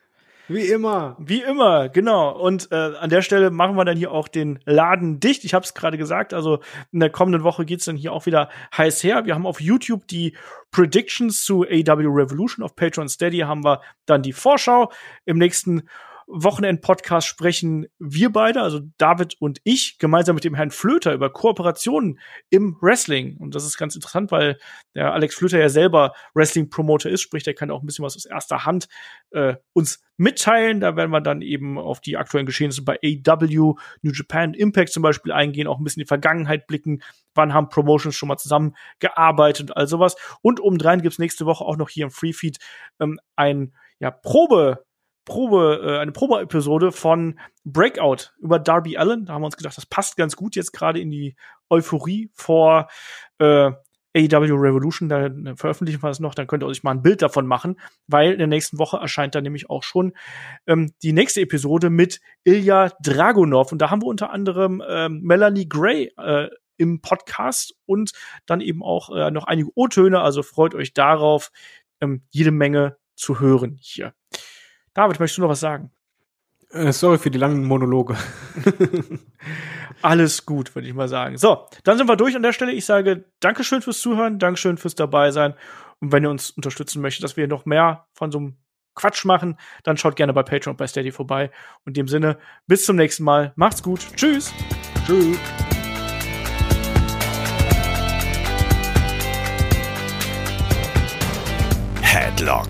Wie immer. Wie immer, genau. Und äh, an der Stelle machen wir dann hier auch den Laden dicht. Ich habe es gerade gesagt, also in der kommenden Woche geht's dann hier auch wieder heiß her. Wir haben auf YouTube die Predictions zu AW Revolution. Auf Patreon Steady haben wir dann die Vorschau. Im nächsten Wochenend-Podcast sprechen wir beide, also David und ich, gemeinsam mit dem Herrn Flöter über Kooperationen im Wrestling. Und das ist ganz interessant, weil der Alex Flöter ja selber Wrestling-Promoter ist, sprich, der kann auch ein bisschen was aus erster Hand äh, uns mitteilen. Da werden wir dann eben auf die aktuellen Geschehnisse bei AW, New Japan, Impact zum Beispiel eingehen, auch ein bisschen in die Vergangenheit blicken. Wann haben Promotions schon mal zusammengearbeitet und all sowas. Und obendrein gibt's nächste Woche auch noch hier im Freefeed ähm, ein ja, Probe Probe, äh, eine Probe-Episode von Breakout über Darby Allen. Da haben wir uns gedacht, das passt ganz gut jetzt gerade in die Euphorie vor äh, AEW Revolution. Da veröffentlichen wir das noch, dann könnt ihr euch mal ein Bild davon machen, weil in der nächsten Woche erscheint dann nämlich auch schon ähm, die nächste Episode mit Ilya Dragunov. Und da haben wir unter anderem ähm, Melanie Gray äh, im Podcast und dann eben auch äh, noch einige O-Töne. Also freut euch darauf, ähm, jede Menge zu hören hier. David, möchtest du noch was sagen? Äh, sorry für die langen Monologe. Alles gut, würde ich mal sagen. So, dann sind wir durch an der Stelle. Ich sage Dankeschön fürs Zuhören, Dankeschön fürs dabei sein. Und wenn ihr uns unterstützen möchtet, dass wir noch mehr von so einem Quatsch machen, dann schaut gerne bei Patreon und bei Steady vorbei. Und in dem Sinne, bis zum nächsten Mal. Macht's gut. Tschüss. Tschüss. Headlock,